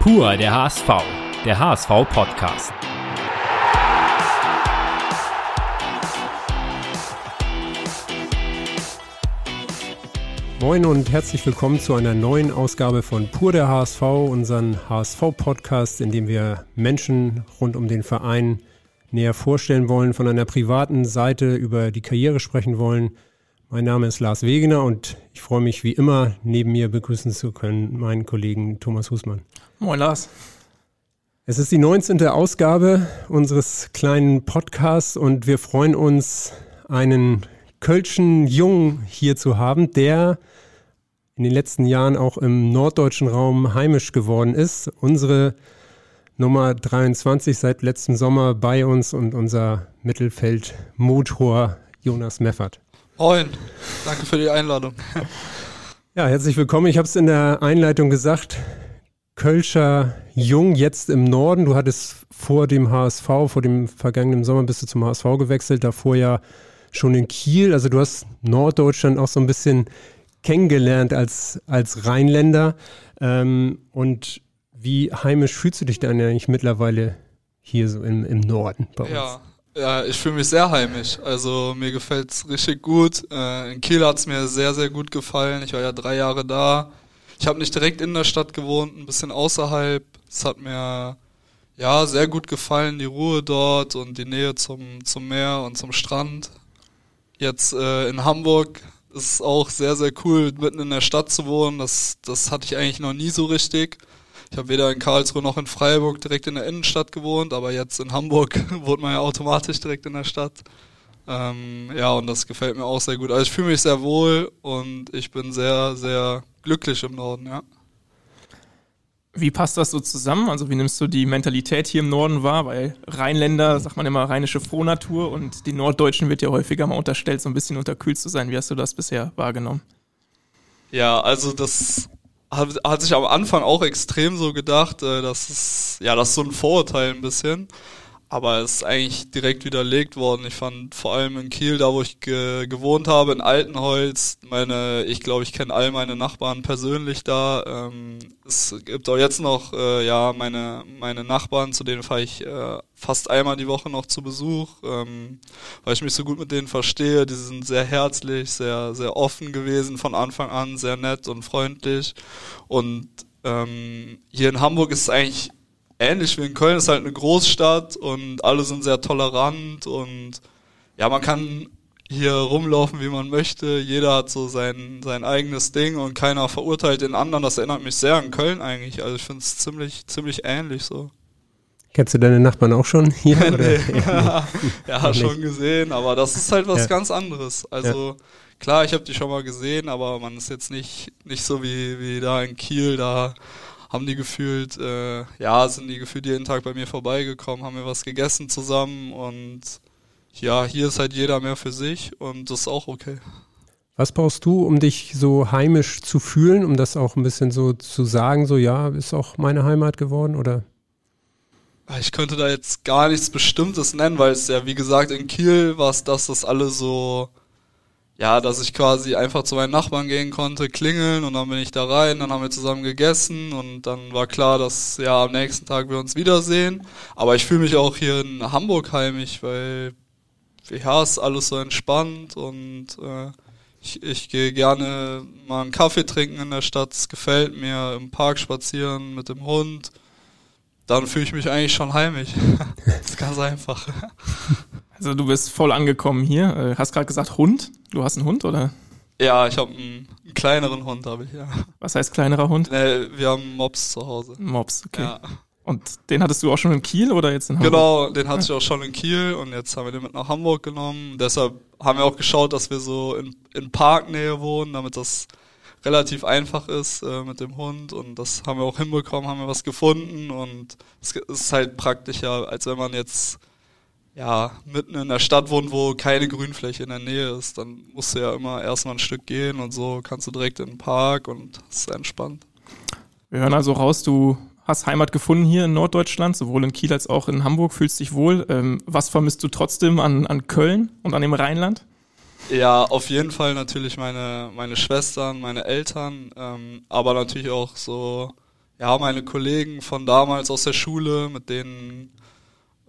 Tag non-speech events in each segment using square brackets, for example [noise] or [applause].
Pur der HSV, der HSV-Podcast. Moin und herzlich willkommen zu einer neuen Ausgabe von Pur der HSV, unseren HSV-Podcast, in dem wir Menschen rund um den Verein näher vorstellen wollen, von einer privaten Seite über die Karriere sprechen wollen. Mein Name ist Lars Wegener und ich freue mich wie immer, neben mir begrüßen zu können meinen Kollegen Thomas Husmann. Moin Lars. Es ist die 19. Ausgabe unseres kleinen Podcasts und wir freuen uns, einen Kölschen Jungen hier zu haben, der in den letzten Jahren auch im norddeutschen Raum heimisch geworden ist. Unsere Nummer 23 seit letztem Sommer bei uns und unser Mittelfeldmotor Jonas Meffert. Moin, danke für die Einladung. Ja, herzlich willkommen. Ich habe es in der Einleitung gesagt. Kölscher Jung jetzt im Norden. Du hattest vor dem HSV, vor dem vergangenen Sommer bist du zum HSV gewechselt, davor ja schon in Kiel. Also du hast Norddeutschland auch so ein bisschen kennengelernt als, als Rheinländer. Ähm, und wie heimisch fühlst du dich dann eigentlich mittlerweile hier so im, im Norden bei uns? Ja, ja ich fühle mich sehr heimisch. Also mir gefällt es richtig gut. Äh, in Kiel hat es mir sehr, sehr gut gefallen. Ich war ja drei Jahre da. Ich habe nicht direkt in der Stadt gewohnt, ein bisschen außerhalb. Es hat mir ja sehr gut gefallen, die Ruhe dort und die Nähe zum, zum Meer und zum Strand. Jetzt äh, in Hamburg ist es auch sehr, sehr cool, mitten in der Stadt zu wohnen. Das, das hatte ich eigentlich noch nie so richtig. Ich habe weder in Karlsruhe noch in Freiburg direkt in der Innenstadt gewohnt, aber jetzt in Hamburg [laughs] wohnt man ja automatisch direkt in der Stadt. Ähm, ja, und das gefällt mir auch sehr gut. Also ich fühle mich sehr wohl und ich bin sehr, sehr glücklich im Norden, ja. Wie passt das so zusammen? Also wie nimmst du die Mentalität hier im Norden wahr? Weil Rheinländer, sagt man immer, rheinische Frohnatur und die Norddeutschen wird ja häufiger mal unterstellt, so ein bisschen unterkühlt zu sein. Wie hast du das bisher wahrgenommen? Ja, also das hat, hat sich am Anfang auch extrem so gedacht, äh, dass es, ja, das ist so ein Vorurteil ein bisschen. Aber es ist eigentlich direkt widerlegt worden. Ich fand vor allem in Kiel, da wo ich ge gewohnt habe, in Altenholz, meine, ich glaube, ich kenne all meine Nachbarn persönlich da. Ähm, es gibt auch jetzt noch, äh, ja, meine, meine Nachbarn, zu denen fahre ich äh, fast einmal die Woche noch zu Besuch, ähm, weil ich mich so gut mit denen verstehe. Die sind sehr herzlich, sehr, sehr offen gewesen von Anfang an, sehr nett und freundlich. Und ähm, hier in Hamburg ist es eigentlich ähnlich wie in Köln, ist halt eine Großstadt und alle sind sehr tolerant und ja, man kann hier rumlaufen, wie man möchte. Jeder hat so sein, sein eigenes Ding und keiner verurteilt den anderen. Das erinnert mich sehr an Köln eigentlich. Also ich finde es ziemlich, ziemlich ähnlich so. Kennst du deine Nachbarn auch schon hier? [laughs] nee. [laughs] ja, ja schon gesehen, aber das ist halt was ja. ganz anderes. Also ja. klar, ich habe die schon mal gesehen, aber man ist jetzt nicht, nicht so wie, wie da in Kiel, da haben die gefühlt, äh, ja, sind die gefühlt jeden Tag bei mir vorbeigekommen, haben wir was gegessen zusammen und ja, hier ist halt jeder mehr für sich und das ist auch okay. Was brauchst du, um dich so heimisch zu fühlen, um das auch ein bisschen so zu sagen, so ja, ist auch meine Heimat geworden oder? Ich könnte da jetzt gar nichts Bestimmtes nennen, weil es ja, wie gesagt, in Kiel war es das, dass alle so ja, dass ich quasi einfach zu meinen Nachbarn gehen konnte, klingeln und dann bin ich da rein, dann haben wir zusammen gegessen und dann war klar, dass ja am nächsten Tag wir uns wiedersehen. Aber ich fühle mich auch hier in Hamburg heimisch, weil ja, ist alles so entspannt und äh, ich, ich gehe gerne mal einen Kaffee trinken in der Stadt, es gefällt mir, im Park spazieren mit dem Hund. Dann fühle ich mich eigentlich schon heimisch. [laughs] das ist ganz einfach. [laughs] Also du bist voll angekommen hier. Äh, hast gerade gesagt Hund. Du hast einen Hund, oder? Ja, ich habe einen, einen, kleineren Hund, habe ich, ja. Was heißt kleinerer Hund? Nee, wir haben Mops zu Hause. Mops, okay. Ja. Und den hattest du auch schon in Kiel oder jetzt in Hamburg? Genau, den hatte ich auch schon in Kiel und jetzt haben wir den mit nach Hamburg genommen. Deshalb haben wir auch geschaut, dass wir so in, in Parknähe wohnen, damit das relativ einfach ist äh, mit dem Hund und das haben wir auch hinbekommen, haben wir was gefunden und es ist halt praktischer, als wenn man jetzt ja, mitten in der Stadt wohnt, wo keine Grünfläche in der Nähe ist, dann musst du ja immer erstmal ein Stück gehen und so kannst du direkt in den Park und es ist entspannt. Wir hören also raus, du hast Heimat gefunden hier in Norddeutschland, sowohl in Kiel als auch in Hamburg, fühlst dich wohl. Ähm, was vermisst du trotzdem an, an Köln und an dem Rheinland? Ja, auf jeden Fall natürlich meine, meine Schwestern, meine Eltern, ähm, aber natürlich auch so ja, meine Kollegen von damals aus der Schule, mit denen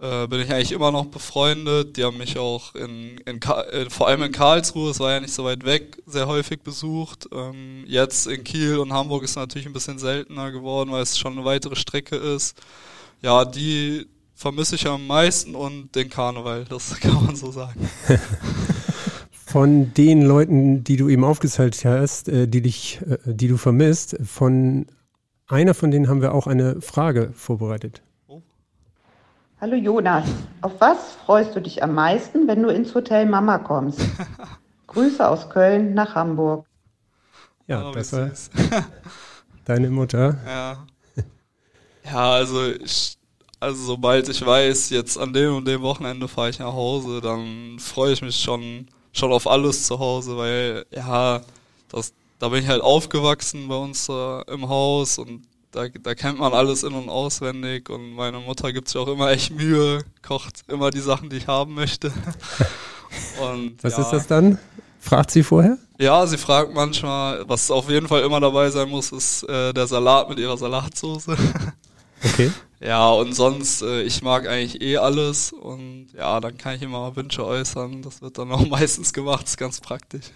äh, bin ich eigentlich immer noch befreundet. Die haben mich auch in, in, in, vor allem in Karlsruhe, es war ja nicht so weit weg, sehr häufig besucht. Ähm, jetzt in Kiel und Hamburg ist natürlich ein bisschen seltener geworden, weil es schon eine weitere Strecke ist. Ja, die vermisse ich am meisten und den Karneval, das [laughs] kann man so sagen. [laughs] Von den Leuten, die du eben aufgezählt hast, äh, die dich, äh, die du vermisst, von einer von denen haben wir auch eine Frage vorbereitet. Hallo Jonas, auf was freust du dich am meisten, wenn du ins Hotel Mama kommst? [laughs] Grüße aus Köln nach Hamburg. Ja, oh, das war [laughs] deine Mutter. Ja. Ja, also ich, also sobald ich weiß, jetzt an dem und dem Wochenende fahre ich nach Hause, dann freue ich mich schon schon auf alles zu Hause, weil ja, das da bin ich halt aufgewachsen bei uns äh, im Haus und da, da kennt man alles in- und auswendig und meine Mutter gibt sich auch immer echt Mühe, kocht immer die Sachen, die ich haben möchte. [laughs] und, was ja. ist das dann? Fragt sie vorher? Ja, sie fragt manchmal, was auf jeden Fall immer dabei sein muss, ist äh, der Salat mit ihrer Salatsoße. [laughs] Okay. Ja, und sonst, äh, ich mag eigentlich eh alles und ja, dann kann ich immer Wünsche äußern. Das wird dann auch [laughs] meistens gemacht, ist ganz praktisch.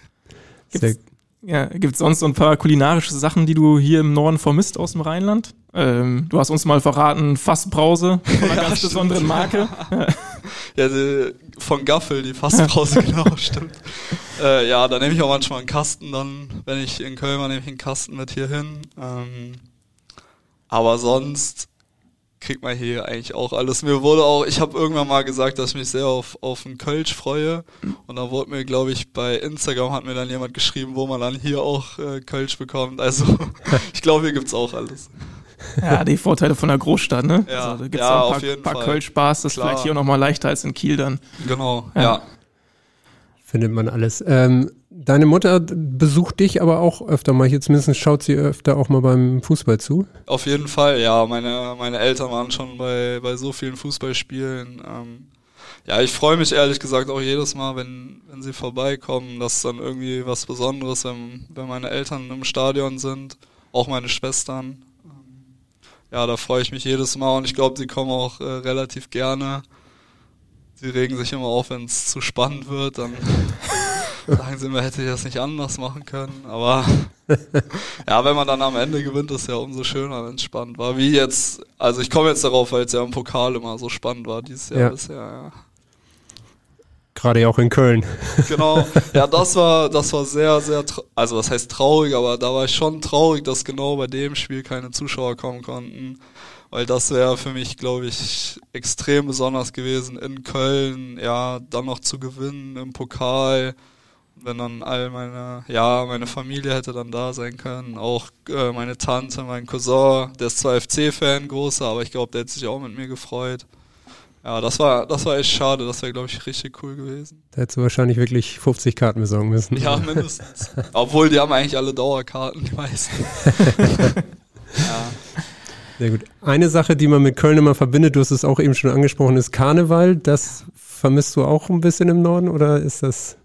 Gibt's, ja, gibt es sonst so ein paar kulinarische Sachen, die du hier im Norden vermisst aus dem Rheinland? Ähm, du hast uns mal verraten, Fassbrause von einer [laughs] ja, ganz stimmt. besonderen Marke. ja, die, von Gaffel, die Fassbrause, [laughs] genau, stimmt. Äh, ja, da nehme ich auch manchmal einen Kasten dann, wenn ich in Köln war, nehme ich einen Kasten mit hier hin. Ähm, aber sonst kriegt man hier eigentlich auch alles. Mir wurde auch, ich habe irgendwann mal gesagt, dass ich mich sehr auf, auf einen Kölsch freue. Und da wurde mir, glaube ich, bei Instagram hat mir dann jemand geschrieben, wo man dann hier auch äh, Kölsch bekommt. Also [laughs] ich glaube, hier gibt's auch alles. Ja, die Vorteile von der Großstadt, ne? Ja, also, da gibt's ja, auch ein paar, paar. Kölsch-Bars, das ist vielleicht hier auch nochmal leichter als in Kiel dann. Genau, Ja. ja. Findet man alles. Ähm, deine Mutter besucht dich aber auch öfter mal. Hier zumindest schaut sie öfter auch mal beim Fußball zu. Auf jeden Fall, ja. Meine, meine Eltern waren schon bei, bei so vielen Fußballspielen. Ähm, ja, ich freue mich ehrlich gesagt auch jedes Mal, wenn, wenn sie vorbeikommen. Das ist dann irgendwie was Besonderes, wenn, wenn meine Eltern im Stadion sind, auch meine Schwestern. Ähm, Ja, da freue ich mich jedes Mal und ich glaube, sie kommen auch äh, relativ gerne. Sie regen sich immer auf, wenn es zu spannend wird, dann [laughs] sagen sie mir, hätte ich das nicht anders machen können. Aber [laughs] ja, wenn man dann am Ende gewinnt, ist ja umso schöner, wenn es spannend war. Wie jetzt, also ich komme jetzt darauf, weil es ja im Pokal immer so spannend war dieses Jahr Ja. bisher, ja. Gerade ja auch in Köln. [laughs] Genau. Ja, das war, das war sehr, sehr, also was heißt traurig, aber da war ich schon traurig, dass genau bei dem Spiel keine Zuschauer kommen konnten. Weil das wäre für mich, glaube ich, extrem besonders gewesen, in Köln, ja, dann noch zu gewinnen im Pokal. Wenn dann all meine, ja, meine Familie hätte dann da sein können. Auch äh, meine Tante, mein Cousin, der ist zwar FC-Fan, großer, aber ich glaube, der hätte sich auch mit mir gefreut. Ja, das war, das war echt schade. Das wäre, glaube ich, richtig cool gewesen. Da hättest du wahrscheinlich wirklich 50 Karten besorgen müssen. Ja, mindestens. [laughs] Obwohl, die haben eigentlich alle Dauerkarten, die meisten. [laughs] ja. Sehr gut. Eine Sache, die man mit Köln immer verbindet, du hast es auch eben schon angesprochen, ist Karneval. Das vermisst du auch ein bisschen im Norden oder ist das?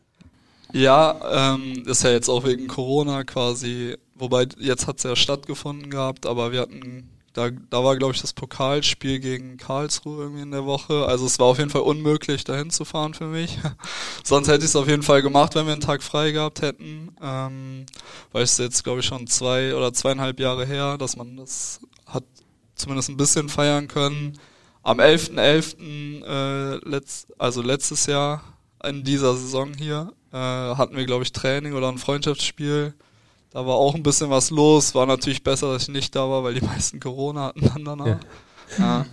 Ja, ähm, ist ja jetzt auch wegen Corona quasi, wobei jetzt hat's ja stattgefunden gehabt, aber wir hatten, da, da war glaube ich das Pokalspiel gegen Karlsruhe irgendwie in der Woche. Also es war auf jeden Fall unmöglich, dahin zu fahren für mich. [laughs] Sonst hätte ich es auf jeden Fall gemacht, wenn wir einen Tag frei gehabt hätten. Ähm, weil es jetzt glaube ich schon zwei oder zweieinhalb Jahre her, dass man das hat zumindest ein bisschen feiern können. Am 11.11., äh, letzt, also letztes Jahr, in dieser Saison hier, äh, hatten wir, glaube ich, Training oder ein Freundschaftsspiel. Da war auch ein bisschen was los. War natürlich besser, dass ich nicht da war, weil die [laughs] meisten Corona hatten dann danach. Ja. Ja.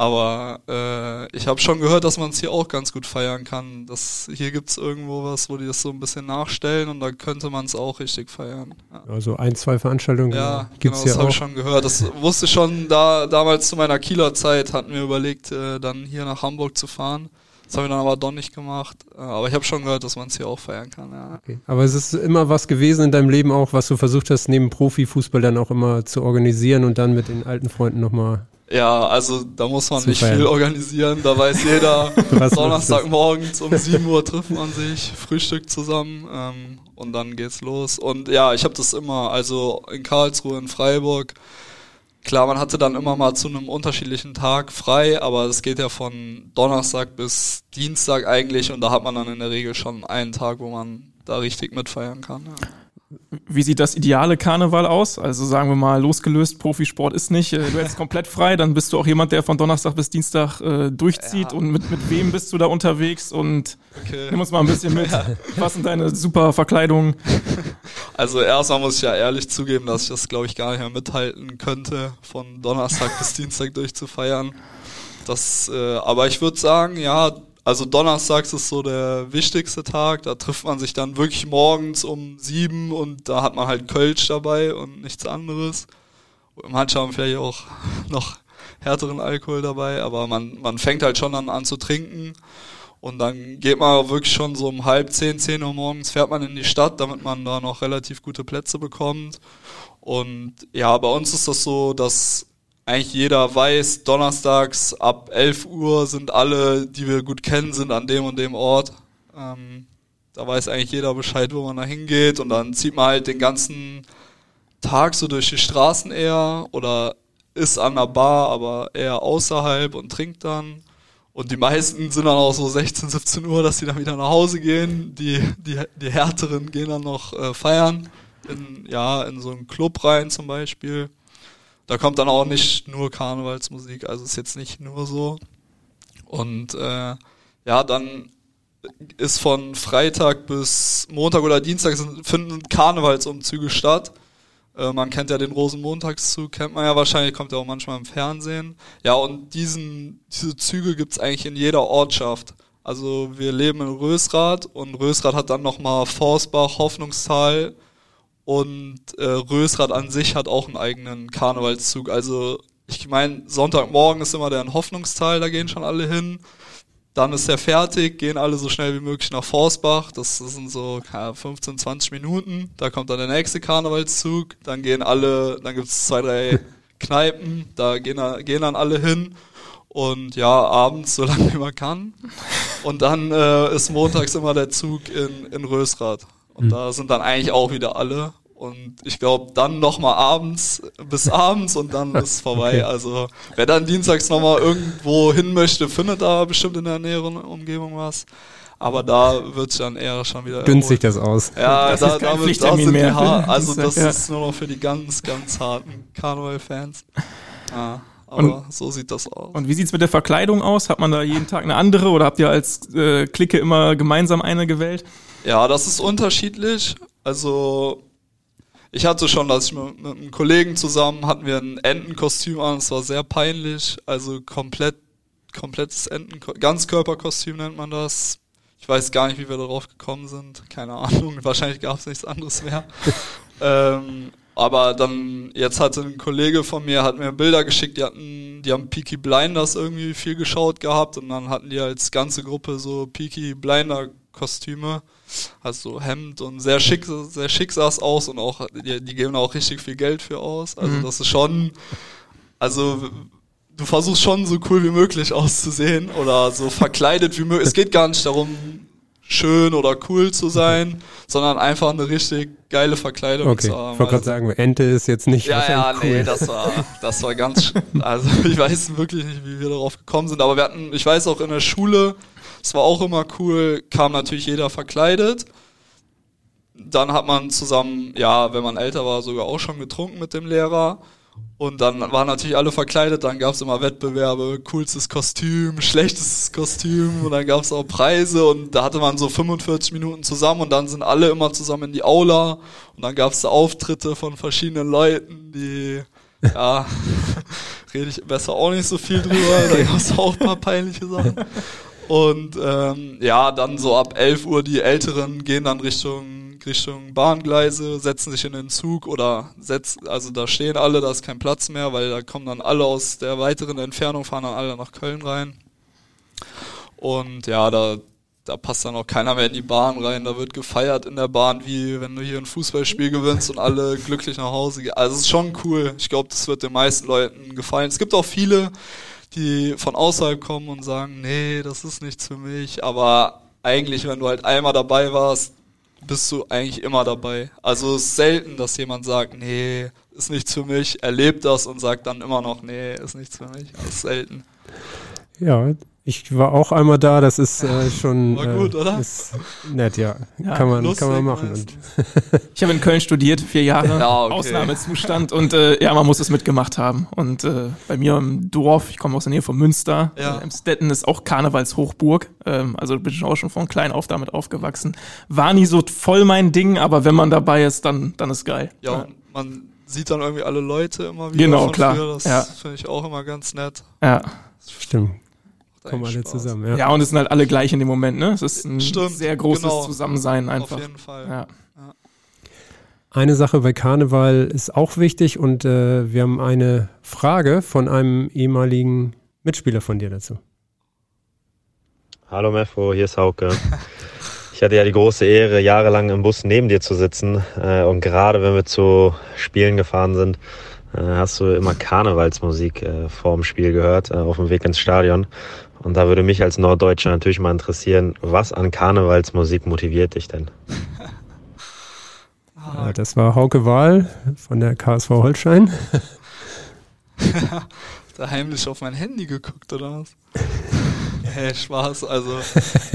Aber äh, ich habe schon gehört, dass man es hier auch ganz gut feiern kann. Das, hier gibt's irgendwo was, wo die das so ein bisschen nachstellen und da könnte man es auch richtig feiern. Ja. Also ein, zwei Veranstaltungen Ja, gibt's genau, das habe ich schon gehört. Das wusste ich schon da damals zu meiner Kieler Zeit, hatten wir überlegt, äh, dann hier nach Hamburg zu fahren. Das haben wir dann aber doch nicht gemacht. Äh, aber ich habe schon gehört, dass man es hier auch feiern kann. Ja. Okay. Aber es ist immer was gewesen in deinem Leben auch, was du versucht hast, neben Profifußball dann auch immer zu organisieren und dann mit den alten Freunden nochmal. Ja, also da muss man Zu nicht viel organisieren. Da weiß jeder, [laughs] Donnerstagmorgens um 7 Uhr trifft man sich, Frühstück zusammen ähm, und dann geht's los. Und ja, ich habe das immer, also in Karlsruhe, in Freiburg, Klar, man hatte dann immer mal zu einem unterschiedlichen Tag frei, aber es geht ja von Donnerstag bis Dienstag eigentlich und da hat man dann in der Regel schon einen Tag, wo man da richtig mitfeiern kann. Ja. Wie sieht das ideale Karneval aus? Also sagen wir mal, losgelöst, Profisport ist nicht, äh, du hättest komplett frei, dann bist du auch jemand, der von Donnerstag bis Dienstag äh, durchzieht. Ja. Und mit, mit wem bist du da unterwegs? Und okay. nimm uns mal ein bisschen mit. [laughs] Ja. Was sind deine super Verkleidungen? Also erstmal muss ich ja ehrlich zugeben, dass ich das, glaube ich, gar nicht mehr mithalten könnte, von Donnerstag bis Dienstag durchzufeiern. Das, äh, aber ich würde sagen, ja, also Donnerstags ist so der wichtigste Tag. Da trifft man sich dann wirklich morgens um sieben und da hat man halt Kölsch dabei und nichts anderes. Manche haben vielleicht auch [laughs] noch härteren Alkohol dabei, aber man, man fängt halt schon an, an zu trinken. Und dann geht man wirklich schon so um halb zehn, zehn Uhr morgens fährt man in die Stadt, damit man da noch relativ gute Plätze bekommt. Und ja, bei uns ist das so, dass eigentlich jeder weiß, donnerstags ab 11 Uhr sind alle, die wir gut kennen, sind an dem und dem Ort. Ähm, da weiß eigentlich jeder Bescheid, wo man da hingeht und dann zieht man halt den ganzen Tag so durch die Straßen eher oder ist an der Bar, aber eher außerhalb und trinkt dann. Und die meisten sind dann auch so 16, 17 Uhr, dass sie dann wieder nach Hause gehen. Die, die, die Härteren gehen dann noch äh, feiern. In, ja, in so einen Club rein zum Beispiel. Da kommt dann auch nicht nur Karnevalsmusik, also ist jetzt nicht nur so. Und äh, ja, dann ist von Freitag bis Montag oder Dienstag sind, finden Karnevalsumzüge statt. Äh, man kennt ja den Rosenmontagszug, kennt man ja wahrscheinlich, kommt ja auch manchmal im Fernsehen. Ja, und diesen, diese Züge gibt's eigentlich in jeder Ortschaft. Also wir leben in Rösrath und Rösrath hat dann nochmal Forstbach, Hoffnungstal, und äh, Rösrad an sich hat auch einen eigenen Karnevalszug. Also ich meine, Sonntagmorgen ist immer der in Hoffnungstal, da gehen schon alle hin. Dann ist der fertig, gehen alle so schnell wie möglich nach Forsbach. Das sind so 15, 20 Minuten. Da kommt dann der nächste Karnevalszug. Dann gehen alle, dann gibt's zwei, drei [laughs] Kneipen. Da gehen, gehen dann alle hin. Und ja, abends, solange man kann. Und dann äh, ist montags immer der Zug in, in Rösrad. Und mhm. da sind dann eigentlich auch wieder alle. Und ich glaube, dann nochmal abends, bis abends und dann ist [laughs] vorbei. Okay. Also wer dann dienstags nochmal irgendwo hin möchte, findet da bestimmt in der näheren Umgebung was. Aber da wird es dann eher schon wieder. Günstig das aus. Ja, das da, ist kein da, da sind mehr. die Also das ja. ist nur noch für die ganz, ganz harten Karneval-Fans. [laughs] Ja, aber und, so sieht das aus. Und wie sieht's mit der Verkleidung aus? Hat man da jeden Tag eine andere oder habt ihr als äh, Clique immer gemeinsam eine gewählt? Ja, das ist unterschiedlich. Also ich hatte schon, dass ich mit, mit einem Kollegen zusammen hatten wir ein Entenkostüm an, es war sehr peinlich, also komplett, komplettes Enten, Ganzkörperkostüm nennt man das. Ich weiß gar nicht, wie wir darauf gekommen sind, keine Ahnung, [laughs] wahrscheinlich gab es nichts anderes mehr. [laughs] ähm, aber dann, jetzt hatte ein Kollege von mir, hat mir Bilder geschickt, die hatten, die haben Peaky Blinders irgendwie viel geschaut gehabt. Und dann hatten die als ganze Gruppe so Peaky Blinder Kostüme also Hemd und sehr schick, sehr schick sah es aus und auch, die, die geben auch richtig viel Geld für aus. Also mhm. das ist schon, also du versuchst schon so cool wie möglich auszusehen oder so verkleidet wie möglich. Es geht gar nicht darum, schön oder cool zu sein, sondern einfach eine richtig geile Verkleidung okay. zu haben. Ich wollte gerade also, sagen, Ente ist jetzt nicht Ja, ja, cool. nee, das war, das war ganz, [laughs] also ich weiß wirklich nicht, wie wir darauf gekommen sind, aber wir hatten, ich weiß auch in der Schule, es war auch immer cool, kam natürlich jeder verkleidet. Dann hat man zusammen, ja, wenn man älter war, sogar auch schon getrunken mit dem Lehrer. Und dann waren natürlich alle verkleidet, dann gab es immer Wettbewerbe, coolstes Kostüm, schlechtes Kostüm und dann gab es auch Preise und da hatte man so 45 Minuten zusammen und dann sind alle immer zusammen in die Aula und dann gab es Auftritte von verschiedenen Leuten, die, ja, [laughs] rede ich besser auch nicht so viel drüber, da gab es auch ein paar peinliche Sachen. Und ähm, ja, dann so ab 11 Uhr die Älteren gehen dann Richtung Richtung Bahngleise, setzen sich in den Zug oder setzen, also da stehen alle, da ist kein Platz mehr, weil da kommen dann alle aus der weiteren Entfernung, fahren dann alle nach Köln rein. Und ja, da, da passt dann auch keiner mehr in die Bahn rein, da wird gefeiert in der Bahn, wie wenn du hier ein Fußballspiel gewinnst und alle glücklich nach Hause gehen. Also es ist schon cool. Ich glaube, das wird den meisten Leuten gefallen. Es gibt auch viele, die von außerhalb kommen und sagen, nee, das ist nichts für mich. Aber eigentlich, wenn du halt einmal dabei warst, bist du eigentlich immer dabei. Also es ist selten, dass jemand sagt, nee, ist nichts für mich, erlebt das und sagt dann immer noch, nee, ist nichts für mich. Das ist selten. Ja, ich war auch einmal da, das ist äh, schon War gut, äh, oder? Ist nett, ja. Ja, kann man, lustig kann man machen. Ich habe in Köln studiert, vier Jahre, Ja, okay. Ausnahmezustand und äh, ja, man muss es mitgemacht haben. Und äh, bei mir im Dorf, ich komme aus der Nähe von Münster, Ja. äh, Emstetten ist auch Karnevalshochburg, ähm, also bin ich auch schon von klein auf damit aufgewachsen. War nie so voll mein Ding, aber wenn man dabei ist, dann, dann ist geil. Ja, und man sieht dann irgendwie alle Leute immer wieder Genau, von klar. früher. Das Ja. finde ich auch immer ganz nett. ja. stimmt, Kommen alle Spaß. zusammen. Ja. Ja. und es sind halt alle gleich in dem Moment, ne? Es ist ein Stimmt, sehr großes genau. Zusammensein einfach. Auf jeden Fall. Ja. Eine Sache bei Karneval ist auch wichtig und äh, wir haben eine Frage von einem ehemaligen Mitspieler von dir dazu. Hallo Mefo, hier ist Hauke. [laughs] Ich hatte ja die große Ehre, jahrelang im Bus neben dir zu sitzen. Äh, und gerade wenn wir zu Spielen gefahren sind, äh, hast du immer Karnevalsmusik äh, vor dem Spiel gehört, auf dem Weg ins Stadion. Und da würde mich als Norddeutscher natürlich mal interessieren, was an Karnevalsmusik motiviert dich denn? [laughs] Ja, das war Hauke Wahl von der KSV Holstein. [laughs] Da heimlich auf mein Handy geguckt, oder was? [laughs] hey, Spaß. Also,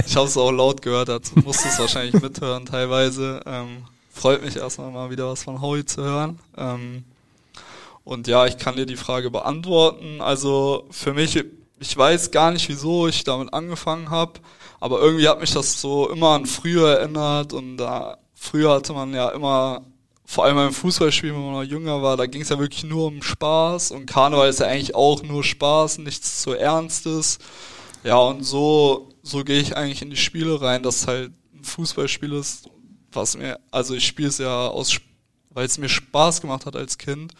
ich habe es auch laut gehört, dazu musste es wahrscheinlich mithören teilweise. Ähm, freut mich erstmal mal wieder was von Howie zu hören. Ähm, und ja, ich kann dir die Frage beantworten. Also für mich, ich weiß gar nicht, wieso ich damit angefangen habe, aber irgendwie hat mich das so immer an früher erinnert und da früher hatte man ja immer, vor allem beim Fußballspiel, wenn man noch jünger war, da ging es ja wirklich nur um Spaß und Karneval ist ja eigentlich auch nur Spaß, nichts zu Ernstes. Ja, und so, so gehe ich eigentlich in die Spiele rein, dass halt ein Fußballspiel ist, was mir, also ich spiele es ja aus, weil es mir Spaß gemacht hat als Kind.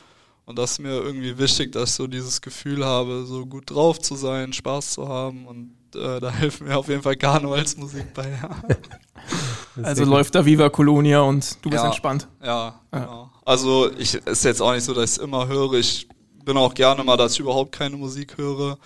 Und das ist mir irgendwie wichtig, dass ich so dieses Gefühl habe, so gut drauf zu sein, Spaß zu haben. Und äh, da [laughs] hilft mir auf jeden Fall Karnevalsmusik bei. Ja, Also läuft da Viva Colonia und du bist Ja. entspannt. ja genau. Also ich ist jetzt auch nicht so, dass ich es immer höre. Ich bin auch gerne mal, dass ich überhaupt keine Musik höre.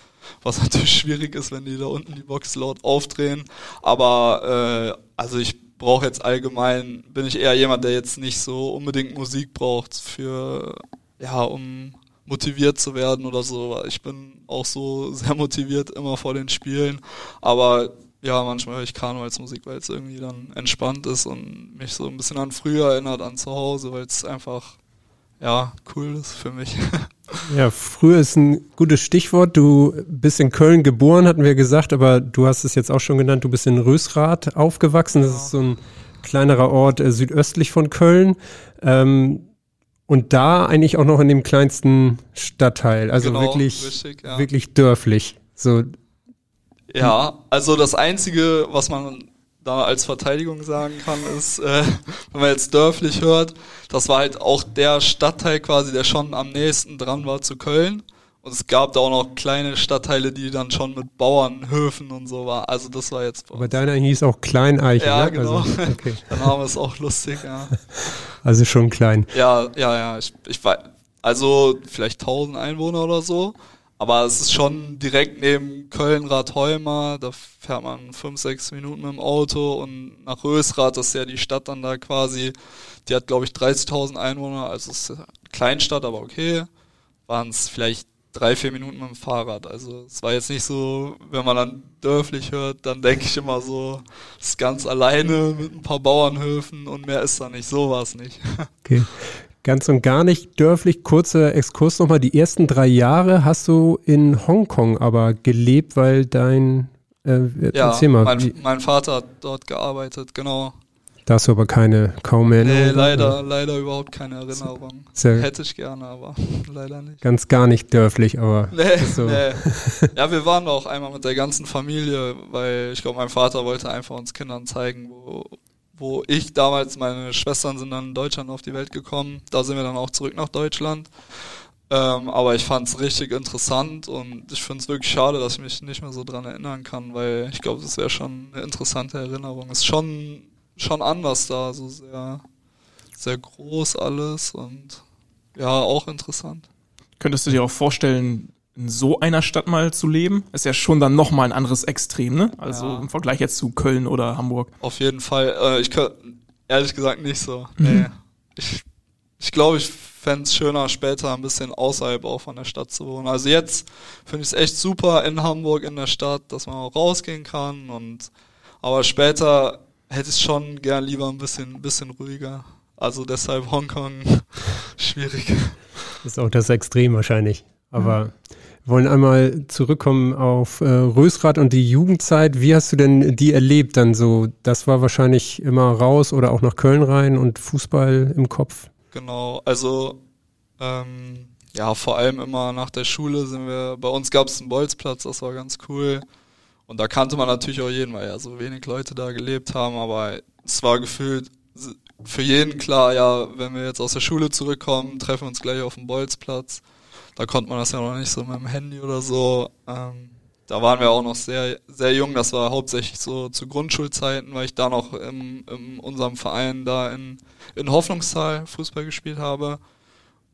Was [laughs] natürlich schwierig ist, wenn die da unten die Box laut aufdrehen. Aber äh, also ich brauche jetzt allgemein, bin ich eher jemand, der jetzt nicht so unbedingt Musik braucht für, ja, um motiviert zu werden oder so. Ich bin auch so [laughs] sehr motiviert immer vor den Spielen. Aber ja, manchmal höre ich Karnevalsmusik, weil es irgendwie dann entspannt ist und mich so ein bisschen an früher erinnert, an zu Hause, weil es einfach, ja, cool ist für mich. [laughs] Ja, früher ist ein gutes Stichwort. Du bist in Köln geboren, hatten wir gesagt, aber du hast es jetzt auch schon genannt, du bist in Rösrath aufgewachsen. Das Ja. ist so ein kleinerer Ort äh, südöstlich von Köln. Ähm, und da eigentlich auch noch in dem kleinsten Stadtteil. Also Genau, wirklich, richtig, ja. wirklich dörflich. So, Ja, also das Einzige, was man da als Verteidigung sagen kann, ist, äh, wenn man jetzt dörflich hört, das war halt auch der Stadtteil quasi, der schon am nächsten dran war zu Köln. Und es gab da auch noch kleine Stadtteile, die dann schon mit Bauernhöfen und so war. Also das war jetzt aber deiner hieß auch Kleineiche. Ja, ne? genau. Also, [laughs] okay. Der Name ist auch lustig, ja. [laughs] also schon klein. Ja, ja, ja. Ich, ich weiß, also vielleicht 1000 Einwohner oder so. Aber es ist schon direkt neben Köln-Rathheumer. Da fährt man fünf, sechs Minuten mit dem Auto. Und nach Rösrath, das ist ja die Stadt dann da quasi. Die hat, glaube ich, 30.000 Einwohner. Also es ist eine Kleinstadt, aber okay. Waren es vielleicht drei, vier Minuten mit dem Fahrrad. Also es war jetzt nicht so, wenn man dann dörflich hört, dann denke ich immer so, es ist ganz alleine mit ein paar Bauernhöfen und mehr ist da nicht. So war es nicht. [laughs] Okay. Ganz und gar nicht dörflich. Kurzer Exkurs nochmal. Die ersten drei Jahre hast du in Hongkong aber gelebt, weil dein, äh, Ja, erzähl mal, mein, mein Vater hat dort gearbeitet, genau. Da hast du aber keine, kaum mehr Nee, leider, leider überhaupt keine Erinnerung. Ja Hätte ich gerne, aber [laughs] leider nicht. ganz gar nicht dörflich, aber Nee, so. nee. [laughs] Ja, wir waren auch einmal mit der ganzen Familie, weil ich glaube, mein Vater wollte einfach uns Kindern zeigen, wo, wo ich damals, meine Schwestern sind dann in Deutschland auf die Welt gekommen. Da sind wir dann auch zurück nach Deutschland. Ähm, aber ich fand es richtig interessant und ich finde es wirklich schade, dass ich mich nicht mehr so dran erinnern kann, weil ich glaube, das wäre schon eine interessante Erinnerung. Ist schon, schon anders da, so sehr, sehr groß alles und ja, auch interessant. Könntest du dir auch vorstellen, in so einer Stadt mal zu leben? Ist ja schon dann nochmal ein anderes Extrem, ne? Also Ja. im Vergleich jetzt zu Köln oder Hamburg. Auf jeden Fall. Äh, ich, kö- ehrlich gesagt nicht so. Mhm. Nee. Ich, ich glaube, ich fände es schöner, später ein bisschen außerhalb auch von der Stadt zu wohnen. Also jetzt finde ich es echt super in Hamburg in der Stadt, dass man auch rausgehen kann und aber später hätte ich schon gern lieber ein bisschen, bisschen ruhiger. Also deshalb Hongkong [laughs] schwierig. Ist auch das Extrem wahrscheinlich. Aber mhm. wir wollen einmal zurückkommen auf äh, Rösrath und die Jugendzeit. Wie hast du denn die erlebt dann so? Das war wahrscheinlich immer raus oder auch nach Köln rein und Fußball im Kopf. Genau, also ähm, ja, vor allem immer nach der Schule sind wir, bei uns gab es einen Bolzplatz, das war ganz cool. Und da kannte man natürlich auch jeden, weil ja so wenig Leute da gelebt haben, aber es war gefühlt für jeden klar, ja, wenn wir jetzt aus der Schule zurückkommen, treffen wir uns gleich auf dem Bolzplatz. Da konnte man das ja noch nicht so mit dem Handy oder so. Ähm, da waren wir auch noch sehr, sehr jung. Das war hauptsächlich so zu Grundschulzeiten, weil ich da noch in, unserem Verein da in, in Hoffnungstal Fußball gespielt habe.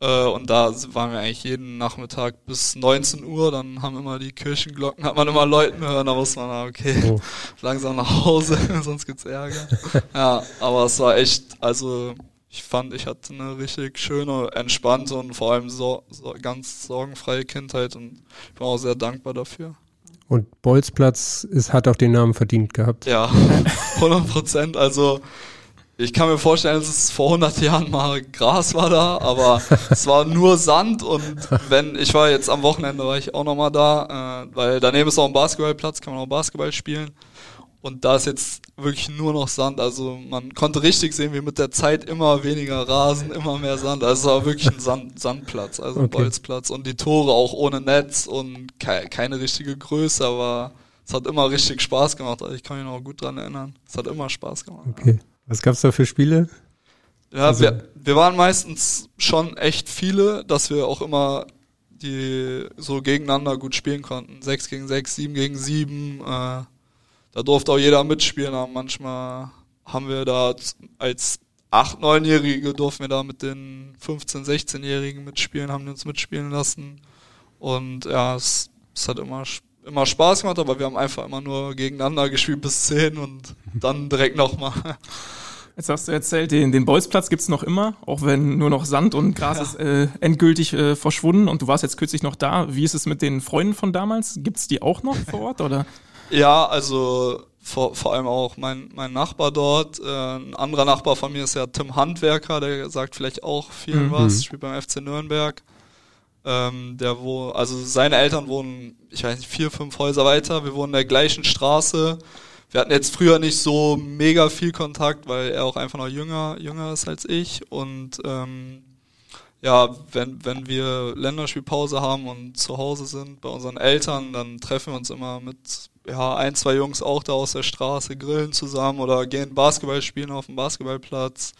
Äh, und da waren wir eigentlich jeden Nachmittag bis 19 Uhr. Dann haben immer die Kirchenglocken, hat man immer Leuten hören, da muss man, okay, oh. [laughs] langsam nach Hause, [laughs] sonst gibt's Ärger. [laughs] ja, aber es war echt, also ich fand, ich hatte eine richtig schöne, entspannte und vor allem so, so ganz sorgenfreie Kindheit und ich bin auch sehr dankbar dafür. Und Bolzplatz ist, hat auch den Namen verdient gehabt. Ja, 100 Prozent. Also ich kann mir vorstellen, dass es vor 100 Jahren mal Gras war da, aber es war nur Sand und wenn, ich war jetzt am Wochenende, war ich auch nochmal da, äh, weil daneben ist auch ein Basketballplatz, kann man auch Basketball spielen. Und da ist jetzt wirklich nur noch Sand. Also man konnte richtig sehen, wie mit der Zeit immer weniger Rasen, immer mehr Sand. Also es war wirklich ein Sand, Sandplatz, also ein Bolzplatz. Und die Tore auch ohne Netz und ke keine richtige Größe, aber es hat immer richtig Spaß gemacht. Also ich kann mich noch gut dran erinnern. Es hat immer Spaß gemacht. Okay. Was gab's da für Spiele? Ja, also, wir, wir waren meistens schon echt viele, dass wir auch immer die so gegeneinander gut spielen konnten. Sechs gegen sechs, sieben gegen sieben. Äh, da durfte auch jeder mitspielen, aber manchmal haben wir da als acht, neunjährige durften wir da mit den 15, 16-Jährigen mitspielen, haben die uns mitspielen lassen. Und ja, es, es hat immer immer Spaß gemacht, aber wir haben einfach immer nur gegeneinander gespielt bis 10 und dann direkt nochmal. Jetzt hast du erzählt, den, den Bolzplatz gibt's noch immer, auch wenn nur noch Sand und Gras ja. ist äh, endgültig äh, verschwunden und du warst jetzt kürzlich noch da. Wie ist es mit den Freunden von damals? Gibt's die auch noch vor Ort oder? [laughs] Ja, also vor, vor allem auch mein, mein Nachbar dort. Äh, ein anderer Nachbar von mir ist ja Tim Handwerker, der sagt vielleicht auch viel mhm. was, spielt beim FC Nürnberg. Ähm, der wo, also seine Eltern wohnen, ich weiß nicht, vier, fünf Häuser weiter. Wir wohnen in der gleichen Straße. Wir hatten jetzt früher nicht so mega viel Kontakt, weil er auch einfach noch jünger, jünger ist als ich. Und ähm, ja, wenn, wenn wir Länderspielpause haben und zu Hause sind bei unseren Eltern, dann treffen wir uns immer mit ja, ein, zwei Jungs auch da aus der Straße, grillen zusammen oder gehen Basketball spielen auf dem Basketballplatz.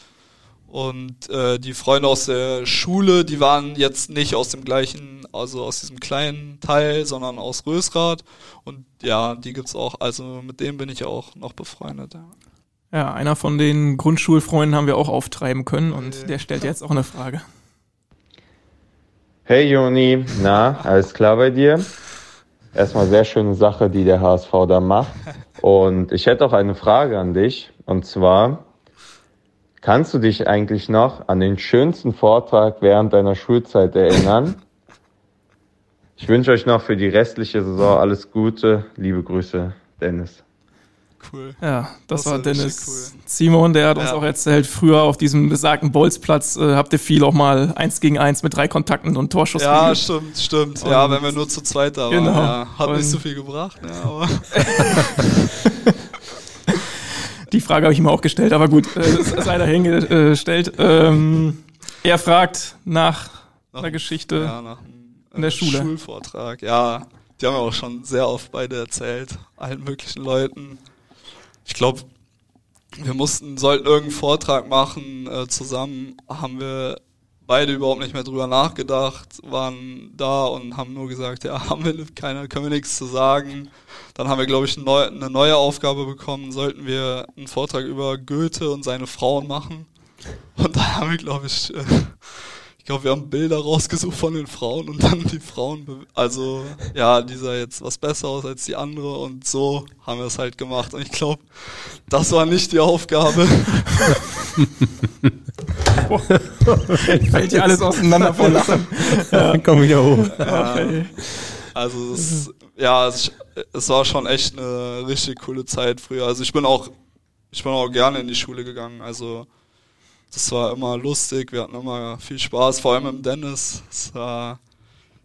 Und äh, die Freunde aus der Schule, die waren jetzt nicht aus dem gleichen, also aus diesem kleinen Teil, sondern aus Rösrath. Und ja, die gibt's auch, also mit denen bin ich auch noch befreundet. Ja. Ja, einer von den Grundschulfreunden haben wir auch auftreiben können und okay. der stellt jetzt auch eine Frage. Hey Joni, na, alles klar bei dir? Erstmal sehr schöne Sache, die der HSV da macht. [laughs] Und ich hätte auch eine Frage an dich. Und zwar, Kannst du dich eigentlich noch an den schönsten Vortrag während deiner Schulzeit erinnern? Ich wünsche euch noch für die restliche Saison alles Gute. Liebe Grüße, Dennis. Cool. Ja, das, das war Dennis cool. Simon, der hat ja. uns auch erzählt, früher auf diesem besagten Bolzplatz äh, habt ihr viel auch mal eins gegen eins mit drei Kontakten und Torschuss Ja, geübt. stimmt, stimmt. Und ja, wenn wir nur zu zweit da waren. Genau. Ja, hat und nicht so viel gebracht, ja, aber. [laughs] [laughs] Die Frage habe ich ihm auch gestellt, aber gut, äh, sei dahingestellt. Ähm, er fragt nach, nach einer Geschichte ja, nach einem, in der äh, Schule. Schulvortrag, ja. Die haben wir auch schon sehr oft beide erzählt, allen möglichen Leuten. Ich glaube, wir mussten, sollten irgendeinen Vortrag machen äh, zusammen, haben wir beide überhaupt nicht mehr drüber nachgedacht, waren da und haben nur gesagt, ja, [laughs] haben wir keine, können wir nichts zu sagen. Dann haben wir, glaube ich, neu, eine neue Aufgabe bekommen, sollten wir einen Vortrag über Goethe und seine Frauen machen. Und da haben wir, glaube ich, äh, ich glaube, wir haben Bilder rausgesucht von den Frauen und dann die Frauen, also ja, dieser jetzt was besser aus als die andere und so haben wir es halt gemacht. Und ich glaube, das war nicht die Aufgabe. [laughs] Fällt dir alles auseinander vor Lachen. Ja. Komm wieder hoch. Okay. Also es, ja, es, es war schon echt eine richtig coole Zeit früher. Also ich bin auch, ich bin auch gerne in die Schule gegangen. Also das war immer lustig, wir hatten immer viel Spaß, vor allem im Dennis. Es war,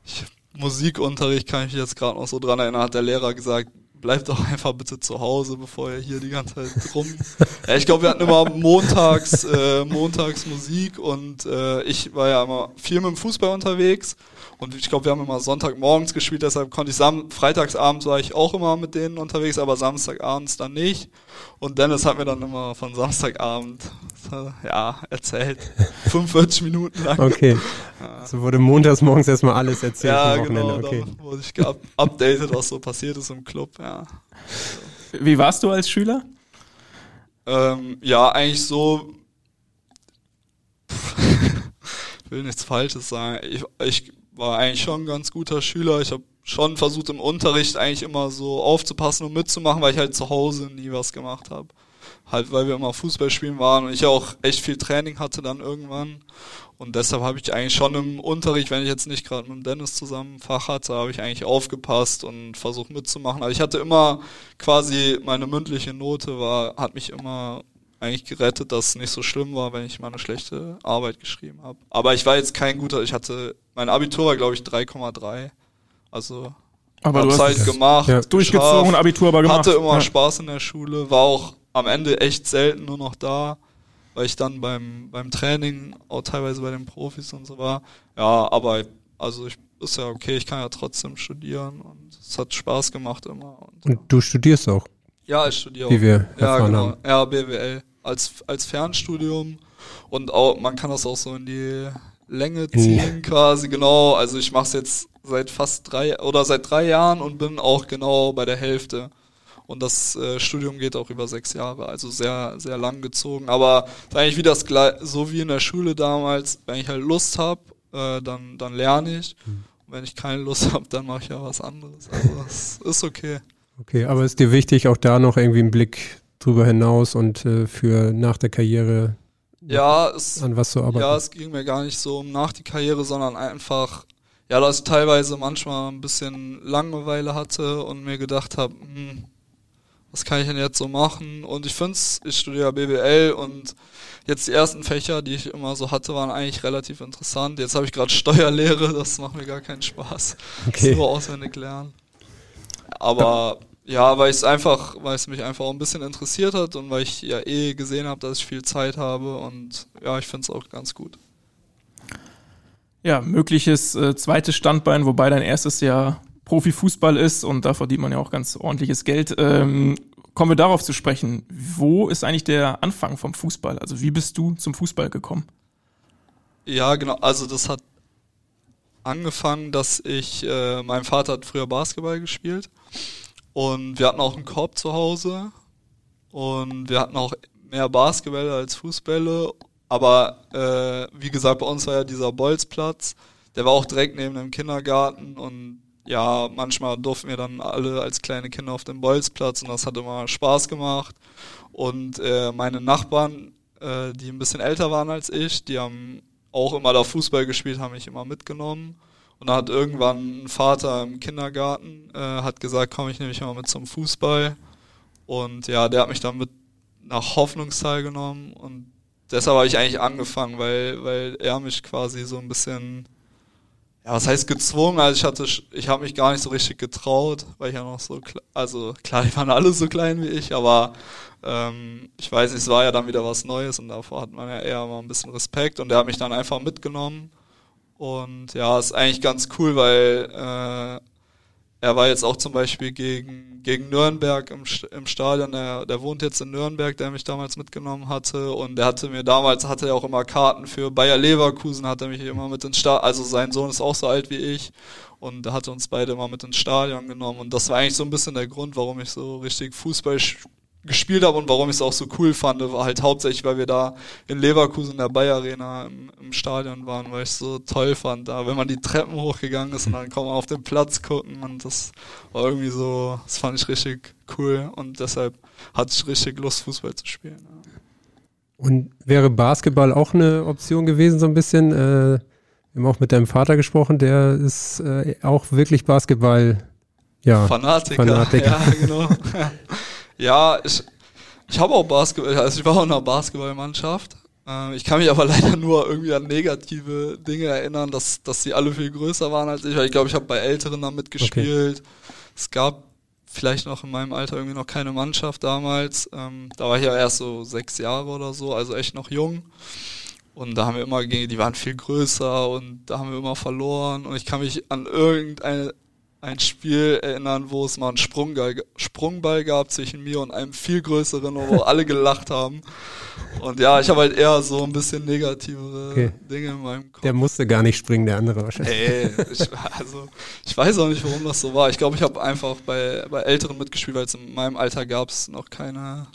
ich, Musikunterricht kann ich mich jetzt gerade noch so dran erinnern, hat der Lehrer gesagt, bleibt doch einfach bitte zu Hause, bevor ihr hier die ganze Zeit rum. [laughs] ja, ich glaube, wir hatten immer montags, äh, montags Musik und äh, ich war ja immer viel mit dem Fußball unterwegs und ich glaube, wir haben immer Sonntagmorgens gespielt, deshalb konnte ich sam freitagsabends war ich auch immer mit denen unterwegs, aber Samstagabends dann nicht. Und Dennis hat mir dann immer von Samstagabend ja, erzählt. [laughs] 45 Minuten lang. Okay. Ja. So wurde montags morgens erstmal alles erzählt. Ja, genau. Okay. Dann wurde ich geupdatet, was so passiert ist im Club, ja. Wie warst du als Schüler? Ähm, ja, eigentlich so. ich [laughs] will nichts Falsches sagen. Ich, ich war eigentlich schon ein ganz guter Schüler. Ich habe schon versucht im Unterricht eigentlich immer so aufzupassen und mitzumachen, weil ich halt zu Hause nie was gemacht habe. Halt, weil wir immer Fußball spielen waren und ich auch echt viel Training hatte dann irgendwann. Und deshalb habe ich eigentlich schon im Unterricht, wenn ich jetzt nicht gerade mit Dennis zusammen Fach hatte, habe ich eigentlich aufgepasst und versucht mitzumachen. Also ich hatte immer quasi meine mündliche Note war, hat mich immer eigentlich gerettet, dass es nicht so schlimm war, wenn ich mal eine schlechte Arbeit geschrieben habe. Aber ich war jetzt kein guter, ich hatte, mein Abitur war glaube ich 3,3. Also aber hab's halt gemacht, ja. durchgezogen, Abitur aber gemacht. Hatte immer ja. Spaß in der Schule, war auch am Ende echt selten nur noch da, weil ich dann beim beim Training auch teilweise bei den Profis und so war. Ja, aber also ich ist ja okay, ich kann ja trotzdem studieren und es hat Spaß gemacht immer. Und, und du studierst auch? Ja, ich studiere auch. Wie wir ja, genau. Haben. Ja, BWL als, als Fernstudium und auch, man kann das auch so in die Länge ziehen mhm. quasi, genau. Also ich mache es jetzt seit fast drei oder seit drei Jahren und bin auch genau bei der Hälfte. Und das äh, Studium geht auch über sechs Jahre, also sehr, sehr lang gezogen. Aber eigentlich wie das so wie in der Schule damals, wenn ich halt Lust habe, äh, dann, dann lerne ich. Mhm. Und wenn ich keine Lust habe, dann mache ich ja was anderes. Also das [laughs] ist okay. Okay, aber ist dir wichtig, auch da noch irgendwie einen Blick drüber hinaus und äh, für nach der Karriere ja, es, an was zu arbeiten? Ja, es ging mir gar nicht so um nach die Karriere, sondern einfach, ja, dass ich teilweise manchmal ein bisschen Langeweile hatte und mir gedacht habe, hm, was kann ich denn jetzt so machen? Und ich finde es, ich studiere BWL und jetzt die ersten Fächer, die ich immer so hatte, waren eigentlich relativ interessant. Jetzt habe ich gerade Steuerlehre, das macht mir gar keinen Spaß. Okay. Nur auswendig lernen. Aber ja, weil es einfach, weil es mich einfach auch ein bisschen interessiert hat und weil ich ja eh gesehen habe, dass ich viel Zeit habe und ja, ich finde es auch ganz gut. Ja, mögliches äh, zweites Standbein, wobei dein erstes Jahr Profifußball ist und da verdient man ja auch ganz ordentliches Geld. Ähm, kommen wir darauf zu sprechen. Wo ist eigentlich der Anfang vom Fußball? Also wie bist du zum Fußball gekommen? Ja, genau. Also das hat angefangen, dass ich, äh, mein Vater hat früher Basketball gespielt und wir hatten auch einen Korb zu Hause und wir hatten auch mehr Basketbälle als Fußbälle. Aber äh, wie gesagt, bei uns war ja dieser Bolzplatz, der war auch direkt neben dem Kindergarten und ja, manchmal durften wir dann alle als kleine Kinder auf dem Bolzplatz und das hat immer Spaß gemacht. Und äh, meine Nachbarn, äh, die ein bisschen älter waren als ich, die haben auch immer da Fußball gespielt, haben mich immer mitgenommen. Und da hat irgendwann ein Vater im Kindergarten, äh, hat gesagt, komm, ich nehme mich mal mit zum Fußball. Und ja, der hat mich dann mit nach Hoffnungstal genommen und deshalb habe ich eigentlich angefangen, weil, weil er mich quasi so ein bisschen, ja, was heißt gezwungen? Also ich hatte, ich habe mich gar nicht so richtig getraut, weil ich ja noch so, also klar, [laughs] die waren alle so klein wie ich, aber ähm, ich weiß nicht, es war ja dann wieder was Neues und davor hat man ja eher mal ein bisschen Respekt und der hat mich dann einfach mitgenommen und ja, ist eigentlich ganz cool, weil äh, er war jetzt auch zum Beispiel gegen, gegen Nürnberg im, im Stadion, der, der wohnt jetzt in Nürnberg, der mich damals mitgenommen hatte. Und der hatte mir damals, hatte er auch immer Karten für Bayer Leverkusen, hat er mich immer mit ins Stadion, also sein Sohn ist auch so alt wie ich. Und er hatte uns beide immer mit ins Stadion genommen. Und das war eigentlich so ein bisschen der Grund, warum ich so richtig Fußball gespielt habe und warum ich es auch so cool fand, war halt hauptsächlich, weil wir da in Leverkusen in der Bayer Arena im, im Stadion waren, weil ich es so toll fand. Da, wenn man die Treppen hochgegangen ist und dann kann man auf den Platz gucken und das war irgendwie so, das fand ich richtig cool und deshalb hatte ich richtig Lust, Fußball zu spielen. Ja. Und wäre Basketball auch eine Option gewesen, so ein bisschen? Äh, wir haben auch mit deinem Vater gesprochen, der ist äh, auch wirklich Basketball. Ja, Fanatiker. Fanatiker. [laughs] Ja, genau. [laughs] ja, ich, ich habe auch Basketball, also ich war auch in einer Basketballmannschaft. Äh, ich kann mich aber [laughs] leider nur irgendwie an negative Dinge erinnern, dass, dass sie alle viel größer waren als ich. Ich glaube, ich habe bei Älteren da mitgespielt. Okay. Es gab vielleicht noch in meinem Alter irgendwie noch keine Mannschaft damals. Ähm, da war ich ja erst so sechs Jahre oder so, also echt noch jung. Und da haben wir immer gegen, die waren viel größer und da haben wir immer verloren. Und ich kann mich an irgendeine ein Spiel erinnern, wo es mal einen Sprungball, Sprungball gab zwischen mir und einem viel größeren, wo [laughs] alle gelacht haben. Und ja, ich habe halt eher so ein bisschen negativere okay. Dinge in meinem Kopf. Der musste gar nicht springen, der andere wahrscheinlich. Ey, ich, also ich weiß auch nicht, warum das so war. Ich glaube, ich habe einfach bei, bei Älteren mitgespielt, weil es in meinem Alter gab es noch keine,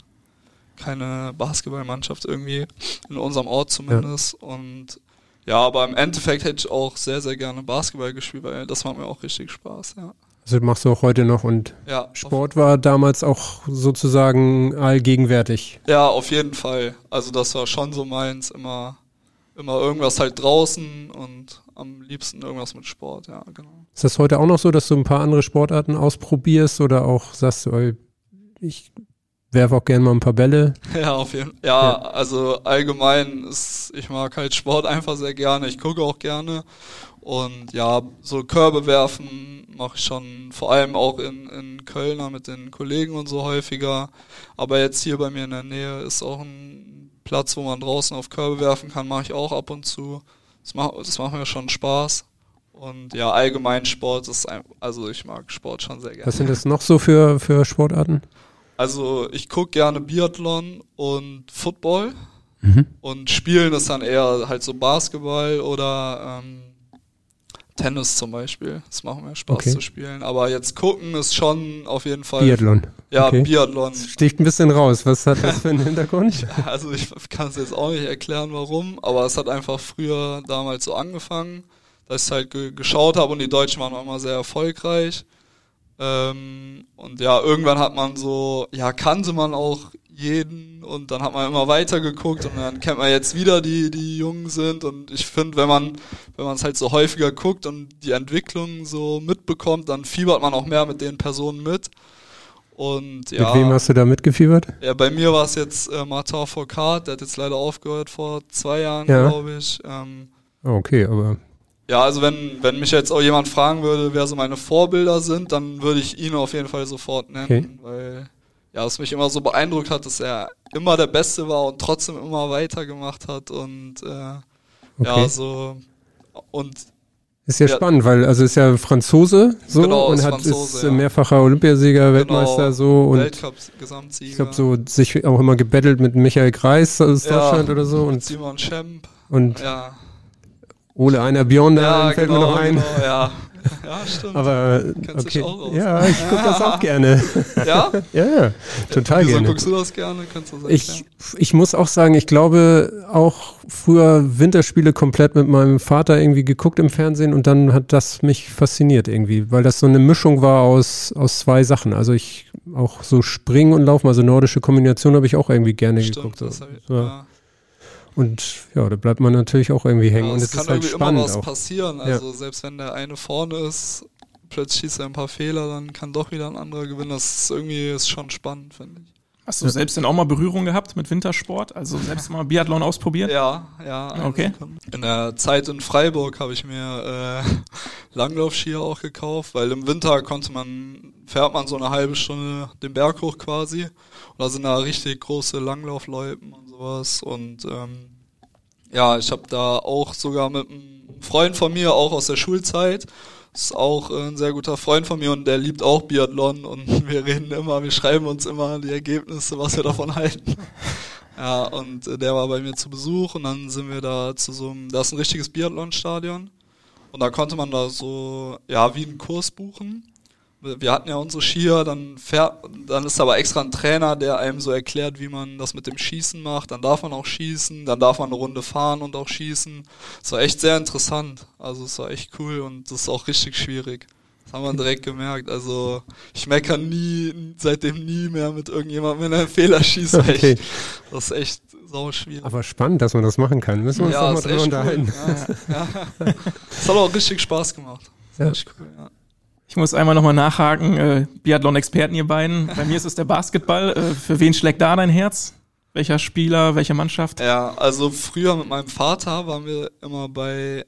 keine Basketballmannschaft irgendwie, in unserem Ort zumindest. Ja. Und ja, aber im Endeffekt hätte ich auch sehr, sehr gerne Basketball gespielt, weil das macht mir auch richtig Spaß, ja. Also machst du auch heute noch und ja, Sport war damals auch sozusagen allgegenwärtig. Ja, auf jeden Fall. Also das war schon so meins, immer, immer irgendwas halt draußen und am liebsten irgendwas mit Sport, ja, genau. Ist das heute auch noch so, dass du ein paar andere Sportarten ausprobierst oder auch sagst du, ich werfe auch gerne mal ein paar Bälle. [laughs] Ja, auf jeden Fall. Ja, ja, also allgemein ist, ich mag halt Sport einfach sehr gerne. Ich gucke auch gerne. Und ja, so Körbe werfen mache ich schon vor allem auch in, in Kölner mit den Kollegen und so häufiger. Aber jetzt hier bei mir in der Nähe ist auch ein Platz, wo man draußen auf Körbe werfen kann, mache ich auch ab und zu. Das macht, das macht mir schon Spaß. Und ja, allgemein Sport ist, ein, also ich mag Sport schon sehr gerne. Was sind das noch so für, für Sportarten? Also ich gucke gerne Biathlon und Football. Mhm. Und spielen ist dann eher halt so Basketball oder ähm, Tennis zum Beispiel. Das macht mir Spaß okay. zu spielen. Aber jetzt gucken ist schon auf jeden Fall. Biathlon. Ja, okay. Biathlon. Das sticht ein bisschen raus. Was hat das für einen [laughs] Hintergrund? also ich kann es jetzt auch nicht erklären, warum, aber es hat einfach früher damals so angefangen, dass ich halt ge geschaut habe und die Deutschen waren immer sehr erfolgreich. Ähm, und ja, irgendwann hat man so, ja, kannte man auch jeden und dann hat man immer weiter geguckt und dann kennt man jetzt wieder die, die jungen sind und ich finde, wenn man, wenn man es halt so häufiger guckt und die Entwicklung so mitbekommt, dann fiebert man auch mehr mit den Personen mit. Und ja. Mit wem hast du da mitgefiebert? Ja, bei mir war es jetzt äh, Martin Foucault, der hat jetzt leider aufgehört vor zwei Jahren, ja. glaube ich. Ähm, okay, aber ja, also wenn, wenn mich jetzt auch jemand fragen würde, wer so meine Vorbilder sind, dann würde ich ihn auf jeden Fall sofort nennen, okay. weil ja, es mich immer so beeindruckt hat, dass er immer der Beste war und trotzdem immer weitergemacht hat und äh, okay. ja, so und ist ja, ja, spannend, weil also ist ja Franzose so genau, und hat Franzose, ist ja. mehrfacher Olympiasieger, genau, Weltmeister so und Weltcup Gesamtsieger. Ich glaube so sich auch immer gebettelt mit Michael Greis aus ja, Deutschland oder so und Simon Schemp und ja. Ole Einer Björn, ja, fällt genau, mir noch ein. Genau, ja. ja, stimmt. Aber Kennst okay. auch aus. Ja, ich gucke das auch [laughs] gerne. Ja? ja, ja, total Wieso gerne. guckst du das gerne? Kannst du sagen, ich, ich muss auch sagen, ich glaube auch früher Winterspiele komplett mit meinem Vater irgendwie geguckt im Fernsehen und dann hat das mich fasziniert irgendwie, weil das so eine Mischung war aus, aus zwei Sachen. Also ich auch so Springen und Laufen, also nordische Kombination habe ich auch irgendwie gerne Stimmt, geguckt. So. Ich, ja. Und ja, da bleibt man natürlich auch irgendwie hängen. Ja, und es kann ist halt irgendwie immer was auch. passieren. Also ja. selbst wenn der eine vorne ist, plötzlich schießt er ein paar Fehler, dann kann doch wieder ein anderer gewinnen. Das ist irgendwie ist schon spannend, finde ich. Hast du selbst denn auch mal Berührung gehabt mit Wintersport? Also selbst mal Biathlon ausprobiert? Ja, ja. Okay. In der Zeit in Freiburg habe ich mir äh, [laughs] Langlaufskier auch gekauft, weil im Winter konnte man, fährt man so eine halbe Stunde den Berg hoch quasi. Und da sind da richtig große Langlaufloipen und sowas. Und ähm, ja, ich habe da auch sogar mit einem Freund von mir, auch aus der Schulzeit, ist auch ein sehr guter Freund von mir und der liebt auch Biathlon und [laughs] wir reden immer, wir schreiben uns immer die Ergebnisse, was wir davon [laughs] halten. Ja, und der war bei mir zu Besuch und dann sind wir da zu so einem, da ist ein richtiges Biathlon-Stadion und da konnte man da so, ja, wie einen Kurs buchen wir hatten ja unsere Skier, dann fährt, dann ist aber extra ein Trainer, der einem so erklärt, wie man das mit dem Schießen macht. Dann darf man auch schießen, dann darf man eine Runde fahren und auch schießen. Es war echt sehr interessant. Also es war echt cool und das ist auch richtig schwierig. Das haben wir direkt gemerkt. Also ich meckere nie, seitdem nie mehr mit irgendjemandem, wenn er einen Fehler schießt. Okay. Echt, das ist echt sau schwierig. Aber spannend, dass man das machen kann. Müssen wir uns ja, doch mal drüber unterhalten. Cool. Ja, ja. [laughs] Das hat auch richtig Spaß gemacht. Das ja. cool, ja. Ich muss einmal nochmal nachhaken, äh, Biathlon-Experten ihr beiden. Bei mir ist es der Basketball. Äh, für wen schlägt da dein Herz? Welcher Spieler, welche Mannschaft? Ja, also früher mit meinem Vater waren wir immer bei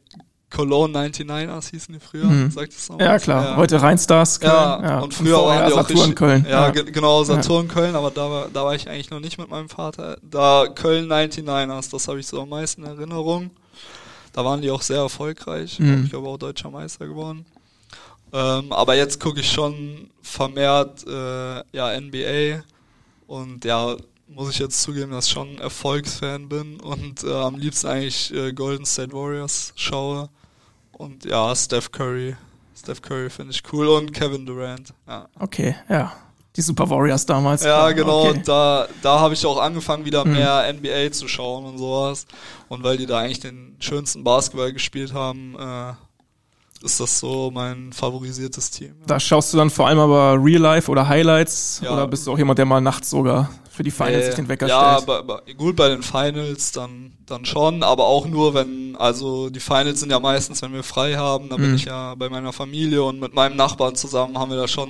Cologne 99ers hießen die früher, mhm. sagt es noch Ja, klar. Ja. Heute Rheinstars Köln. Ja, ja. und früher und waren die auch Saturn richtig, Köln. Ja, ja. genau, Saturn Köln, aber da war, da war ich eigentlich noch nicht mit meinem Vater. Da Köln 99ers, das habe ich so am meisten in Erinnerung. Da waren die auch sehr erfolgreich. Mhm. Ich glaube auch deutscher Meister geworden. Ähm, aber jetzt gucke ich schon vermehrt äh, ja NBA und ja muss ich jetzt zugeben, dass ich schon Erfolgsfan bin und äh, am liebsten eigentlich äh, Golden State Warriors schaue. Und ja, Steph Curry. Steph Curry finde ich cool und Kevin Durant. Ja. Okay, ja. Die Super Warriors damals. Ja, genau. Okay. Da, da habe ich auch angefangen, wieder mhm. mehr NBA zu schauen und sowas. Und weil die da eigentlich den schönsten Basketball gespielt haben, äh, ist das so mein favorisiertes Team. Da schaust du dann vor allem aber Real Life oder Highlights ja. oder bist du auch jemand, der mal nachts sogar für die Finals äh, sich den Wecker ja, stellt? Ja, bei, gut bei den Finals dann dann schon, aber auch nur wenn also die Finals sind ja meistens, wenn wir frei haben, da mhm. bin ich ja bei meiner Familie und mit meinem Nachbarn zusammen haben wir da schon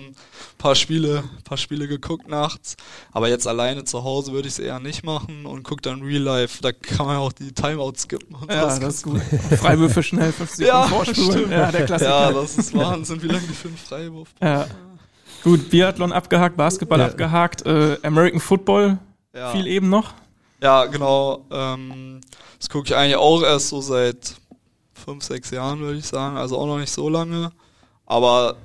paar Spiele, paar Spiele geguckt nachts. Aber jetzt alleine zu Hause würde ich es eher nicht machen und guck dann Real Life. Da kann man auch die Timeout skippen. Und ja, das, das ist gut. [laughs] Freiwürfe schnell 50 [laughs] ja, Vorspulen. Ja, der Klassiker. Ja, das ist Wahnsinn, wie lange die fünf Freiwurf. Ja. Gut, Biathlon abgehakt, Basketball ja. abgehakt, äh, American Football ja. viel eben noch. Ja, genau. Ähm, das gucke ich eigentlich auch erst so seit fünf, sechs Jahren, würde ich sagen. Also auch noch nicht so lange. Aber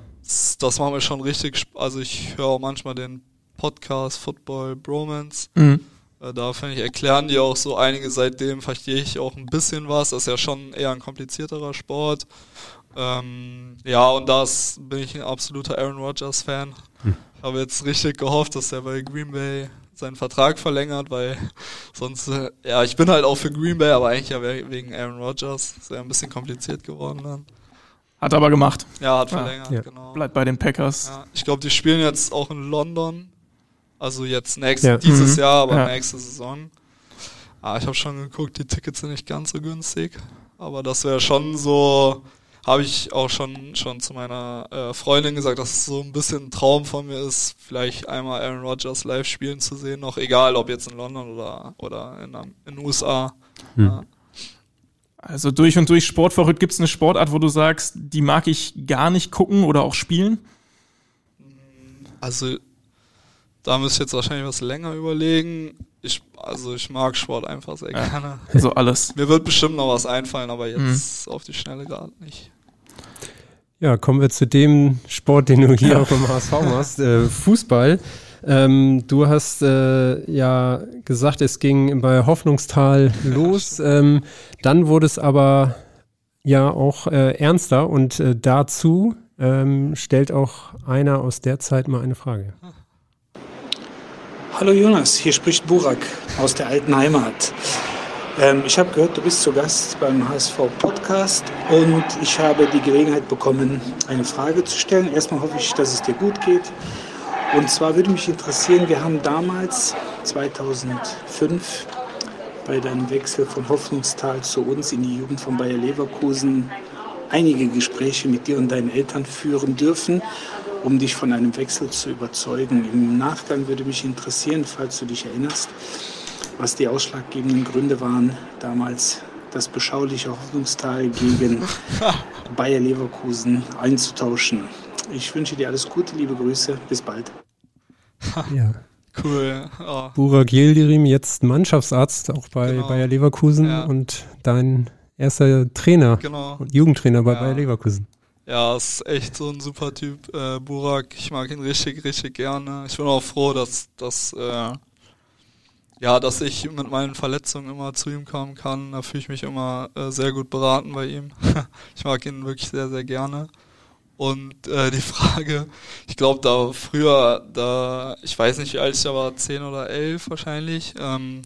das macht mir schon richtig, also ich höre auch manchmal den Podcast Football Bromance. Mhm. Äh, da finde ich, erklären die auch so einige, seitdem verstehe ich auch ein bisschen was. Das ist ja schon eher ein komplizierterer Sport. Ähm, ja, und das bin ich ein absoluter Aaron Rodgers Fan. Mhm. Ich habe jetzt richtig gehofft, dass er bei Green Bay seinen Vertrag verlängert, weil sonst, äh, ja, ich bin halt auch für Green Bay, aber eigentlich ja wegen Aaron Rodgers. Ist ja ein bisschen kompliziert geworden dann. Hat aber gemacht. Ja, hat verlängert, ja. genau. Bleibt bei den Packers. Ja, ich glaube, die spielen jetzt auch in London. Also jetzt nächstes, ja. dieses mhm. Jahr, aber nächste Saison. Ah, ich habe schon geguckt, die Tickets sind nicht ganz so günstig. Aber das wäre schon so, habe ich auch schon, schon zu meiner äh, Freundin gesagt, dass es so ein bisschen ein Traum von mir ist, vielleicht einmal Aaron Rodgers live spielen zu sehen, noch egal ob jetzt in London oder, oder in, in den USA. Hm. Ja. Also durch und durch sportverrückt gibt es eine Sportart, wo du sagst, die mag ich gar nicht gucken oder auch spielen? Also da müsste ich jetzt wahrscheinlich was länger überlegen. Ich, also ich mag Sport einfach sehr ja, gerne. So alles. Mir wird bestimmt noch was einfallen, aber jetzt mhm. auf die Schnelle gerade nicht. Ja, kommen wir zu dem Sport, den du hier ja. auch im HSV machst, äh, Fußball. Ähm, du hast äh, ja gesagt, es ging bei Hoffnungstal los. [laughs] Ähm, dann wurde es aber ja auch äh, ernster und äh, dazu ähm, stellt auch einer aus der Zeit mal eine Frage. Hallo Jonas, hier spricht Burak aus der alten Heimat. Ähm, ich habe gehört, du bist zu Gast beim HSV Podcast und ich habe die Gelegenheit bekommen, eine Frage zu stellen. Erstmal hoffe ich, dass es dir gut geht. Und zwar würde mich interessieren, wir haben damals 2005 bei deinem Wechsel von Hoffnungstal zu uns in die Jugend von Bayer Leverkusen einige Gespräche mit dir und deinen Eltern führen dürfen, um dich von einem Wechsel zu überzeugen. Im Nachgang würde mich interessieren, falls du dich erinnerst, was die ausschlaggebenden Gründe waren, damals das beschauliche Hoffnungstal gegen [laughs] Bayer Leverkusen einzutauschen. Ich wünsche dir alles Gute, liebe Grüße, bis bald. ja. [laughs] Cool. Oh. Burak Yildirim, jetzt Mannschaftsarzt, auch bei genau. Bayer Leverkusen ja. und dein erster Trainer, genau. Jugendtrainer bei ja. Bayer Leverkusen. Ja, ist echt so ein super Typ, äh, Burak. Ich mag ihn richtig, richtig gerne. Ich bin auch froh, dass, dass, äh, ja, dass ich mit meinen Verletzungen immer zu ihm kommen kann. Da fühle ich mich immer äh, sehr gut beraten bei ihm. [laughs] ich mag ihn wirklich sehr, sehr gerne. Und äh, die [laughs] Frage, ich glaube, da früher, da, ich weiß nicht, wie alt ich da war, zehn oder elf wahrscheinlich, ähm,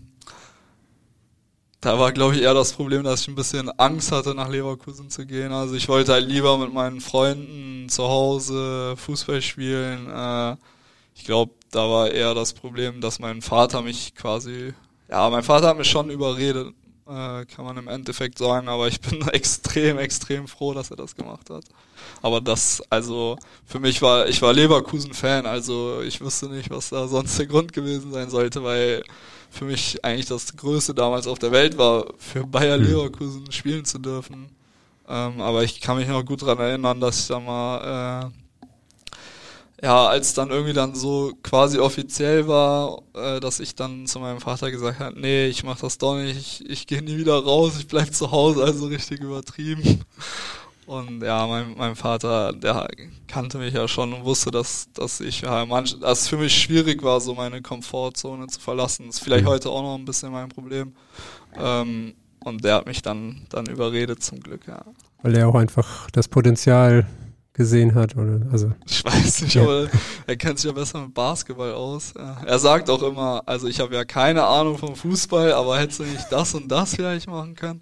da war, glaube ich, eher das Problem, dass ich ein bisschen Angst hatte, nach Leverkusen zu gehen. Also ich wollte halt lieber mit meinen Freunden zu Hause, Fußball spielen. Äh, ich glaube, da war eher das Problem, dass mein Vater mich quasi, ja, mein Vater hat mich schon überredet, äh, kann man im Endeffekt sagen, aber ich bin [laughs] extrem, extrem froh, dass er das gemacht hat. Aber das, also für mich war, ich war Leverkusen-Fan, also ich wüsste nicht, was da sonst der Grund gewesen sein sollte, weil für mich eigentlich das Größte damals auf der Welt war, für Bayer hm. Leverkusen spielen zu dürfen. Ähm, aber ich kann mich noch gut daran erinnern, dass ich da mal äh, ja, als dann irgendwie dann so quasi offiziell war, äh, dass ich dann zu meinem Vater gesagt habe, nee, ich mach das doch nicht, ich, ich gehe nie wieder raus, ich bleib zu Hause, also richtig übertrieben. Und ja, mein, mein Vater, der kannte mich ja schon und wusste, dass, dass ich ja manch, dass es für mich schwierig war, so meine Komfortzone zu verlassen. Das ist vielleicht mhm. heute auch noch ein bisschen mein Problem. Ähm, und der hat mich dann, dann überredet zum Glück, ja. Weil er auch einfach das Potenzial gesehen hat. Oder, also, ich weiß nicht, ja. aber er kennt sich ja besser mit Basketball aus. Er sagt auch immer, also ich habe ja keine Ahnung vom Fußball, aber hättest du nicht das und das vielleicht machen können?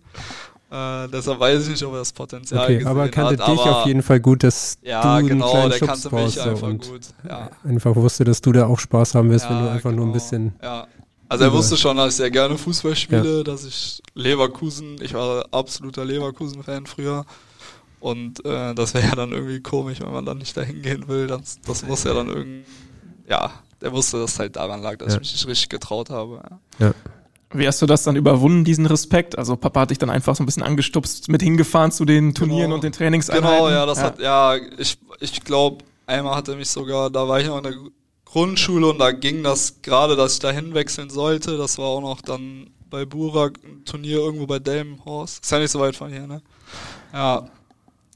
Äh, deshalb weiß ich nicht, ob er das Potenzial okay, gesehen aber er kannte hat, dich auf jeden Fall gut, dass ja, du genau, einen der Schubs kannte mich so einfach gut. Ja. Einfach wusste, dass du da auch Spaß haben wirst, ja, wenn du einfach genau. nur ein bisschen. Ja. Also er wusste schon, dass ich sehr gerne Fußball spiele, ja. dass ich Leverkusen, ich war absoluter Leverkusen-Fan früher. Und äh, das wäre ja dann irgendwie komisch, wenn man dann nicht dahin gehen will. Das, das muss ja dann irgendwie, ja, der wusste, dass es halt daran lag, dass ja. ich mich nicht richtig getraut habe. Ja. ja. Wie hast du das dann überwunden, diesen Respekt? Also Papa hat dich dann einfach so ein bisschen angestupst, mit hingefahren zu den Turnieren genau. und den Trainingseinheiten? Genau, ja, das ja. hat, ja, ich, ich glaube, einmal hat er mich sogar, da war ich noch in der Grundschule und da ging das gerade, dass ich da hinwechseln sollte. Das war auch noch dann bei Burak ein Turnier irgendwo bei Delmenhorst. Ist ja nicht so weit von hier, ne? Ja,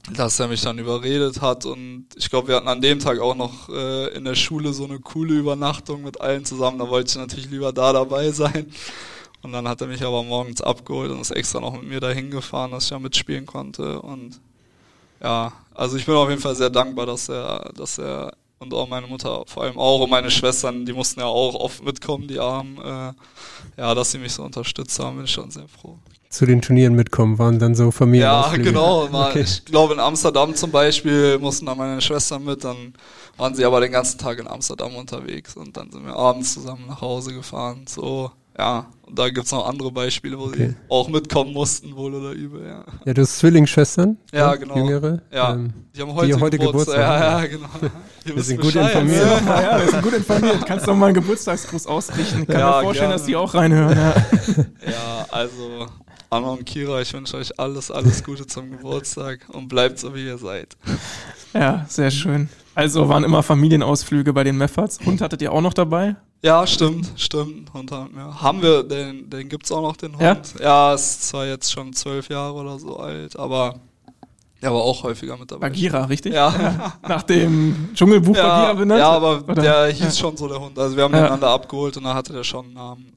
dass er mich dann überredet hat und ich glaube, wir hatten an dem Tag auch noch äh, in der Schule so eine coole Übernachtung mit allen zusammen. Da wollte ich natürlich lieber da dabei sein. Und dann hat er mich aber morgens abgeholt und ist extra noch mit mir dahin gefahren, dass ich ja mitspielen konnte. Und ja, also ich bin auf jeden Fall sehr dankbar, dass er, dass er und auch meine Mutter vor allem auch und meine Schwestern, die mussten ja auch oft mitkommen, die Armen. Äh, ja, dass sie mich so unterstützt haben, bin ich schon sehr froh. Zu den Turnieren mitkommen, waren dann so Familien. Ja, genau. [laughs] Mal, okay. Ich glaube in Amsterdam zum Beispiel mussten da meine Schwestern mit, dann waren sie aber den ganzen Tag in Amsterdam unterwegs und dann sind wir abends zusammen nach Hause gefahren. So, ja, und da gibt's noch andere Beispiele, wo okay. sie auch mitkommen mussten, wohl oder übel, ja. Ja, du hast Zwillingsschwestern? Ja, genau. Jüngere? Ja, ähm, die haben heute, die heute Geburtstag. Geburtstag. Ja, ja, genau. Wir, wir sind gut informiert. Ja, ja, wir sind gut informiert. Kannst du noch mal einen Geburtstagsgruß ausrichten. Kann ja, mir vorstellen, gerne. dass die auch reinhören. Ja, ja also Anna und Kira, ich wünsche euch alles, alles Gute zum Geburtstag und bleibt so, wie ihr seid. Ja, sehr schön. Also waren immer Familienausflüge bei den Mefferts. Hund hattet ihr auch noch dabei? Ja, stimmt, stimmt. Hund haben wir. Haben wir, den, den gibt's auch noch, den Hund. Ja, ja ist zwar jetzt schon zwölf Jahre oder so alt, aber der war auch häufiger mit dabei. Bagheera, richtig? Ja. Nach dem Dschungelbuch ja, Bagheera benannt? Ja, aber oder? der hieß ja. schon so der Hund. Also wir haben ja. den einander abgeholt und da hatte der schon einen Namen.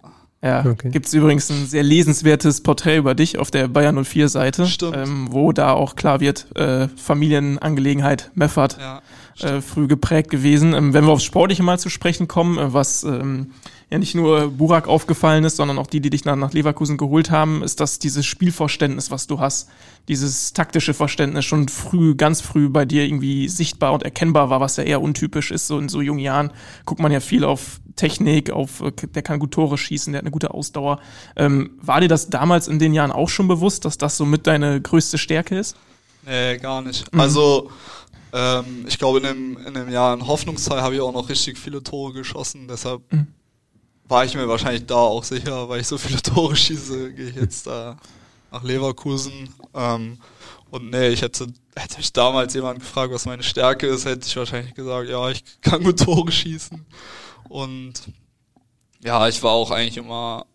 Ja, okay. gibt es übrigens ein sehr lesenswertes Porträt über dich auf der Bayern 04 Seite, ähm, wo da auch klar wird, äh, Familienangelegenheit Meffert. Ja äh, früh geprägt gewesen. Ähm, wenn wir aufs Sportliche mal zu sprechen kommen, äh, was ähm, ja nicht nur Burak aufgefallen ist, sondern auch die, die dich nach, nach Leverkusen geholt haben, ist, dass dieses Spielverständnis, was du hast, dieses taktische Verständnis schon früh, ganz früh bei dir irgendwie sichtbar und erkennbar war, was ja eher untypisch ist. So in so jungen Jahren guckt man ja viel auf Technik, auf äh, der kann gut Tore schießen, der hat eine gute Ausdauer. Ähm, war dir das damals in den Jahren auch schon bewusst, dass das so mit deine größte Stärke ist? Nee, gar nicht. Mhm. Also ähm, ich glaube, in dem, in dem Jahr in Hoffnungsteil habe ich auch noch richtig viele Tore geschossen. Deshalb mhm. War ich mir wahrscheinlich da auch sicher, weil ich so viele [laughs] Tore schieße, gehe ich jetzt da nach Leverkusen. Ähm, und nee, ich hätte, hätte mich damals jemand gefragt, was meine Stärke ist, hätte ich wahrscheinlich gesagt, ja, ich kann gut [laughs] Tore schießen. Und ja, ich war auch eigentlich immer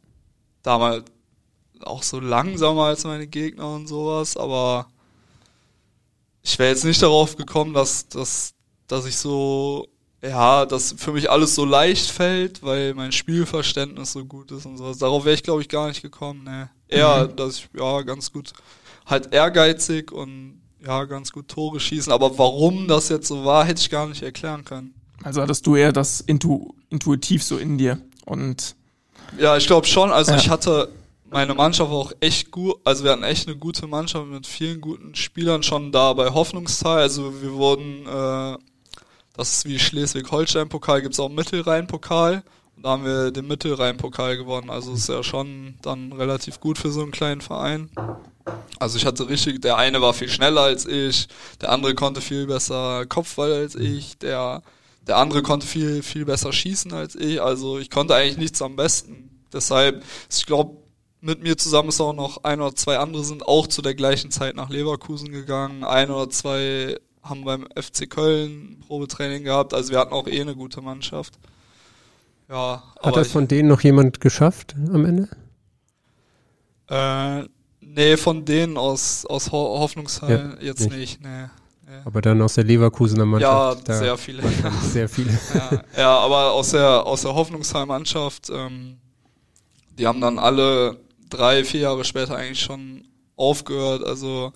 damals auch so langsamer als meine Gegner und sowas, aber ich wäre jetzt nicht darauf gekommen, dass, dass, dass ich so, ja, dass für mich alles so leicht fällt, weil mein Spielverständnis so gut ist und sowas. Darauf wäre ich, glaube ich, gar nicht gekommen. Ne. Eher, mhm. dass ich, ja, ganz gut, halt ehrgeizig und ja, ganz gut Tore schießen. Aber warum das jetzt so war, hätte ich gar nicht erklären können. Also hattest du eher das intu intuitiv so in dir und ja, ich glaube schon. Also ja. ich hatte meine Mannschaft auch echt gut, also wir hatten echt eine gute Mannschaft mit vielen guten Spielern schon da bei Hoffnungstal. Also wir wurden, äh, das ist wie Schleswig-Holstein-Pokal, gibt's auch einen Mittelrhein-Pokal. Und da haben wir den Mittelrhein-Pokal gewonnen. Also ist ja schon dann relativ gut für so einen kleinen Verein. Also ich hatte richtig, der eine war viel schneller als ich, der andere konnte viel besser Kopfball als ich, der, der andere konnte viel, viel besser schießen als ich. Also ich konnte eigentlich nichts am besten. Deshalb, ich glaube, mit mir zusammen ist auch noch ein oder zwei andere sind auch zu der gleichen Zeit nach Leverkusen gegangen. Ein oder zwei haben beim FC Köln Probetraining gehabt. Also wir hatten auch eh eine gute Mannschaft. Ja, Hat das von denen noch jemand geschafft am Ende? Äh, nee, von denen aus, aus Ho Hoffnungsheim ja, jetzt nicht. nicht nee. Aber dann aus der Leverkusener Mannschaft. Ja, sehr viele. Sehr viele. [laughs] ja, ja, aber aus der, aus der Hoffnungsheim-Mannschaft, ähm, die haben dann alle drei, vier Jahre später eigentlich schon aufgehört. Also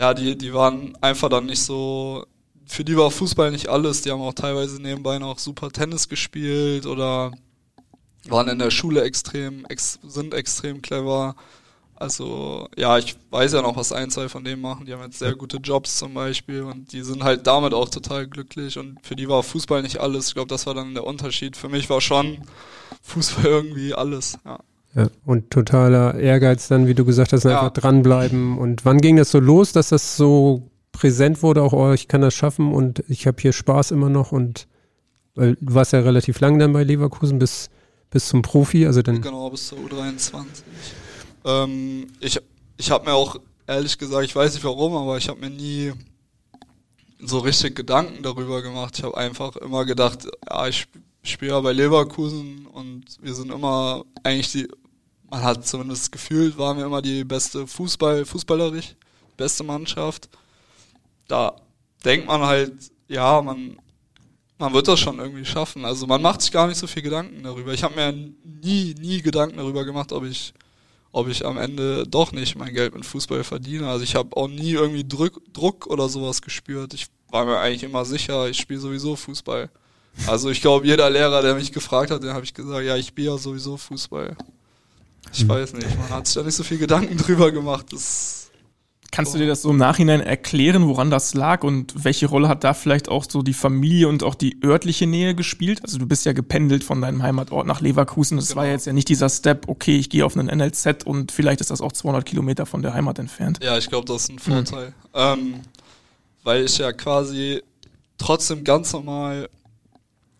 ja, die, die waren einfach dann nicht so. Für die war Fußball nicht alles. Die haben auch teilweise nebenbei noch super Tennis gespielt oder waren in der Schule extrem, ex, sind extrem clever. Also ja, ich weiß ja noch, was ein, zwei von denen machen. Die haben jetzt sehr gute Jobs zum Beispiel und die sind halt damit auch total glücklich und für die war Fußball nicht alles. Ich glaube, das war dann der Unterschied. Für mich war schon Fußball [laughs] irgendwie alles. Ja. Ja, und totaler Ehrgeiz dann, wie du gesagt hast, einfach ja. dranbleiben. Und wann ging das so los, dass das so präsent wurde, auch, oh, ich kann das schaffen und ich habe hier Spaß immer noch und weil du warst ja relativ lang dann bei Leverkusen bis, bis zum Profi, also dann. Genau, bis zur U23. Ähm, ich ich habe mir auch, ehrlich gesagt, ich weiß nicht warum, aber ich habe mir nie so richtig Gedanken darüber gemacht. Ich habe einfach immer gedacht, ja, ich spiele ja bei Leverkusen und wir sind immer eigentlich die, man hat zumindest gefühlt, waren wir immer die beste Fußball, fußballerisch, beste Mannschaft. Da denkt man halt, ja, man, man wird das schon irgendwie schaffen. Also man macht sich gar nicht so viel Gedanken darüber. Ich habe mir nie, nie Gedanken darüber gemacht, ob ich, ob ich am Ende doch nicht mein Geld mit Fußball verdiene. Also ich habe auch nie irgendwie Druck, Druck oder sowas gespürt. Ich war mir eigentlich immer sicher, ich spiele sowieso Fußball. Also ich glaube, jeder Lehrer, der mich gefragt hat, den habe ich gesagt, ja, ich spiele ja sowieso Fußball. Ich mhm. weiß nicht, man hat sich da nicht so viel Gedanken [laughs] drüber gemacht. Das Kannst du dir das so im Nachhinein erklären, woran das lag und welche Rolle hat da vielleicht auch so die Familie und auch die örtliche Nähe gespielt? Also du bist ja gependelt von deinem Heimatort nach Leverkusen. Das genau. war jetzt ja nicht dieser Step, okay, ich gehe auf einen NLZ und vielleicht ist das auch 200 Kilometer von der Heimat entfernt. Ja, ich glaube, das ist ein Vorteil. Mhm. Ähm, weil ich ja quasi trotzdem ganz normal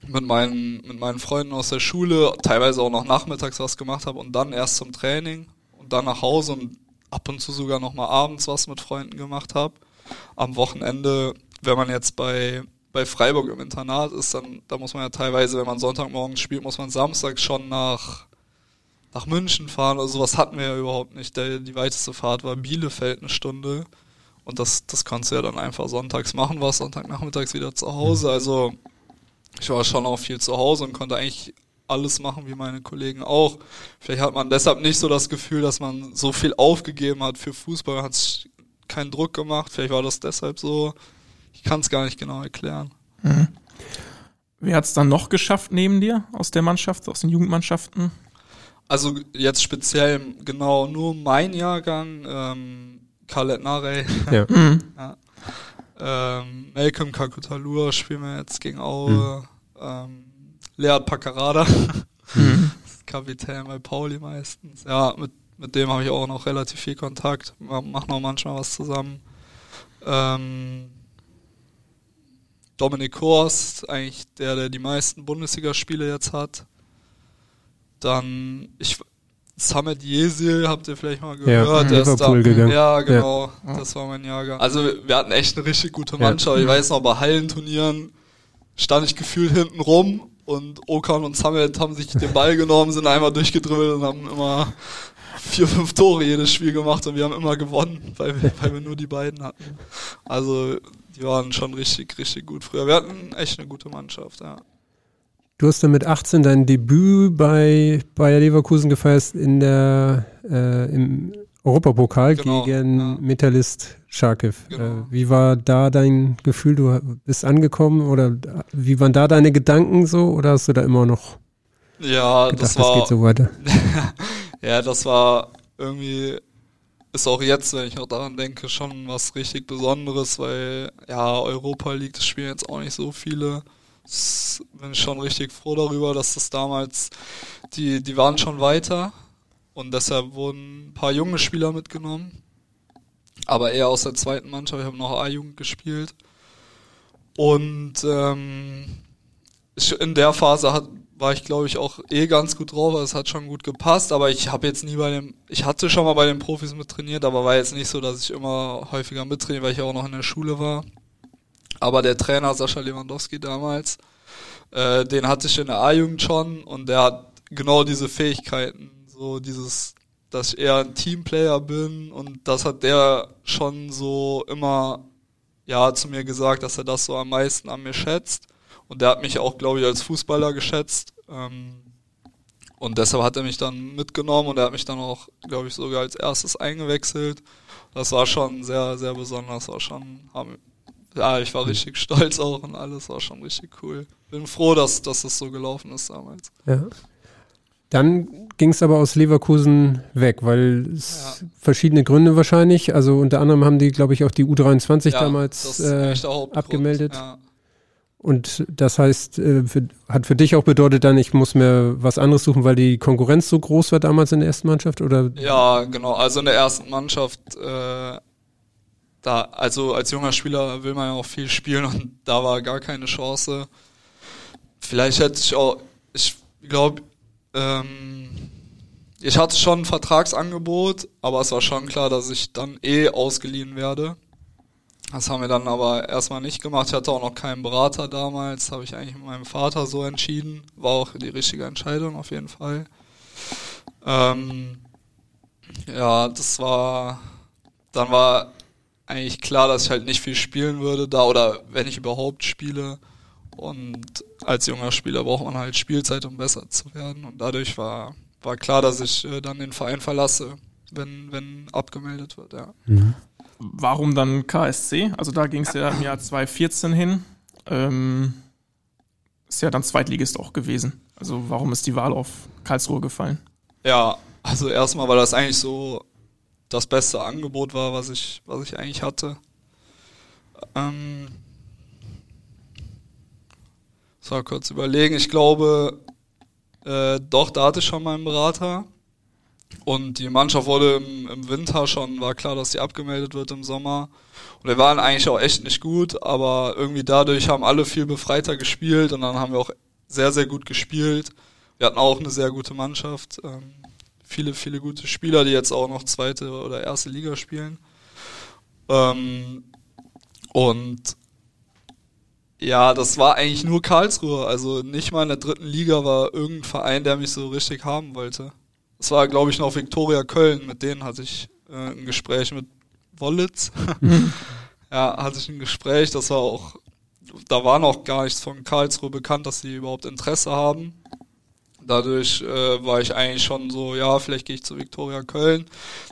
mit meinen, mit meinen Freunden aus der Schule teilweise auch noch nachmittags was gemacht habe und dann erst zum Training und dann nach Hause und ab und zu sogar noch mal abends was mit Freunden gemacht habe. Am Wochenende, wenn man jetzt bei bei Freiburg im Internat ist, dann da muss man ja teilweise, wenn man Sonntagmorgens spielt, muss man Samstag schon nach nach München fahren. Also sowas hatten wir ja überhaupt nicht. Der, die weiteste Fahrt war Bielefeld eine Stunde. Und das, das kannst du ja dann einfach sonntags machen, war Sonntagnachmittags wieder zu Hause. Also ich war schon auch viel zu Hause und konnte eigentlich alles machen wie meine Kollegen auch. Vielleicht hat man deshalb nicht so das Gefühl, dass man so viel aufgegeben hat für Fußball, hat sich keinen Druck gemacht. Vielleicht war das deshalb so. Ich kann es gar nicht genau erklären. Mhm. Wer hat es dann noch geschafft neben dir aus der Mannschaft, aus den Jugendmannschaften? Also jetzt speziell genau nur mein Jahrgang, ähm, Khaled Narey. Ja. Mhm. ja. Ähm, Malcolm Kakutalur spielen wir jetzt gegen Aue. Mhm. Ähm, Lead Paccarada, mhm. [laughs] Kapitän bei Pauli meistens. Ja, mit, mit dem habe ich auch noch relativ viel Kontakt. Wir machen auch manchmal was zusammen. Ähm, Dominik Horst, eigentlich der, der die meisten Bundesligaspiele jetzt hat. Dann, ich, Samet Yesil habt ihr vielleicht mal gehört. Ja, der ist da, gegangen. ja genau, ja. das war mein Jahrgang. Also wir hatten echt eine richtig gute Mannschaft. Ja. Ich weiß noch, bei Hallenturnieren stand ich gefühlt hinten rum und Okan und Samet haben sich den Ball genommen, sind einmal durchgedribbelt und haben immer vier, fünf Tore jedes Spiel gemacht und wir haben immer gewonnen, weil wir, weil wir nur die beiden hatten. Also die waren schon richtig, richtig gut früher. Wir hatten echt eine gute Mannschaft, ja. Du hast dann mit 18 dein Debüt bei Bayer Leverkusen gefeiert in der, äh, im Europapokal genau, gegen ja. Metallist Charkiw. Genau. Äh, wie war da dein Gefühl? Du bist angekommen oder wie waren da deine Gedanken so oder hast du da immer noch ja, gedacht, das, war, das geht so weiter? [laughs] Ja, das war irgendwie, ist auch jetzt, wenn ich noch daran denke, schon was richtig Besonderes, weil ja, Europa League, das spielen jetzt auch nicht so viele. Bin schon richtig froh darüber, dass das damals, die, die waren schon weiter und deshalb wurden ein paar junge Spieler mitgenommen. Aber eher aus der zweiten Mannschaft, ich habe noch A-Jugend gespielt. Und ähm, in der Phase hat, war ich, glaube ich, auch eh ganz gut drauf. Also es hat schon gut gepasst, aber ich habe jetzt nie bei dem, ich hatte schon mal bei den Profis mit trainiert, aber war jetzt nicht so, dass ich immer häufiger mittrainiere, weil ich auch noch in der Schule war. Aber der Trainer Sascha Lewandowski damals, äh, den hatte ich in der A-Jugend schon und der hat genau diese Fähigkeiten, so dieses, dass ich eher ein Teamplayer bin und das hat der schon so immer ja zu mir gesagt, dass er das so am meisten an mir schätzt und der hat mich auch, glaube ich, als Fußballer geschätzt. Ähm, und deshalb hat er mich dann mitgenommen und er hat mich dann auch, glaube ich, sogar als erstes eingewechselt. Das war schon sehr, sehr besonders. War schon, ja, ich war richtig stolz auch und alles war schon richtig cool. Bin froh, dass, dass das so gelaufen ist damals. Ja. Dann ging es aber aus Leverkusen weg, weil es ja. verschiedene Gründe wahrscheinlich. Also unter anderem haben die, glaube ich, auch die U23 ja, damals äh, abgemeldet. Ja. Und das heißt, äh, für, hat für dich auch bedeutet dann, ich muss mir was anderes suchen, weil die Konkurrenz so groß war damals in der ersten Mannschaft, oder? Ja, genau. Also in der ersten Mannschaft, äh, da, also als junger Spieler will man ja auch viel spielen und da war gar keine Chance. Vielleicht hätte ich auch, ich glaube, ähm, ich hatte schon ein Vertragsangebot, aber es war schon klar, dass ich dann eh ausgeliehen werde. Das haben wir dann aber erstmal nicht gemacht. Ich hatte auch noch keinen Berater damals. Habe ich eigentlich mit meinem Vater so entschieden. War auch die richtige Entscheidung auf jeden Fall. Ähm, ja, das war. Dann war eigentlich klar, dass ich halt nicht viel spielen würde da oder wenn ich überhaupt spiele. Und als junger Spieler braucht man halt Spielzeit, um besser zu werden. Und dadurch war, war klar, dass ich äh, dann den Verein verlasse, wenn, wenn abgemeldet wird, ja. Mhm. Warum dann KSC? Also da ging es ja im Jahr 2014 hin. Ähm, ist ja dann Zweitligist auch gewesen. Also warum ist die Wahl auf Karlsruhe gefallen? Ja, also erstmal, weil das eigentlich so das beste Angebot war, was ich, was ich eigentlich hatte. Ähm, so, kurz überlegen. Ich glaube, äh, doch, da hatte ich schon meinen Berater. Und die Mannschaft wurde im, im, Winter schon, war klar, dass sie abgemeldet wird im Sommer. Und wir waren eigentlich auch echt nicht gut, aber irgendwie dadurch haben alle viel befreiter gespielt und dann haben wir auch sehr, sehr gut gespielt. Wir hatten auch eine sehr gute Mannschaft. Ähm, viele, viele gute Spieler, die jetzt auch noch zweite oder erste Liga spielen. Ähm, und ja, das war eigentlich nur Karlsruhe. Also nicht mal in der dritten Liga war irgendein Verein, der mich so richtig haben wollte. Das war, glaube ich, noch Viktoria Köln. Mit denen hatte ich äh, ein Gespräch mit Wollitz. [laughs] ja, hatte ich ein Gespräch. Das war auch, da war noch gar nichts von Karlsruhe bekannt, dass sie überhaupt Interesse haben. Dadurch äh, war ich eigentlich schon so, ja, vielleicht gehe ich zu Viktoria Köln.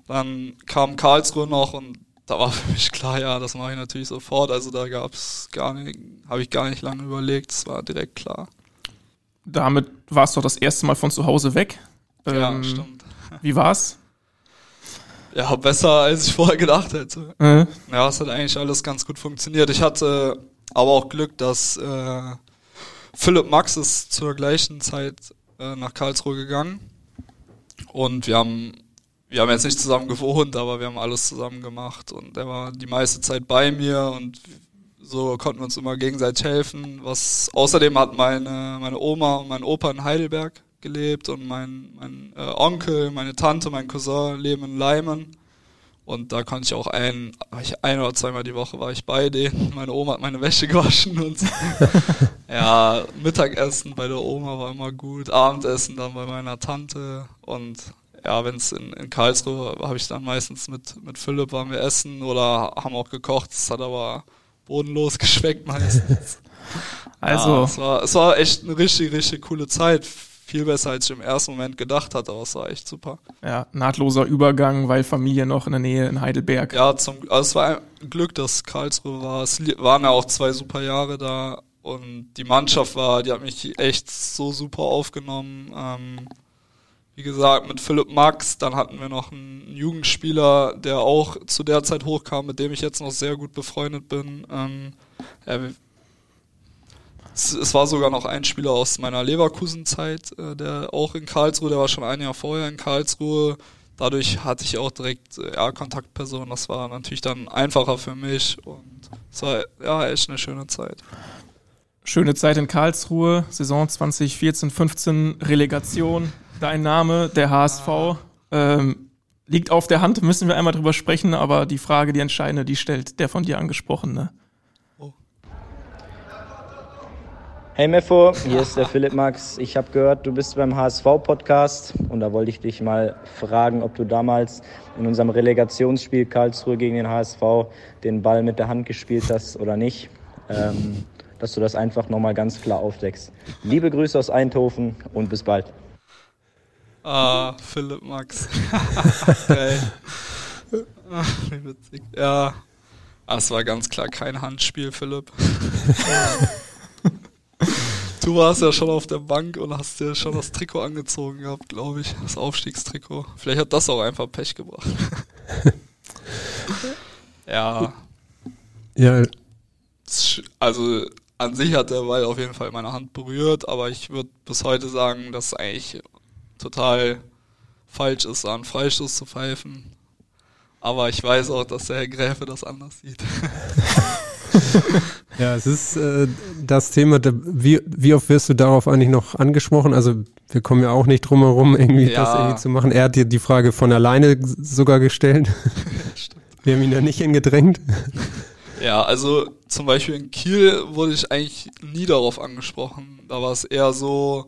Dann kam Karlsruhe noch und da war [laughs] für mich klar, ja, das mache ich natürlich sofort. Also da gab es gar nicht, habe ich gar nicht lange überlegt, es war direkt klar. Damit warst du doch das erste Mal von zu Hause weg. Ja, ähm, stimmt. Wie war's? [laughs] Ja, besser als ich vorher gedacht hätte. Mhm. Ja, es hat eigentlich alles ganz gut funktioniert. Ich hatte aber auch Glück, dass äh, Philipp Max ist zur gleichen Zeit äh, nach Karlsruhe gegangen. Und wir haben, wir haben jetzt nicht zusammen gewohnt, aber wir haben alles zusammen gemacht. Und er war die meiste Zeit bei mir und so konnten wir uns immer gegenseitig helfen. Was außerdem hat meine, meine Oma und mein Opa in Heidelberg gelebt und mein, mein äh, Onkel, meine Tante, mein Cousin leben in Leimen. Und da konnte ich auch ein, ein oder zweimal die Woche war ich bei denen. Meine Oma hat meine Wäsche [laughs] gewaschen und so. [laughs] ja, Mittagessen bei der Oma war immer gut, Abendessen dann bei meiner Tante und ja, wenn es in, in Karlsruhe habe ich dann meistens mit, mit Philipp waren wir essen oder haben auch gekocht. Es hat aber bodenlos [laughs] geschmeckt meistens. Also. Ja, es, war, es war echt eine richtig, richtig coole Zeit viel besser, als ich im ersten Moment gedacht hatte, aber es war echt super. Ja, nahtloser Übergang, weil Familie noch in der Nähe in Heidelberg. Ja, zum, also es war ein Glück, dass Karlsruhe war. Es waren ja auch zwei super Jahre da und die Mannschaft war, die hat mich echt so super aufgenommen. Ähm, wie gesagt, mit Philipp Max, dann hatten wir noch einen Jugendspieler, der auch zu der Zeit hochkam, mit dem ich jetzt noch sehr gut befreundet bin. Ähm, ja, es, es, war sogar noch ein Spieler aus meiner Leverkusen-Zeit, äh, der auch in Karlsruhe, der war schon ein Jahr vorher in Karlsruhe. Dadurch hatte ich auch direkt äh, ja, Kontaktpersonen. Das war natürlich dann einfacher für mich und es war ja echt eine schöne Zeit. Schöne Zeit in Karlsruhe, Saison 2014, 15, Relegation. Dein Name, der HSV, ähm, liegt auf der Hand, müssen wir einmal drüber sprechen, aber die Frage, die entscheidende, die stellt der von dir angesprochene. Oh. Hey Meffo, hier ist der Philipp Max. Ich habe gehört, du bist beim HSV-Podcast und da wollte ich dich mal fragen, ob du damals in unserem Relegationsspiel Karlsruhe gegen den HSV den Ball mit der Hand gespielt hast oder nicht. Ähm, dass du das einfach nochmal ganz klar aufdeckst. Liebe Grüße aus Eindhoven und bis bald. Ah, Philipp Max. [laughs] Geil. wie witzig. Ja, ah, es war ganz klar kein Handspiel, Philipp. [laughs] du warst ja schon auf der Bank und hast dir schon das Trikot angezogen gehabt, glaube ich. Das Aufstiegstrikot. Vielleicht hat das auch einfach Pech gebracht. [laughs] ja. Ja. Also an sich hat der Ball auf jeden Fall meine Hand berührt, aber ich würde bis heute sagen, dass es eigentlich total falsch ist, einen Freistoß zu pfeifen. Aber ich weiß auch, dass der Herr Gräfe das anders sieht. [laughs] [laughs] ja, es ist äh, das Thema, wie, wie oft wirst du darauf eigentlich noch angesprochen? Also wir kommen ja auch nicht drum herum, irgendwie ja. das irgendwie zu machen. Er hat dir die Frage von alleine sogar gestellt. [laughs] wir haben ihn ja nicht hingedrängt. Ja, also zum Beispiel in Kiel wurde ich eigentlich nie darauf angesprochen. Da war es eher so,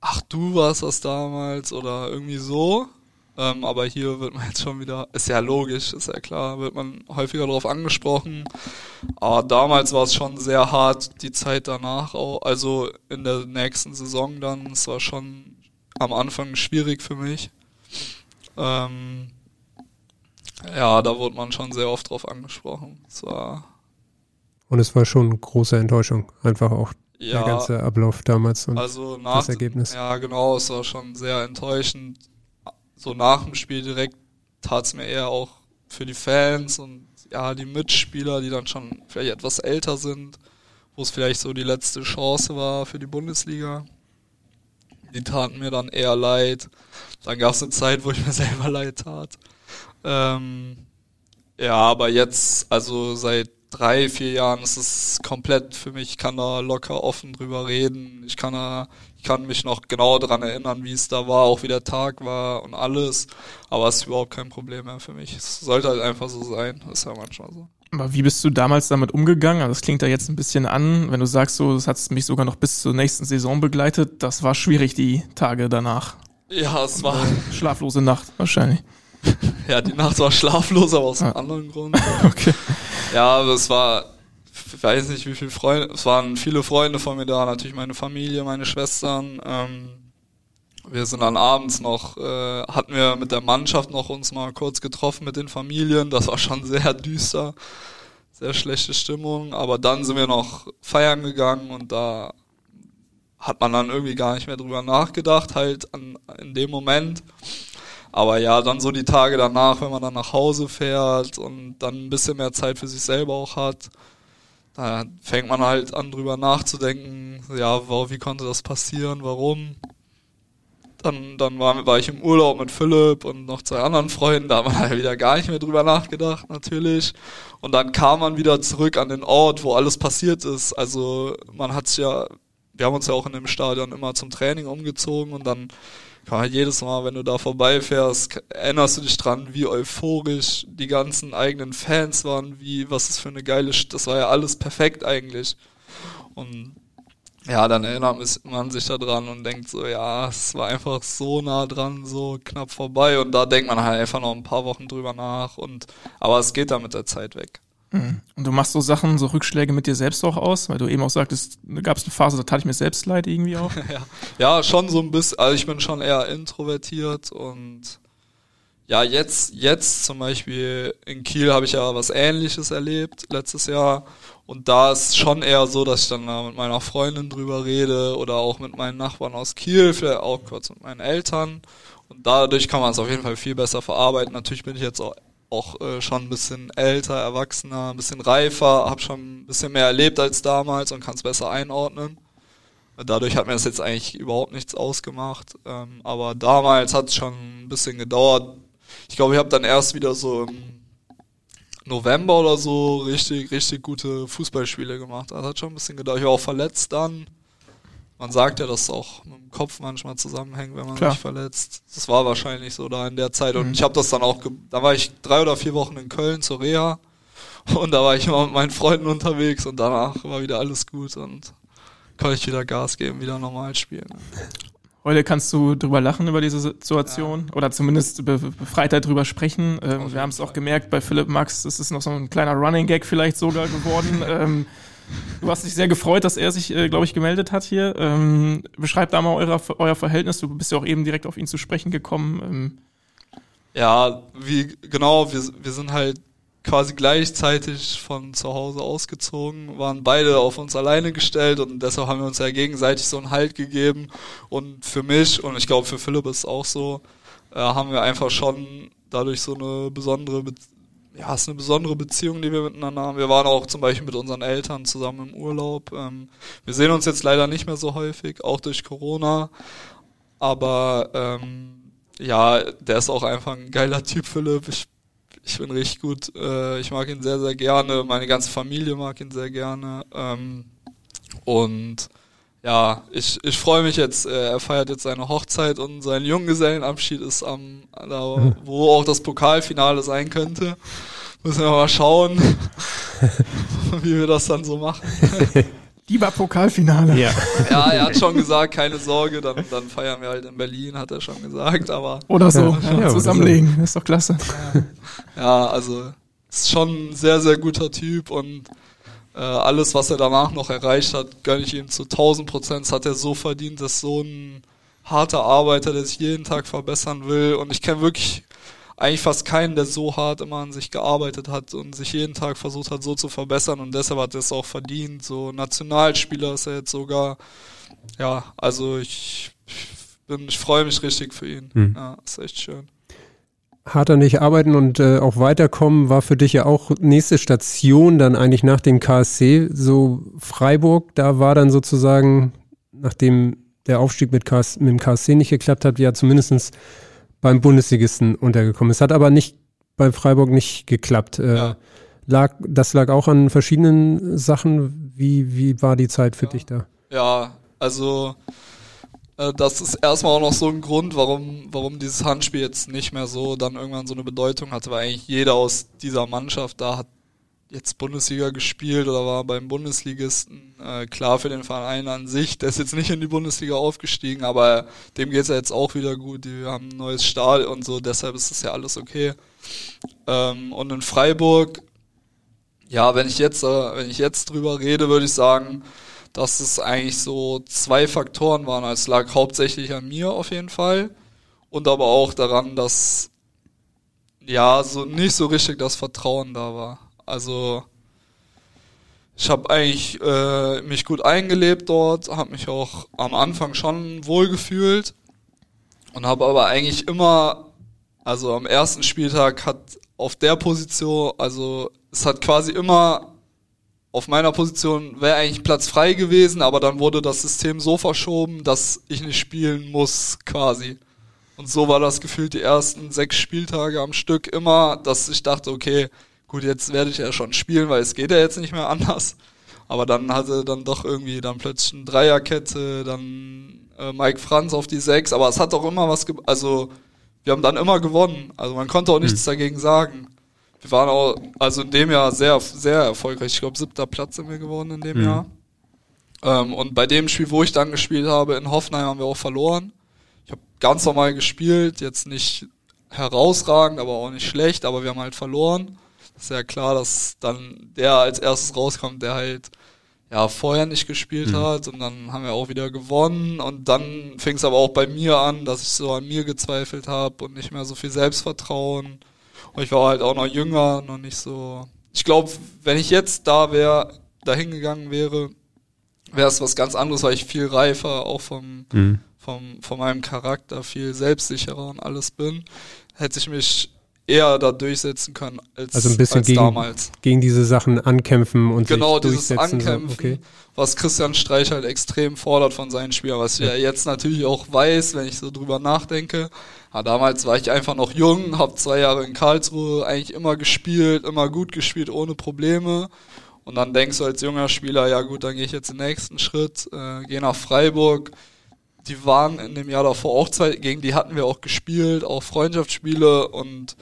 ach du warst das damals oder irgendwie so. Ähm, aber hier wird man [laughs] jetzt schon wieder, ist ja logisch, ist ja klar, wird man häufiger darauf angesprochen. Aber damals war es schon sehr hart, die Zeit danach auch, also in der nächsten Saison dann, es war schon am Anfang schwierig für mich. Ähm, ja, da wurde man schon sehr oft drauf angesprochen. Es war und es war schon große Enttäuschung, einfach auch ja, der ganze Ablauf damals und also nach, das Ergebnis. Ja, genau, es war schon sehr enttäuschend. So nach dem Spiel direkt tat es mir eher auch für die Fans und ja, die Mitspieler, die dann schon vielleicht etwas älter sind, wo es vielleicht so die letzte Chance war für die Bundesliga. Die taten mir dann eher leid. Dann gab es eine Zeit, wo ich mir [laughs] selber leid tat. Ähm, ja, aber jetzt, also seit drei, vier Jahren ist es komplett für mich. Ich kann da locker offen drüber reden. Ich kann da, kann mich noch genau daran erinnern, wie es da war, auch wie der Tag war und alles. Aber es ist überhaupt kein Problem mehr für mich. Es sollte halt einfach so sein. Das ist ja manchmal so. Aber wie bist du damals damit umgegangen? Also das klingt da jetzt ein bisschen an, wenn du sagst, so, das hat mich sogar noch bis zur nächsten Saison begleitet. Das war schwierig, die Tage danach. Ja, es war. Schlaflose Nacht wahrscheinlich. [laughs] ja, die Nacht war schlaflos, aber aus einem ah. anderen Grund. [laughs] okay. Ja, aber es war, weiß nicht, wie viele Freunde, es waren viele Freunde von mir da, natürlich meine Familie, meine Schwestern. Ähm, wir sind dann abends noch, äh, hatten wir mit der Mannschaft noch uns mal kurz getroffen mit den Familien. Das war schon [laughs] sehr düster, sehr schlechte Stimmung. Aber dann sind wir noch feiern gegangen und da hat man dann irgendwie gar nicht mehr drüber nachgedacht, halt an, in dem Moment. Aber ja, dann so die Tage danach, wenn man dann nach Hause fährt und dann ein bisschen mehr Zeit für sich selber auch hat, da fängt man halt an drüber nachzudenken, ja, wie konnte das passieren, warum. Dann, dann war, war ich im Urlaub mit Philipp und noch zwei anderen Freunden, da hat man [laughs] halt wieder gar nicht mehr drüber nachgedacht, natürlich. Und dann kam man wieder zurück an den Ort, wo alles passiert ist. Also man hat ja, wir haben uns ja auch in dem Stadion immer zum Training umgezogen und dann ja, jedes Mal, wenn du da vorbeifährst, erinnerst du dich dran, wie euphorisch die ganzen eigenen Fans waren, wie, was ist für eine geile, St das war ja alles perfekt eigentlich. Und ja, dann erinnert man sich da dran und denkt so, ja, es war einfach so nah dran, so knapp vorbei und da denkt man halt einfach noch ein paar Wochen drüber nach und, aber es geht dann mit der Zeit weg. Und du machst so Sachen, so Rückschläge mit dir selbst auch aus, weil du eben auch sagtest, gab es eine Phase, da tat ich mir selbst leid irgendwie auch. [laughs] ja. ja, schon so ein bisschen, also ich bin schon eher introvertiert und ja, jetzt, jetzt zum Beispiel in Kiel habe ich ja was ähnliches erlebt letztes Jahr. Und da ist schon eher so, dass ich dann da mit meiner Freundin drüber rede oder auch mit meinen Nachbarn aus Kiel, vielleicht auch kurz mit meinen Eltern. Und dadurch kann man es auf jeden Fall viel besser verarbeiten. Natürlich bin ich jetzt auch, auch äh, schon ein bisschen älter, erwachsener, ein bisschen reifer, habe schon ein bisschen mehr erlebt als damals und kann es besser einordnen. Dadurch hat mir das jetzt eigentlich überhaupt nichts ausgemacht. Ähm, aber damals hat es schon ein bisschen gedauert, ich glaube, ich habe dann erst wieder so im November oder so richtig, richtig gute Fußballspiele gemacht. Das hat schon ein bisschen gedauert. Ich war auch verletzt dann. Man sagt ja, dass es auch mit dem Kopf manchmal zusammenhängt, wenn man Klar. sich verletzt. Das war wahrscheinlich so da in der Zeit. Und mhm. ich habe das dann auch, da war ich drei oder vier Wochen in Köln zur Reha. Und da war ich immer mit meinen Freunden unterwegs und danach war wieder alles gut und konnte ich wieder Gas geben, wieder normal spielen. Heute kannst du drüber lachen über diese Situation ja. oder zumindest be befreiter drüber sprechen. Ähm, wir haben es auch gemerkt bei Philipp Max, es ist noch so ein kleiner Running Gag vielleicht sogar geworden. [laughs] ähm, du hast dich sehr gefreut, dass er sich, äh, glaube ich, gemeldet hat hier. Ähm, beschreib da mal euer, euer Verhältnis. Du bist ja auch eben direkt auf ihn zu sprechen gekommen. Ähm. Ja, wie genau, wir, wir sind halt quasi gleichzeitig von zu Hause ausgezogen, waren beide auf uns alleine gestellt und deshalb haben wir uns ja gegenseitig so einen Halt gegeben. Und für mich, und ich glaube für Philipp ist es auch so, äh, haben wir einfach schon dadurch so eine besondere, Be ja, ist eine besondere Beziehung, die wir miteinander haben. Wir waren auch zum Beispiel mit unseren Eltern zusammen im Urlaub. Ähm, wir sehen uns jetzt leider nicht mehr so häufig, auch durch Corona. Aber ähm, ja, der ist auch einfach ein geiler Typ, Philipp. Ich ich bin richtig gut. Äh, ich mag ihn sehr, sehr gerne. Meine ganze Familie mag ihn sehr gerne. Ähm, und ja, ich, ich freue mich jetzt. Äh, er feiert jetzt seine Hochzeit und sein Junggesellenabschied ist am, da, [laughs] wo auch das Pokalfinale sein könnte. Müssen wir mal schauen, [laughs] wie wir das dann so machen. [laughs] Lieber Pokalfinale. Ja. ja, er hat schon gesagt, keine Sorge, dann, dann feiern wir halt in Berlin, hat er schon gesagt, aber. Oder so, ja, ja, zusammenlegen, so. ist doch klasse. Ja, also ist schon ein sehr, sehr guter Typ und alles, was er danach noch erreicht hat, gönne ich ihm zu 1000 Prozent. Das hat er so verdient, dass so ein harter Arbeiter, der sich jeden Tag verbessern will und ich kenne wirklich eigentlich fast keinen, der so hart immer an sich gearbeitet hat und sich jeden Tag versucht hat, so zu verbessern und deshalb hat er es auch verdient. So Nationalspieler ist er jetzt sogar. Ja, also ich, bin, ich freue mich richtig für ihn. Hm. Ja, ist echt schön. Harter nicht arbeiten und äh, auch weiterkommen war für dich ja auch nächste Station dann eigentlich nach dem KSC, so Freiburg, da war dann sozusagen, nachdem der Aufstieg mit, KS, mit dem KSC nicht geklappt hat, ja zumindestens beim Bundesligisten untergekommen. Es hat aber nicht bei Freiburg nicht geklappt. Äh, ja. lag, das lag auch an verschiedenen Sachen. Wie, wie war die Zeit für ja. dich da? Ja, also das ist erstmal auch noch so ein Grund, warum, warum dieses Handspiel jetzt nicht mehr so dann irgendwann so eine Bedeutung hatte, weil eigentlich jeder aus dieser Mannschaft da hat jetzt Bundesliga gespielt oder war beim Bundesligisten. Äh, klar für den Verein an sich, der ist jetzt nicht in die Bundesliga aufgestiegen, aber dem geht's ja jetzt auch wieder gut. Die haben ein neues Stahl und so, deshalb ist das ja alles okay. Ähm, und in Freiburg, ja, wenn ich jetzt, äh, wenn ich jetzt drüber rede, würde ich sagen, dass es eigentlich so zwei Faktoren waren. Es lag hauptsächlich an mir auf jeden Fall und aber auch daran, dass ja so nicht so richtig das Vertrauen da war. Also ich habe eigentlich äh, mich gut eingelebt dort, habe mich auch am Anfang schon wohl gefühlt und habe aber eigentlich immer, also am ersten Spieltag hat auf der Position, also es hat quasi immer auf meiner Position wäre eigentlich Platz frei gewesen, aber dann wurde das System so verschoben, dass ich nicht spielen muss quasi. Und so war das gefühlt die ersten sechs Spieltage am Stück immer, dass ich dachte, okay, gut, jetzt werde ich ja schon spielen, weil es geht ja jetzt nicht mehr [laughs] anders. Aber dann hatte dann doch irgendwie dann plötzlich eine Dreierkette, dann äh, Mike Franz auf die Sechs, aber es hat doch immer was, also wir haben dann immer gewonnen. Also man konnte auch nichts mhm. dagegen sagen. Wir waren auch, also in dem Jahr sehr, sehr erfolgreich. Ich glaube, siebter Platz sind wir geworden in dem mhm. Jahr. Ähm, und bei dem Spiel, wo ich dann gespielt habe, in Hoffenheim haben wir auch verloren. Ich habe ganz normal gespielt, jetzt nicht herausragend, aber auch nicht schlecht, aber wir haben halt verloren ist ja klar, dass dann der als erstes rauskommt, der halt ja vorher nicht gespielt mhm. hat und dann haben wir auch wieder gewonnen und dann fing es aber auch bei mir an, dass ich so an mir gezweifelt habe und nicht mehr so viel Selbstvertrauen und ich war halt auch noch jünger, noch nicht so. Ich glaube, wenn ich jetzt da wäre, da hingegangen wäre, wäre es was ganz anderes, weil ich viel reifer auch vom, mhm. vom von meinem Charakter viel selbstsicherer und alles bin. Hätte ich mich eher da durchsetzen können als, also ein bisschen gegen, damals. Gegen diese Sachen ankämpfen und genau sich dieses Ankämpfen, okay. was Christian Streich halt extrem fordert von seinen Spielern, was ich ja jetzt natürlich auch weiß, wenn ich so drüber nachdenke. Aber damals war ich einfach noch jung, habe zwei Jahre in Karlsruhe eigentlich immer gespielt, immer gut gespielt, ohne Probleme. Und dann denkst du als junger Spieler, ja gut, dann gehe ich jetzt den nächsten Schritt, äh, gehe nach Freiburg, die waren in dem Jahr davor auch zwei, gegen die hatten wir auch gespielt, auch Freundschaftsspiele und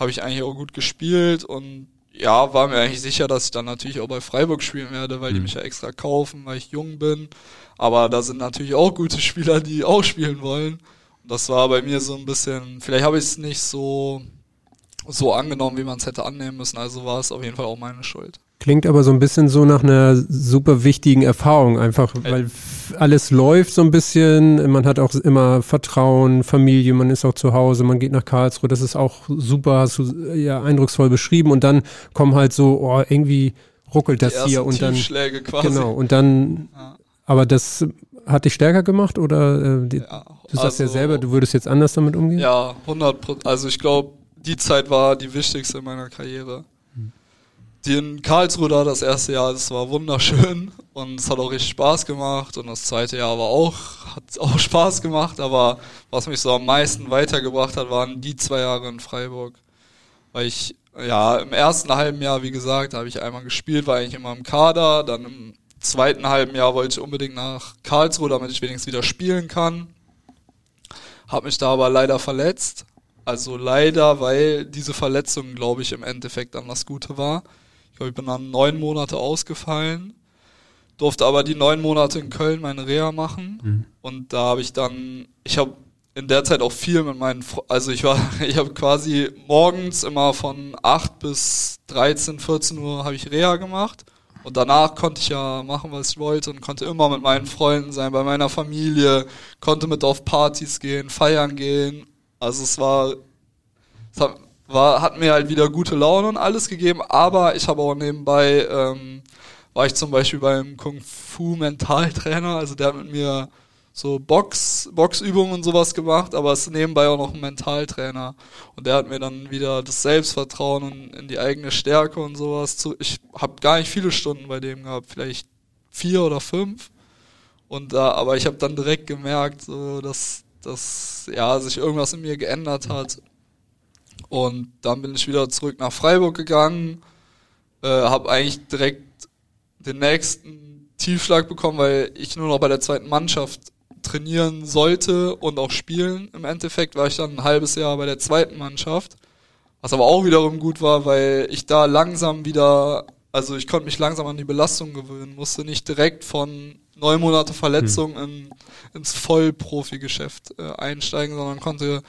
habe ich eigentlich auch gut gespielt und ja, war mir eigentlich sicher, dass ich dann natürlich auch bei Freiburg spielen werde, weil mhm. die mich ja extra kaufen, weil ich jung bin. Aber da sind natürlich auch gute [laughs] Spieler, die auch spielen wollen. Und das war bei mir so ein bisschen, vielleicht habe ich es nicht so, so angenommen, wie man es hätte annehmen müssen. Also war es auf jeden Fall auch meine Schuld. Klingt aber so ein bisschen so nach einer super wichtigen Erfahrung, einfach weil alles läuft so ein bisschen, man hat auch immer Vertrauen, Familie, man ist auch zu Hause, man geht nach Karlsruhe, das ist auch super, hast du ja eindrucksvoll beschrieben und dann kommen halt so, oh, irgendwie ruckelt das hier und dann quasi. genau und dann ja. aber das hat dich stärker gemacht oder äh, die, ja, du sagst also, ja selber, du würdest jetzt anders damit umgehen? Ja, 100 Prozent. Also ich glaube, die Zeit war die wichtigste in meiner Karriere die in Karlsruhe da das erste Jahr, das war wunderschön [laughs] und es hat auch richtig Spaß gemacht und das zweite Jahr war auch, hat [laughs] auch Spaß gemacht, aber was mich so am meisten weitergebracht hat, waren die zwei Jahre in Freiburg. Weil ich, ja, im ersten halben Jahr, wie gesagt, habe ich einmal gespielt, war eigentlich immer im Kader, dann im zweiten halben Jahr wollte ich unbedingt nach Karlsruhe, damit ich wenigstens wieder spielen kann. Hab mich da aber leider verletzt. Also leider, weil diese Verletzung, glaube ich, im Endeffekt dann das Gute war glaube, ich bin dann neun Monate ausgefallen, durfte aber die neun Monate in Köln meine Reha machen. Mhm. Und da habe ich dann, ich habe in der Zeit auch viel mit meinen, also ich war, [laughs] ich habe quasi morgens immer von 8 bis 13, 14 Uhr habe ich Reha gemacht. Und danach konnte ich ja machen, was ich wollte und konnte immer mit meinen Freunden sein, bei meiner Familie, konnte mit auf Partys gehen, feiern gehen. Also es war, es hat, war, hat mir halt wieder gute Laune und alles gegeben, aber ich habe auch nebenbei, ähm, war ich zum Beispiel beim Kung Fu Mentaltrainer, also der hat mit mir so Box, Boxübungen und sowas gemacht, aber es ist nebenbei auch noch ein Mentaltrainer. Und der hat mir dann wieder das Selbstvertrauen und in die eigene Stärke und sowas zu. Ich habe gar nicht viele Stunden bei dem gehabt, vielleicht vier oder fünf. Und da, aber ich habe dann direkt gemerkt, so, dass, dass ja, sich irgendwas in mir geändert hat. Und dann bin ich wieder zurück nach Freiburg gegangen, äh, habe eigentlich direkt den nächsten Tiefschlag bekommen, weil ich nur noch bei der zweiten Mannschaft trainieren sollte und auch spielen. Im Endeffekt war ich dann ein halbes Jahr bei der zweiten Mannschaft, was aber auch wiederum gut war, weil ich da langsam wieder, also ich konnte mich langsam an die Belastung gewöhnen, musste nicht direkt von neun Monate Verletzung hm. in, ins Vollprofi-Geschäft äh, einsteigen, sondern konnte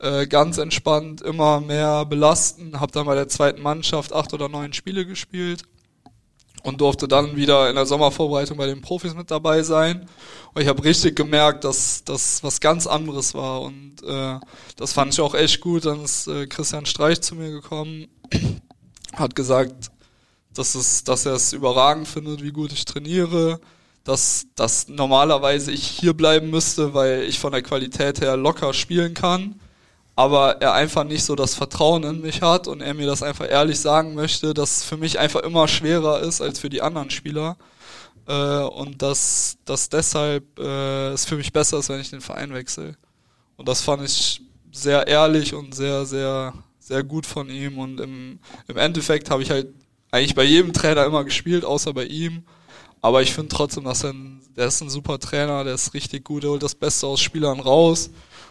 äh, ganz entspannt immer mehr belasten. Habe dann bei der zweiten Mannschaft acht oder neun Spiele gespielt und durfte dann wieder in der Sommervorbereitung bei den Profis mit dabei sein. Und ich habe richtig gemerkt, dass das was ganz anderes war. Und äh, das fand ich auch echt gut. Dann ist äh, Christian Streich zu mir gekommen, hat gesagt, dass, es, dass er es überragend findet, wie gut ich trainiere, dass, dass normalerweise ich hier bleiben müsste, weil ich von der Qualität her locker spielen kann, aber er einfach nicht so das Vertrauen in mich hat und er mir das einfach ehrlich sagen möchte, dass es für mich einfach immer schwerer ist als für die anderen Spieler äh, und dass, dass deshalb äh, es für mich besser ist, wenn ich den Verein wechsle. Und das fand ich sehr ehrlich und sehr, sehr, sehr gut von ihm und im, im Endeffekt habe ich halt eigentlich bei jedem Trainer immer gespielt, außer bei ihm aber ich finde trotzdem, dass er ein, der ist ein super Trainer, der ist richtig gut, der holt das Beste aus Spielern raus.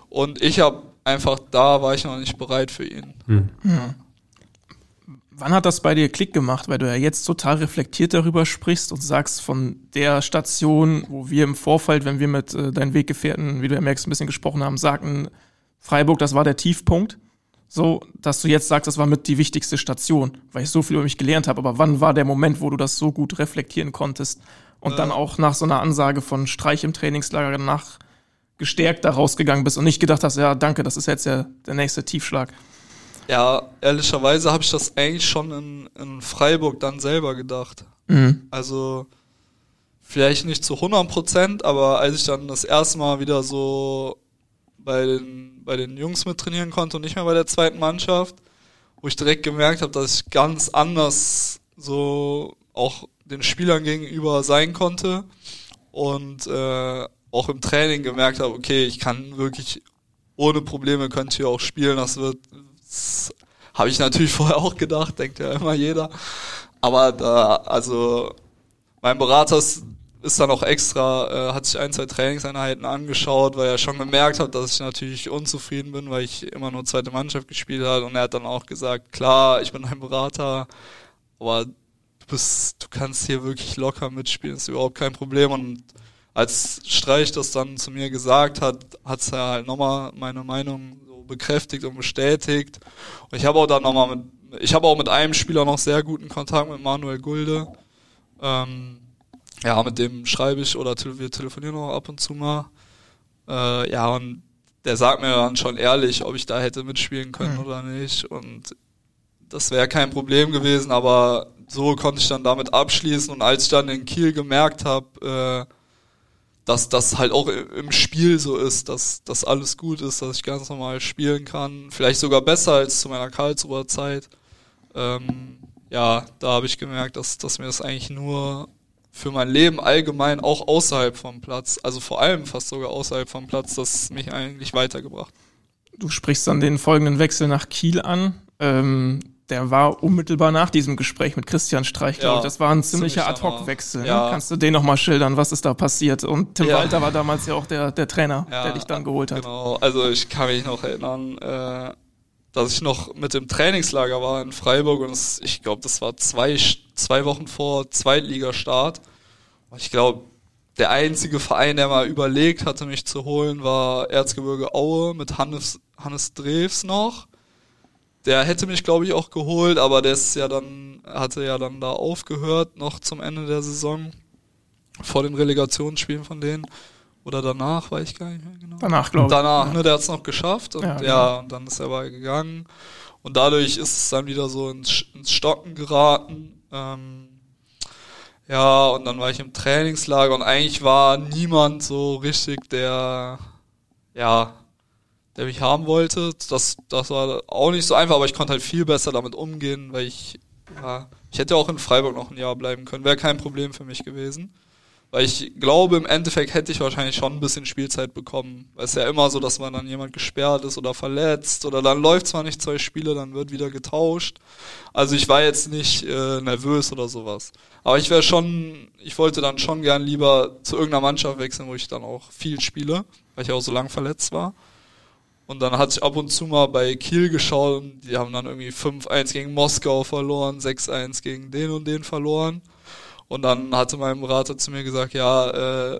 Und ich habe einfach, da war ich noch nicht bereit für ihn. Hm. Ja. Wann hat das bei dir Klick gemacht? Weil du ja jetzt total reflektiert darüber sprichst und sagst, von der Station, wo wir im Vorfeld, wenn wir mit äh, deinen Weggefährten, wie du ja merkst, ein bisschen gesprochen haben, sagten, Freiburg, das war der Tiefpunkt. So, dass du jetzt sagst, das war mit die wichtigste Station, weil ich so viel über mich gelernt habe. Aber wann war der Moment, wo du das so gut reflektieren konntest und äh. dann auch nach so einer Ansage von Streich im Trainingslager danach gestärkt da rausgegangen bist und nicht gedacht hast, ja, danke, das ist jetzt ja der nächste Tiefschlag? Ja, ehrlicherweise habe ich das eigentlich schon in, in Freiburg dann selber gedacht. Mhm. Also vielleicht nicht zu 100 Prozent, aber als ich dann das erste Mal wieder so bei den, bei den Jungs mit trainieren konnte und nicht mehr bei der zweiten Mannschaft, wo ich direkt gemerkt habe, dass ich ganz anders so auch den Spielern gegenüber sein konnte und äh, auch im Training gemerkt habe, okay, ich kann wirklich ohne Probleme könnte hier auch spielen, das wird habe ich natürlich [laughs] vorher auch gedacht, denkt ja immer jeder. Aber da, also mein Berater ist, ist dann auch extra, äh, hat sich ein, zwei Trainingseinheiten angeschaut, weil er schon gemerkt hat, dass ich natürlich unzufrieden bin, weil ich immer nur zweite Mannschaft gespielt habe. Und er hat dann auch gesagt, klar, ich bin ein Berater, aber du bist, du kannst hier wirklich locker mitspielen, ist überhaupt kein Problem. Und als Streich das dann zu mir gesagt hat, hat es ja halt nochmal meine Meinung so bekräftigt und bestätigt. Und ich habe auch dann nochmal mit, ich habe auch mit einem Spieler noch sehr guten Kontakt mit Manuel Gulde. Ähm, ja, mit dem schreibe ich oder wir telefonieren auch ab und zu mal. Äh, ja, und der sagt mir dann schon ehrlich, ob ich da hätte mitspielen können mhm. oder nicht. Und das wäre kein Problem gewesen, aber so konnte ich dann damit abschließen. Und als ich dann in Kiel gemerkt habe, äh, dass das halt auch im Spiel so ist, dass das alles gut ist, dass ich ganz normal spielen kann, vielleicht sogar besser als zu meiner Karlsruher Zeit. Ähm, ja, da habe ich gemerkt, dass, dass mir das eigentlich nur für mein Leben allgemein auch außerhalb vom Platz, also vor allem fast sogar außerhalb vom Platz, das mich eigentlich weitergebracht. Du sprichst dann den folgenden Wechsel nach Kiel an. Ähm, der war unmittelbar nach diesem Gespräch mit Christian Streich, glaube ja, ich. Das war ein ziemlicher Ad-Hoc-Wechsel. Ne? Ja. Kannst du den nochmal schildern, was ist da passiert? Und Tim ja. Walter war damals ja auch der, der Trainer, der dich dann geholt hat. Genau, also ich kann mich noch erinnern, äh, dass ich noch mit dem Trainingslager war in Freiburg und es, ich glaube, das war zwei, zwei Wochen vor Zweitligastart. Ich glaube, der einzige Verein, der mal überlegt hatte, mich zu holen, war Erzgebirge Aue mit Hannes, Hannes Drews noch. Der hätte mich, glaube ich, auch geholt, aber der ist ja dann, hatte ja dann da aufgehört, noch zum Ende der Saison, vor den Relegationsspielen von denen. Oder danach, weiß ich gar nicht mehr genau. Danach, glaube ich. Danach, ja. ne, der hat es noch geschafft und ja, ja genau. und dann ist er bei gegangen. Und dadurch ist es dann wieder so ins, ins Stocken geraten. Ähm, ja, und dann war ich im Trainingslager und eigentlich war niemand so richtig, der, ja, der mich haben wollte. Das, das war auch nicht so einfach, aber ich konnte halt viel besser damit umgehen, weil ich, ja, ich hätte auch in Freiburg noch ein Jahr bleiben können. Wäre kein Problem für mich gewesen. Weil ich glaube, im Endeffekt hätte ich wahrscheinlich schon ein bisschen Spielzeit bekommen. Weil es ja immer so, dass man dann jemand gesperrt ist oder verletzt oder dann läuft zwar nicht zwei Spiele, dann wird wieder getauscht. Also ich war jetzt nicht äh, nervös oder sowas. Aber ich wäre schon, ich wollte dann schon gern lieber zu irgendeiner Mannschaft wechseln, wo ich dann auch viel spiele, weil ich auch so lang verletzt war. Und dann hatte ich ab und zu mal bei Kiel geschaut und die haben dann irgendwie 5-1 gegen Moskau verloren, 6-1 gegen den und den verloren. Und dann hatte mein Berater zu mir gesagt, ja, äh,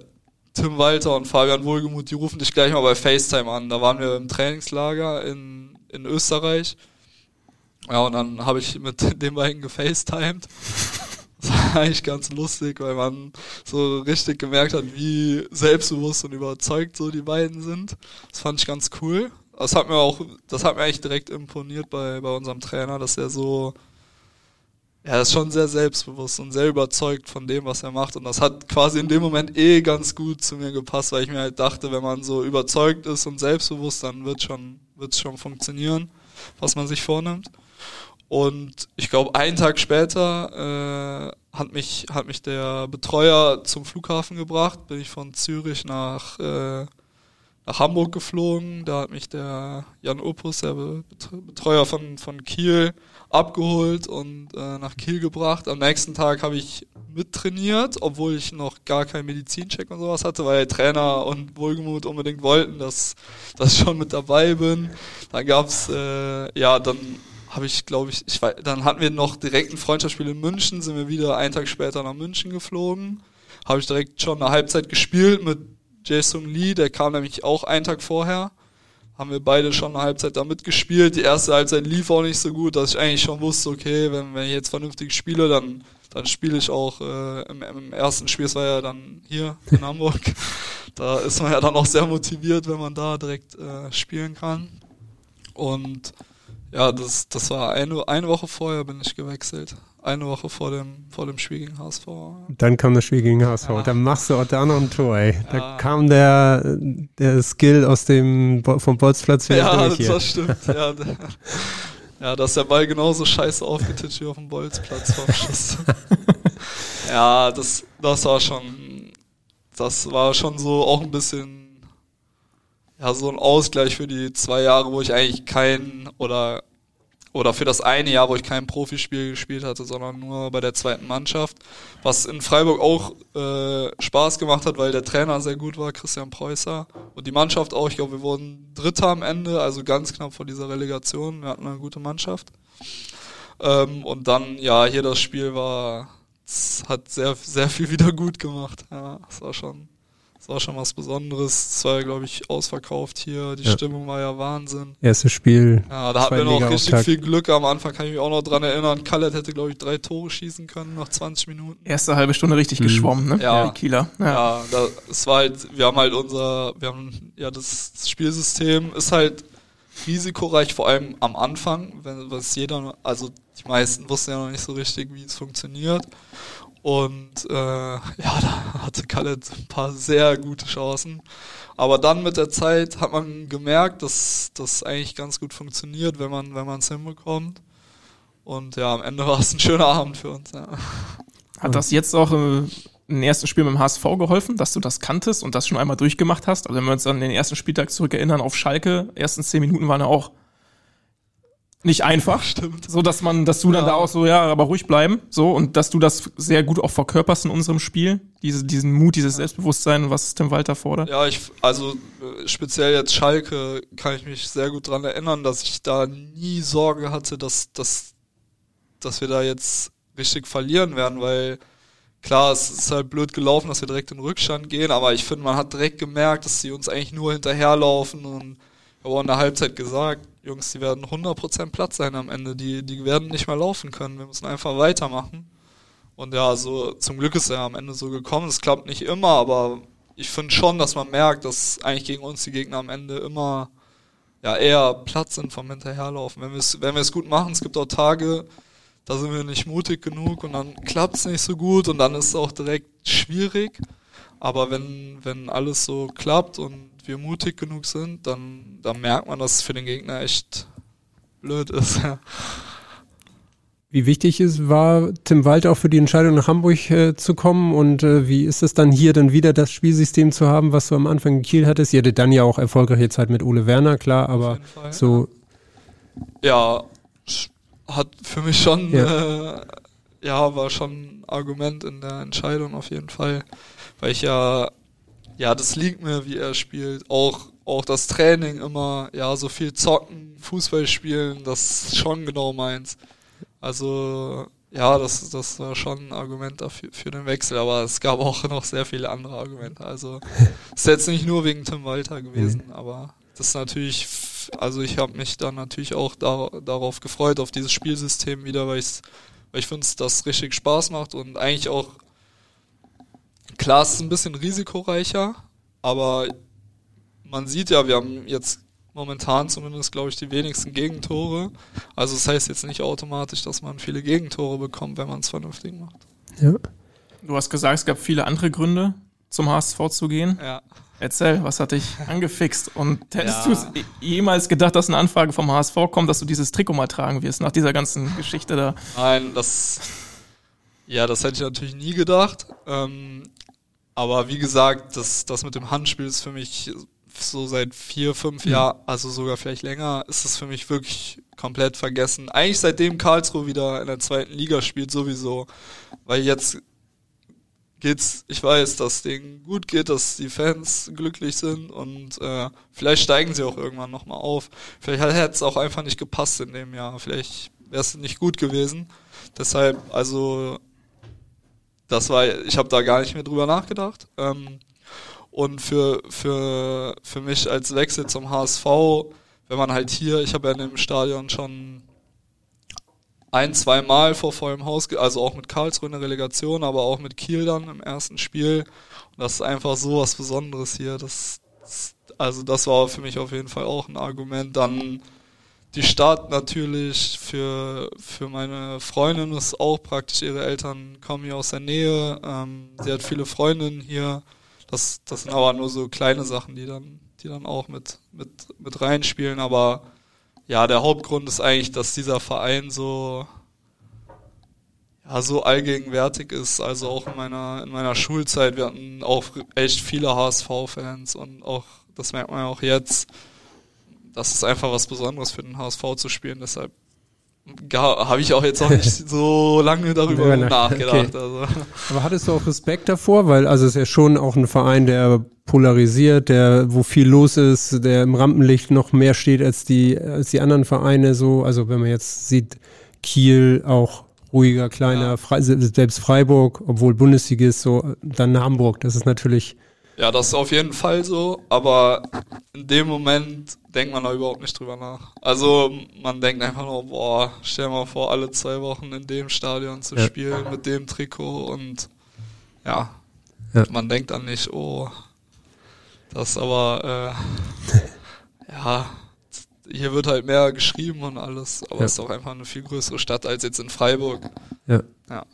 Tim Walter und Fabian Wohlgemuth, die rufen dich gleich mal bei FaceTime an. Da waren wir im Trainingslager in, in Österreich. Ja, und dann habe ich mit [laughs] den beiden gefacetimed. [laughs] Das war eigentlich ganz lustig, weil man so richtig gemerkt hat, wie selbstbewusst und überzeugt so die beiden sind. Das fand ich ganz cool. Das hat mir auch, das hat mir eigentlich direkt imponiert bei, bei unserem Trainer, dass er so, er ist schon sehr selbstbewusst und sehr überzeugt von dem, was er macht. Und das hat quasi in dem Moment eh ganz gut zu mir gepasst, weil ich mir halt dachte, wenn man so überzeugt ist und selbstbewusst, dann wird schon, wird's schon funktionieren, was man sich vornimmt. Und ich glaube, einen Tag später äh, hat mich hat mich der Betreuer zum Flughafen gebracht. Bin ich von Zürich nach äh, nach Hamburg geflogen. Da hat mich der Jan Opus, der Betreuer von von Kiel, abgeholt und äh, nach Kiel gebracht. Am nächsten Tag habe ich mittrainiert, obwohl ich noch gar keinen Medizincheck und sowas hatte, weil Trainer und Wohlgemut unbedingt wollten, dass, dass ich schon mit dabei bin. Dann gab's äh, ja, dann habe ich, glaube ich, ich weiß, dann hatten wir noch direkt ein Freundschaftsspiel in München, sind wir wieder einen Tag später nach München geflogen. Habe ich direkt schon eine Halbzeit gespielt mit Jason Lee, der kam nämlich auch einen Tag vorher. haben wir beide schon eine Halbzeit da mitgespielt. Die erste Halbzeit lief auch nicht so gut, dass ich eigentlich schon wusste, okay, wenn, wenn ich jetzt vernünftig spiele, dann, dann spiele ich auch äh, im, im ersten Spiel, es war ja dann hier in [laughs] Hamburg. Da ist man ja dann auch sehr motiviert, wenn man da direkt äh, spielen kann. Und ja, das, das war eine, eine Woche vorher bin ich gewechselt. Eine Woche vor dem, vor dem Spiel gegen HSV. Dann kam das Spiel gegen HSV. Ja. Dann machst du auch da noch ein Tor, ey. Da ja. kam der, der Skill aus dem, vom Bolzplatz wieder ja, durch. [laughs] Ja, das stimmt. Ja, ja, dass der Ball genauso scheiße aufgetitscht wie auf dem Bolzplatz vom Schuss. [laughs] ja, das, das war schon, das war schon so auch ein bisschen, ja, so ein Ausgleich für die zwei Jahre, wo ich eigentlich keinen oder oder für das eine Jahr, wo ich kein Profispiel gespielt hatte, sondern nur bei der zweiten Mannschaft. Was in Freiburg auch äh, Spaß gemacht hat, weil der Trainer sehr gut war, Christian Preußer. Und die Mannschaft auch, ich glaube, wir wurden Dritter am Ende, also ganz knapp vor dieser Relegation. Wir hatten eine gute Mannschaft. Ähm, und dann, ja, hier das Spiel war, hat sehr, sehr viel [laughs] wieder gut gemacht. Ja, das war schon das war schon was Besonderes. Es war ja, glaube ich, ausverkauft hier. Die ja. Stimmung war ja Wahnsinn. Erstes Spiel. Ja, da hatten wir noch richtig viel Glück. Am Anfang kann ich mich auch noch dran erinnern. Kallet hätte, glaube ich, drei Tore schießen können nach 20 Minuten. Erste halbe Stunde richtig mhm. geschwommen, ne? Ja. Die Kieler. Ja, ja da, es war halt, wir haben halt unser, wir haben, ja, das Spielsystem ist halt risikoreich, vor allem am Anfang, wenn was jeder, also die meisten wussten ja noch nicht so richtig, wie es funktioniert. Und äh, ja, da hatte Kalle ein paar sehr gute Chancen. Aber dann mit der Zeit hat man gemerkt, dass das eigentlich ganz gut funktioniert, wenn man wenn es hinbekommt. Und ja, am Ende [laughs] war es ein schöner Abend für uns. Ja. Hat das jetzt auch äh, im ersten Spiel mit dem HSV geholfen, dass du das kanntest und das schon einmal durchgemacht hast? Also wenn wir uns an den ersten Spieltag zurückerinnern auf Schalke, ersten zehn Minuten waren ja auch nicht einfach. Stimmt. So, dass man, dass du ja. dann da auch so, ja, aber ruhig bleiben, so, und dass du das sehr gut auch verkörperst in unserem Spiel. Diese, diesen Mut, dieses Selbstbewusstsein, was Tim Walter fordert. Ja, ich, also, äh, speziell jetzt Schalke kann ich mich sehr gut dran erinnern, dass ich da nie Sorge hatte, dass, dass, dass wir da jetzt richtig verlieren werden, weil, klar, es ist halt blöd gelaufen, dass wir direkt in den Rückstand gehen, aber ich finde, man hat direkt gemerkt, dass sie uns eigentlich nur hinterherlaufen und, wir haben in der Halbzeit gesagt, Jungs, die werden 100% Platz sein am Ende. Die, die werden nicht mehr laufen können. Wir müssen einfach weitermachen. Und ja, so zum Glück ist er am Ende so gekommen. Es klappt nicht immer, aber ich finde schon, dass man merkt, dass eigentlich gegen uns die Gegner am Ende immer ja eher Platz sind vom Hinterherlaufen. Wenn wir es wenn wir es gut machen, es gibt auch Tage, da sind wir nicht mutig genug und dann klappt es nicht so gut und dann ist es auch direkt schwierig. Aber wenn, wenn alles so klappt und wir mutig genug sind, dann, dann merkt man, dass es für den Gegner echt blöd ist. [laughs] Wie wichtig ist, war Tim Walter auch für die Entscheidung nach Hamburg äh, zu kommen und äh, wie ist es dann hier dann wieder das Spielsystem zu haben, was du am Anfang in Kiel hattest? Ihr hattet dann ja auch erfolgreiche Zeit mit Ole Werner, klar, aber Fall, so. Ja, hat für mich schon, ja. Äh, ja, war schon ein Argument in der Entscheidung auf jeden Fall, weil ich ja ja, das liegt mir, wie er spielt. Auch, auch das Training immer, ja, so viel zocken, Fußball spielen, das ist schon genau meins. Also, ja, das, das war schon ein Argument dafür, für den Wechsel, aber es gab auch [laughs] noch sehr viele andere Argumente. Also, es [laughs] ist jetzt nicht nur wegen Tim Walter gewesen, mhm. aber das ist natürlich, also ich habe mich dann natürlich auch da, darauf gefreut, auf dieses Spielsystem wieder, weil, ich finde, dass das richtig Spaß macht und eigentlich auch Klar, es ist ein bisschen risikoreicher, aber man sieht ja, wir haben jetzt momentan zumindest, glaube ich, die wenigsten Gegentore. Also das heißt jetzt nicht automatisch, dass man viele Gegentore bekommt, wenn man es vernünftig macht. Ja. Du hast gesagt, es gab viele andere Gründe, zum HSV zu gehen. Ja. Erzähl, was hat dich [laughs] angefixt? Und hättest ja. du es jemals gedacht, dass eine Anfrage vom HSV kommt, dass du dieses Trikot mal tragen wirst, nach dieser ganzen Geschichte da? Nein, das, ja, das hätte ich natürlich nie gedacht. Ähm, aber wie gesagt, das, das mit dem Handspiel ist für mich so seit vier, fünf mhm. Jahren, also sogar vielleicht länger, ist es für mich wirklich komplett vergessen. Eigentlich seitdem Karlsruhe wieder in der zweiten Liga spielt sowieso, weil jetzt geht's, ich weiß, dass denen gut geht, dass die Fans glücklich sind und äh, vielleicht steigen sie auch irgendwann nochmal auf. Vielleicht hätte es auch einfach nicht gepasst in dem Jahr. Vielleicht wäre es nicht gut gewesen. Deshalb, also das war, ich habe da gar nicht mehr drüber nachgedacht. Ähm, Und für, für, für mich als Wechsel zum HSV, wenn man halt hier, ich habe ja in dem Stadion schon ein, zwei Mal vor vollem Haus, also auch mit Karlsruhe in der Relegation, aber auch mit Kiel dann im ersten Spiel. Und das ist einfach so was Besonderes hier. Das, also das war für mich auf jeden Fall auch ein Argument. Dann die Stadt natürlich für, für meine Freundin ist auch praktisch, ihre Eltern kommen hier aus der Nähe. Ähm, sie hat viele Freundinnen hier. Das, das sind aber nur so kleine Sachen, die dann, die dann auch mit, mit, mit reinspielen. Aber ja, der Hauptgrund ist eigentlich, dass dieser Verein so, ja, so allgegenwärtig ist. Also auch in meiner, in meiner Schulzeit, wir hatten auch echt viele HSV-Fans und auch, das merkt man ja auch jetzt, das ist einfach was Besonderes für den HSV zu spielen. Deshalb habe ich auch jetzt auch nicht [laughs] so lange darüber nachgedacht. Okay. Also. Aber hattest du auch Respekt davor? Weil also es ist ja schon auch ein Verein, der polarisiert, der wo viel los ist, der im Rampenlicht noch mehr steht als die als die anderen Vereine. So, also wenn man jetzt sieht, Kiel auch ruhiger, kleiner, ja. Fre selbst Freiburg, obwohl Bundesliga ist, so dann Hamburg. Das ist natürlich ja, das ist auf jeden Fall so, aber in dem Moment denkt man da überhaupt nicht drüber nach. Also man denkt einfach nur, boah, stell mal vor, alle zwei Wochen in dem Stadion zu ja. spielen mit dem Trikot und ja, ja, man denkt dann nicht, oh, das aber, äh, [laughs] ja, hier wird halt mehr geschrieben und alles, aber ja. es ist auch einfach eine viel größere Stadt als jetzt in Freiburg. Ja. ja.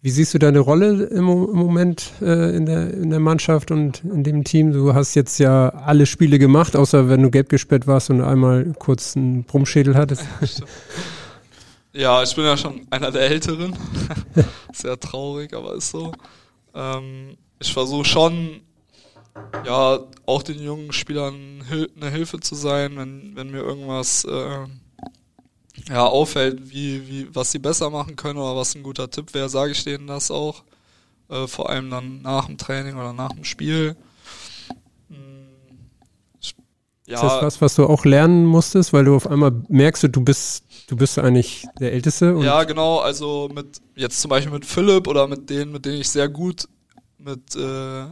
Wie siehst du deine Rolle im, Moment äh, in, der, in der Mannschaft und in dem Team? Du hast jetzt ja alle Spiele gemacht, außer wenn du gelb gesperrt warst und einmal kurz einen Brummschädel hattest. [laughs] Ja, ich bin ja schon einer der Älteren. [laughs] Sehr traurig, aber ist so. Ähm, ich versuche schon, ja, auch den jungen Spielern eine Hilfe zu sein, wenn, wenn mir irgendwas äh, ja, auffällt, wie, wie, was sie besser machen können oder was ein guter Tipp wäre, sage ich denen das auch. Äh, vor allem dann nach dem Training oder nach dem Spiel. Ich, ja. Ist das was, was du auch lernen musstest, weil du auf einmal merkst, du bist, du bist eigentlich der Älteste? ja, genau. Also mit jetzt zum Beispiel mit Philipp oder mit denen, mit denen ich sehr gut mit äh,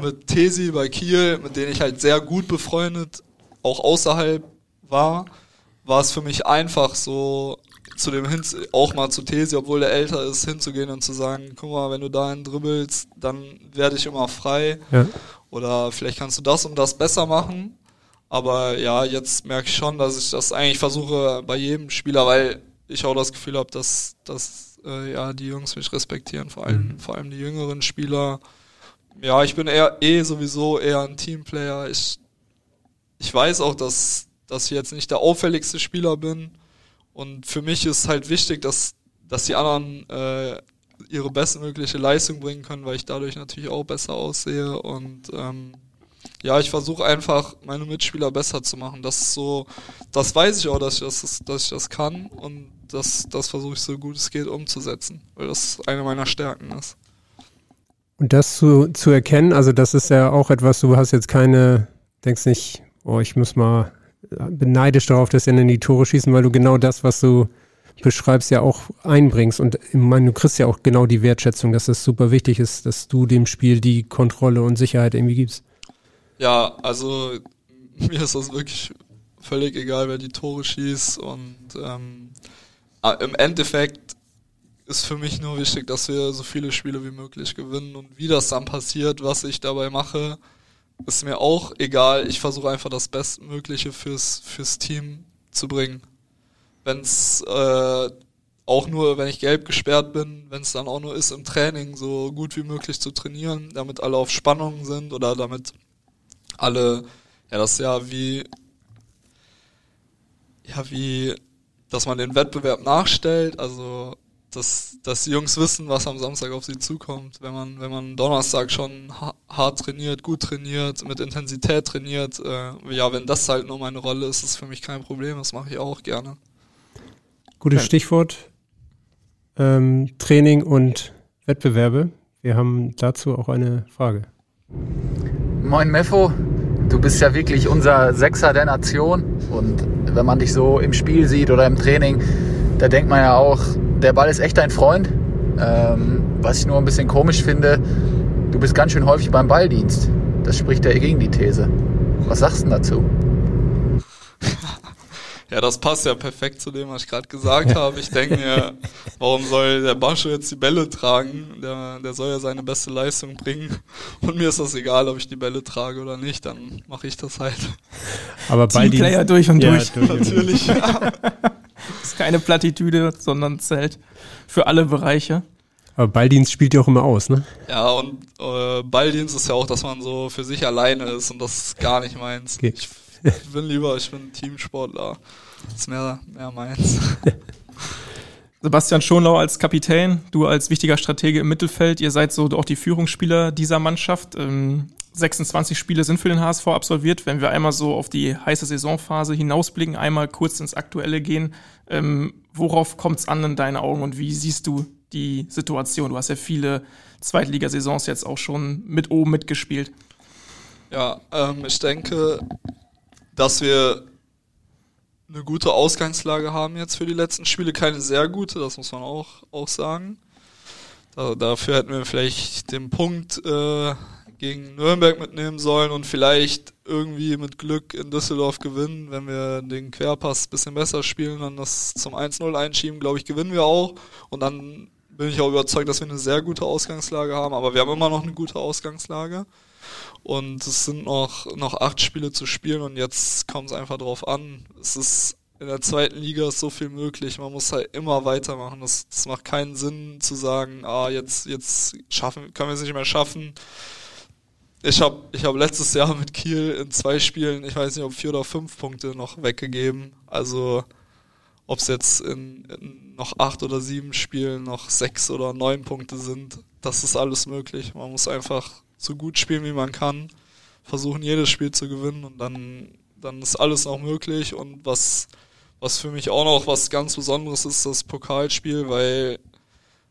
mit Tesi bei Kiel, mit denen ich halt sehr gut befreundet, auch außerhalb war war es für mich einfach so zu dem hin auch mal zu Thesi, obwohl der älter ist, hinzugehen und zu sagen, guck mal, wenn du dahin dribbelst, dann werde ich immer frei. Ja. Oder vielleicht kannst du das und das besser machen. Aber ja, jetzt merke ich schon, dass ich das eigentlich versuche bei jedem Spieler, weil ich auch das Gefühl habe, dass, dass äh, ja, die Jungs mich respektieren, vor allem, mhm. vor allem die jüngeren Spieler. Ja, ich bin eher eh sowieso eher ein Teamplayer. Ich, ich weiß auch, dass dass ich jetzt nicht der auffälligste Spieler bin. Und für mich ist halt wichtig, dass, dass die anderen äh, ihre bestmögliche Leistung bringen können, weil ich dadurch natürlich auch besser aussehe. Und ähm, ja, ich versuche einfach, meine Mitspieler besser zu machen. Das ist so, das weiß ich auch, dass ich das, dass ich das kann und das, das versuche ich so gut es geht umzusetzen, weil das eine meiner Stärken ist. Und das zu, zu erkennen, also das ist ja auch etwas, du hast jetzt keine, denkst nicht, oh, ich muss mal bin neidisch darauf, dass sie dann die Tore schießen, weil du genau das, was du beschreibst, ja auch einbringst. Und ich meine, du kriegst ja auch genau die Wertschätzung, dass es super wichtig ist, dass du dem Spiel die Kontrolle und Sicherheit irgendwie gibst. Ja, also [laughs] mir ist das wirklich völlig egal, wer die Tore schießt. Und ähm, im Endeffekt ist für mich nur wichtig, dass wir so viele Spiele wie möglich gewinnen. Und wie das dann passiert, was ich dabei mache, ist mir auch egal. Ich versuche einfach das Bestmögliche fürs, fürs Team zu bringen. Wenn es äh, auch nur, wenn ich gelb gesperrt bin, wenn es dann auch nur ist im Training, so gut wie möglich zu trainieren, damit alle auf Spannung sind oder damit alle, ja, das ist ja wie, ja, wie, dass man den Wettbewerb nachstellt, also dass, dass die Jungs wissen, was am Samstag auf sie zukommt. Wenn man, wenn man Donnerstag schon hart trainiert, gut trainiert, mit Intensität trainiert, äh, ja, wenn das halt nur meine Rolle ist, ist es für mich kein Problem. Das mache ich auch gerne. Gutes ja. Stichwort. Ähm, Training und Wettbewerbe. Wir haben dazu auch eine Frage. Moin Meffo, du bist ja wirklich unser Sechser der Nation und wenn man dich so im Spiel sieht oder im Training, da denkt man ja auch, der Ball ist echt dein Freund. Ähm, was ich nur ein bisschen komisch finde, du bist ganz schön häufig beim Balldienst. Das spricht ja gegen die These. Was sagst du dazu? [laughs] Ja, das passt ja perfekt zu dem, was ich gerade gesagt [laughs] habe. Ich denke mir, warum soll der Bascho jetzt die Bälle tragen? Der, der soll ja seine beste Leistung bringen. Und mir ist das egal, ob ich die Bälle trage oder nicht, dann mache ich das halt. Aber Teamplayer durch und ja, durch. durch. [laughs] Natürlich. Ja. Das [laughs] ist keine Plattitüde, sondern zählt für alle Bereiche. Aber Balldienst spielt ja auch immer aus, ne? Ja, und äh, Balldienst ist ja auch, dass man so für sich alleine ist und das ist gar nicht meins. Okay. Ich, ich bin lieber, ich bin Teamsportler. Das ist mehr, mehr meins. [laughs] Sebastian Schonlau als Kapitän, du als wichtiger Stratege im Mittelfeld, ihr seid so auch die Führungsspieler dieser Mannschaft. Ähm, 26 Spiele sind für den HSV absolviert. Wenn wir einmal so auf die heiße Saisonphase hinausblicken, einmal kurz ins Aktuelle gehen, ähm, worauf kommt es an in deinen Augen und wie siehst du die Situation? Du hast ja viele Zweitligasaisons jetzt auch schon mit oben mitgespielt. Ja, ähm, ich denke, dass wir eine gute Ausgangslage haben jetzt für die letzten Spiele. Keine sehr gute, das muss man auch, auch sagen. Da, dafür hätten wir vielleicht den Punkt äh, gegen Nürnberg mitnehmen sollen und vielleicht irgendwie mit Glück in Düsseldorf gewinnen. Wenn wir den Querpass ein bisschen besser spielen und das zum 1-0 einschieben, glaube ich, gewinnen wir auch. Und dann bin ich auch überzeugt, dass wir eine sehr gute Ausgangslage haben. Aber wir haben immer noch eine gute Ausgangslage. Und es sind noch, noch acht Spiele zu spielen und jetzt kommt es einfach drauf an. Es ist in der zweiten Liga ist so viel möglich. Man muss halt immer weitermachen. Das, das macht keinen Sinn zu sagen, ah, jetzt, jetzt schaffen, können wir es nicht mehr schaffen. Ich habe ich hab letztes Jahr mit Kiel in zwei Spielen, ich weiß nicht, ob vier oder fünf Punkte noch weggegeben. Also ob es jetzt in, in noch acht oder sieben Spielen noch sechs oder neun Punkte sind, das ist alles möglich. Man muss einfach so gut spielen, wie man kann, versuchen jedes Spiel zu gewinnen und dann, dann ist alles noch möglich. Und was, was für mich auch noch was ganz Besonderes ist, das Pokalspiel, weil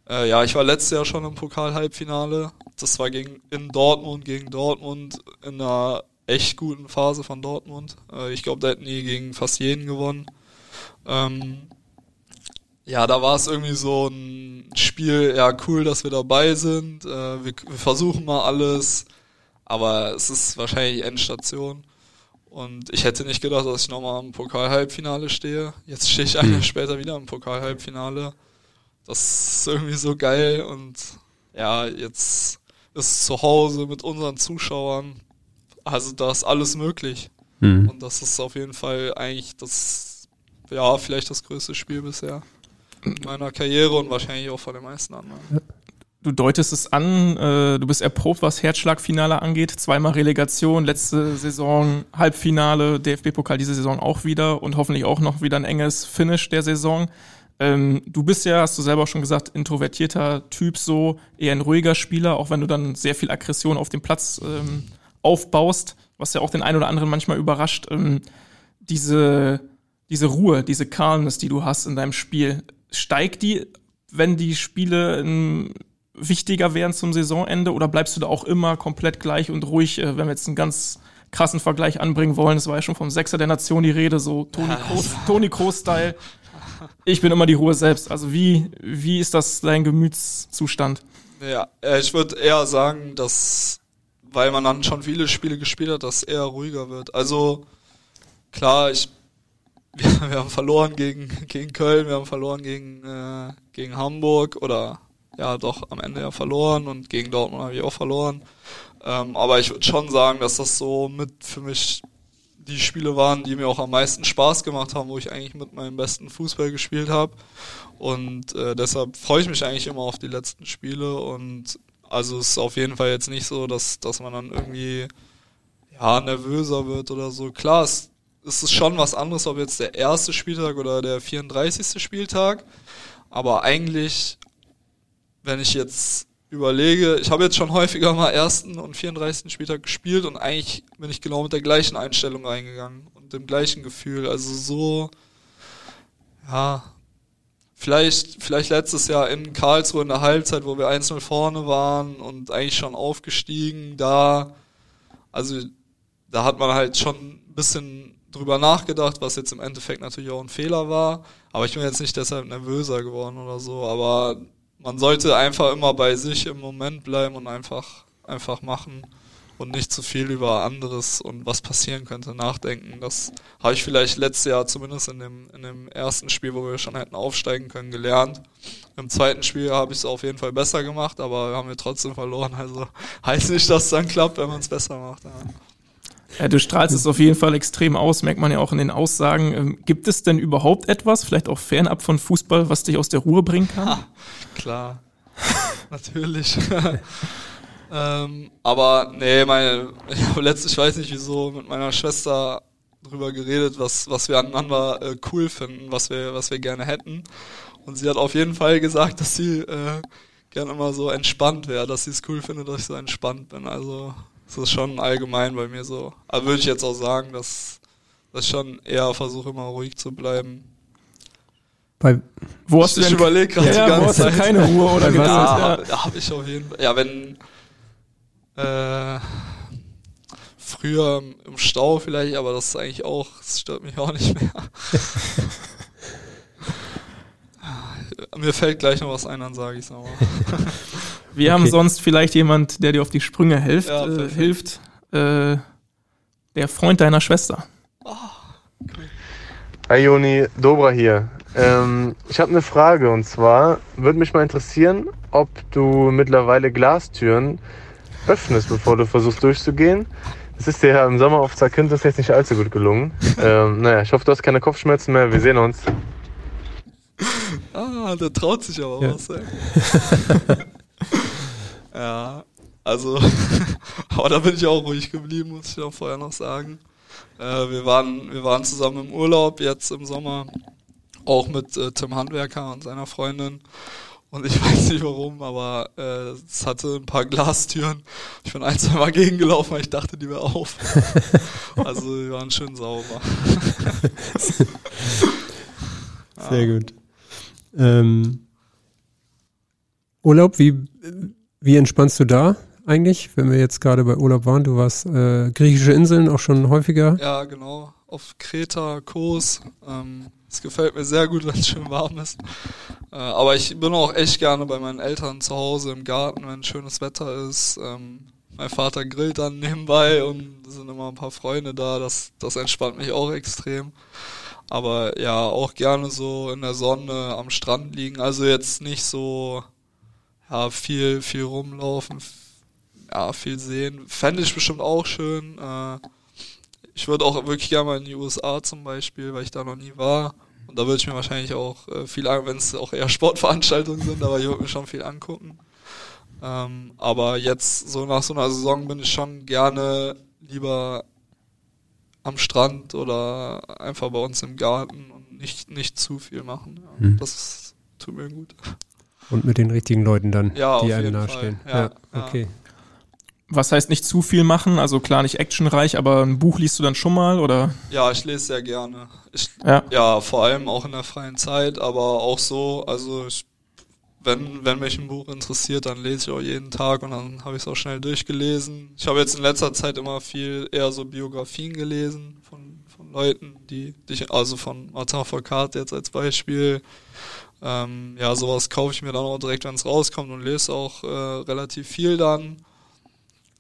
äh, ja, ich war letztes Jahr schon im Pokal-Halbfinale. Das war gegen, in Dortmund, gegen Dortmund, in einer echt guten Phase von Dortmund. Äh, ich glaube, da hätten die gegen fast jeden gewonnen. Ähm, ja, da war es irgendwie so ein Spiel, ja, cool, dass wir dabei sind. Äh, wir, wir versuchen mal alles, aber es ist wahrscheinlich Endstation. Und ich hätte nicht gedacht, dass ich nochmal im Pokal-Halbfinale stehe. Jetzt stehe ich ein Jahr [laughs] später wieder im Pokal-Halbfinale. Das ist irgendwie so geil und ja, jetzt ist zu Hause mit unseren Zuschauern. Also da ist alles möglich. Mhm. Und das ist auf jeden Fall eigentlich das, ja, vielleicht das größte Spiel bisher in meiner Karriere und wahrscheinlich auch von den meisten anderen. Du deutest es an, äh, du bist erprobt, was Herzschlagfinale angeht. Zweimal Relegation, letzte Saison Halbfinale, DFB-Pokal diese Saison auch wieder und hoffentlich auch noch wieder ein enges Finish der Saison. Ähm, du bist ja, hast du selber auch schon gesagt, introvertierter Typ, so eher ein ruhiger Spieler, auch wenn du dann sehr viel Aggression auf dem Platz ähm, aufbaust, was ja auch den einen oder anderen manchmal überrascht. Ähm, diese, diese Ruhe, diese Calmness, die du hast in deinem Spiel, steigt die, wenn die Spiele ähm, wichtiger werden zum Saisonende oder bleibst du da auch immer komplett gleich und ruhig, äh, wenn wir jetzt einen ganz krassen Vergleich anbringen wollen, es war ja schon vom Sechser der Nation die Rede, so Toni Kroos, Toni Kroos-Style. Ich bin immer die Ruhe selbst. Also wie, wie ist das dein Gemütszustand? Ja, äh, ich würde eher sagen, dass, weil man dann schon viele Spiele gespielt hat, dass eher ruhiger wird. Also klar, ich, [laughs] wir, wir haben verloren gegen, gegen Köln, wir haben verloren gegen, äh, gegen Hamburg oder ja doch am Ende ja verloren und gegen Dortmund habe ich auch verloren. Ähm, aber ich würde schon sagen, dass das so mit für mich die Spiele waren, die mir auch am meisten Spaß gemacht haben, wo ich eigentlich mit meinem besten Fußball gespielt habe. Und äh, deshalb freue ich mich eigentlich immer auf die letzten Spiele. Und also es ist auf jeden Fall jetzt nicht so, dass, dass man dann irgendwie ja, nervöser wird oder so. Klar, es, es ist schon was anderes, ob jetzt der erste Spieltag oder der 34. Spieltag. Aber eigentlich, wenn ich jetzt überlege, ich habe jetzt schon häufiger mal ersten und 34. Spieltag gespielt und eigentlich bin ich genau mit der gleichen Einstellung reingegangen und dem gleichen Gefühl. Also so, ja, vielleicht, vielleicht letztes Jahr in Karlsruhe in der Halbzeit, wo wir 1-0 vorne waren und eigentlich schon aufgestiegen, da, also da hat man halt schon ein bisschen drüber nachgedacht, was jetzt im Endeffekt natürlich auch ein Fehler war. Aber ich bin jetzt nicht deshalb nervöser geworden oder so, aber man sollte einfach immer bei sich im Moment bleiben und einfach, einfach machen. und nicht zu viel über anderes und was passieren könnte nachdenken. Das habe ich vielleicht letztes Jahr zumindest in dem, in dem ersten Spiel, wo wir schon hätten aufsteigen können, gelernt. Im zweiten Spiel habe ich es auf jeden Fall besser gemacht, aber haben wir trotzdem verloren. Also [laughs] heißt nicht, dass es dann klappt, wenn man es besser macht. Ja. Ja, du strahlst es auf jeden Fall extrem aus, merkt man ja auch in den Aussagen. Ähm, gibt es denn überhaupt etwas, vielleicht auch fernab von Fußball, was dich aus der Ruhe bringen kann? Ha, klar, [laughs] natürlich. [laughs] ähm, aber nee, meine, ich habe letztens, ich weiß nicht wieso, mit meiner Schwester drüber geredet, was, was wir aneinander äh, cool finden, was wir, was wir gerne hätten. Und sie hat auf jeden Fall gesagt, dass sie äh, gern immer so entspannt wäre, dass sie es cool findet, dass ich so entspannt bin. Also das ist schon allgemein bei mir so. Aber würde ich jetzt auch sagen, dass, ich schon eher versuche, immer ruhig zu bleiben. Bei, wo hast ich, du denn, überlegt gerade ja, die ganze hast Zeit. Keine Ruhe oder [laughs] ja, ja. Da habe ich auf jeden Fall. Ja, wenn äh, früher im Stau vielleicht, aber das ist eigentlich auch, das stört mich auch nicht mehr. [laughs] Mir fällt gleich noch was ein, dann sage ich es nochmal. [laughs] Wir okay. haben sonst vielleicht jemand, der dir auf die Sprünge hilft. Ja, äh, hilft äh, der Freund deiner Schwester. Oh, cool. Hi Joni, Dobra hier. Ähm, ich habe eine Frage und zwar würde mich mal interessieren, ob du mittlerweile Glastüren öffnest, bevor du versuchst durchzugehen. Das ist dir ja im Sommer auf Zakynthos jetzt nicht allzu gut gelungen. ähm, naja, ich hoffe, du hast keine Kopfschmerzen mehr. Wir sehen uns. Ah, der traut sich aber ja. was, [laughs] ey. [laughs] ja, also, [laughs] aber da bin ich auch ruhig geblieben, muss ich auch vorher noch sagen. Äh, wir, waren, wir waren zusammen im Urlaub jetzt im Sommer, auch mit äh, Tim Handwerker und seiner Freundin. Und ich [laughs] weiß nicht warum, aber äh, es hatte ein paar Glastüren. Ich bin ein, zwei Mal gegengelaufen, weil ich dachte, die wäre auf. also die waren schön sauber. Sehr ja. gut. Ähm, Urlaub, wie, wie entspannst du da eigentlich, wenn wir jetzt gerade bei Urlaub waren? Du warst äh, griechische Inseln auch schon häufiger. Ja, genau. Auf Kreta, Kos. Ähm, es gefällt mir sehr gut, [laughs] wenn es schön warm ist. Äh, aber ich bin auch echt gerne bei meinen Eltern zu Hause im Garten, wenn schönes Wetter ist. Ähm, mein Vater grillt dann [laughs] nebenbei und sind immer ein paar Freunde da. Das, das entspannt mich auch extrem. Aber ja, auch gerne so in der Sonne am Strand liegen. Also jetzt nicht so ja, viel, viel rumlaufen, ja, viel sehen. Fände ich bestimmt auch schön. Äh, ich würde auch wirklich gerne mal in die USA zum Beispiel, weil ich da noch nie war. Und da würde ich mir wahrscheinlich auch äh, viel, wenn es auch eher [laughs] Sportveranstaltungen sind, aber ich würde mir schon viel angucken. Ähm, aber jetzt so nach so einer Saison bin ich schon gerne lieber am Strand oder einfach bei uns im Garten und nicht, nicht zu viel machen. Ja. Hm. Das tut mir gut. Und mit den richtigen Leuten dann, ja, die einem nahestehen. Ja, ja, okay. Was heißt nicht zu viel machen? Also klar nicht actionreich, aber ein Buch liest du dann schon mal oder? Ja, ich lese sehr gerne. Ich, ja. ja, vor allem auch in der freien Zeit, aber auch so, also ich wenn, wenn mich ein Buch interessiert, dann lese ich auch jeden Tag und dann habe ich es auch schnell durchgelesen. Ich habe jetzt in letzter Zeit immer viel eher so Biografien gelesen von, von Leuten, die, die also von Martin Foucault jetzt als Beispiel. Ähm, ja, sowas kaufe ich mir dann auch direkt, wenn es rauskommt und lese auch äh, relativ viel dann.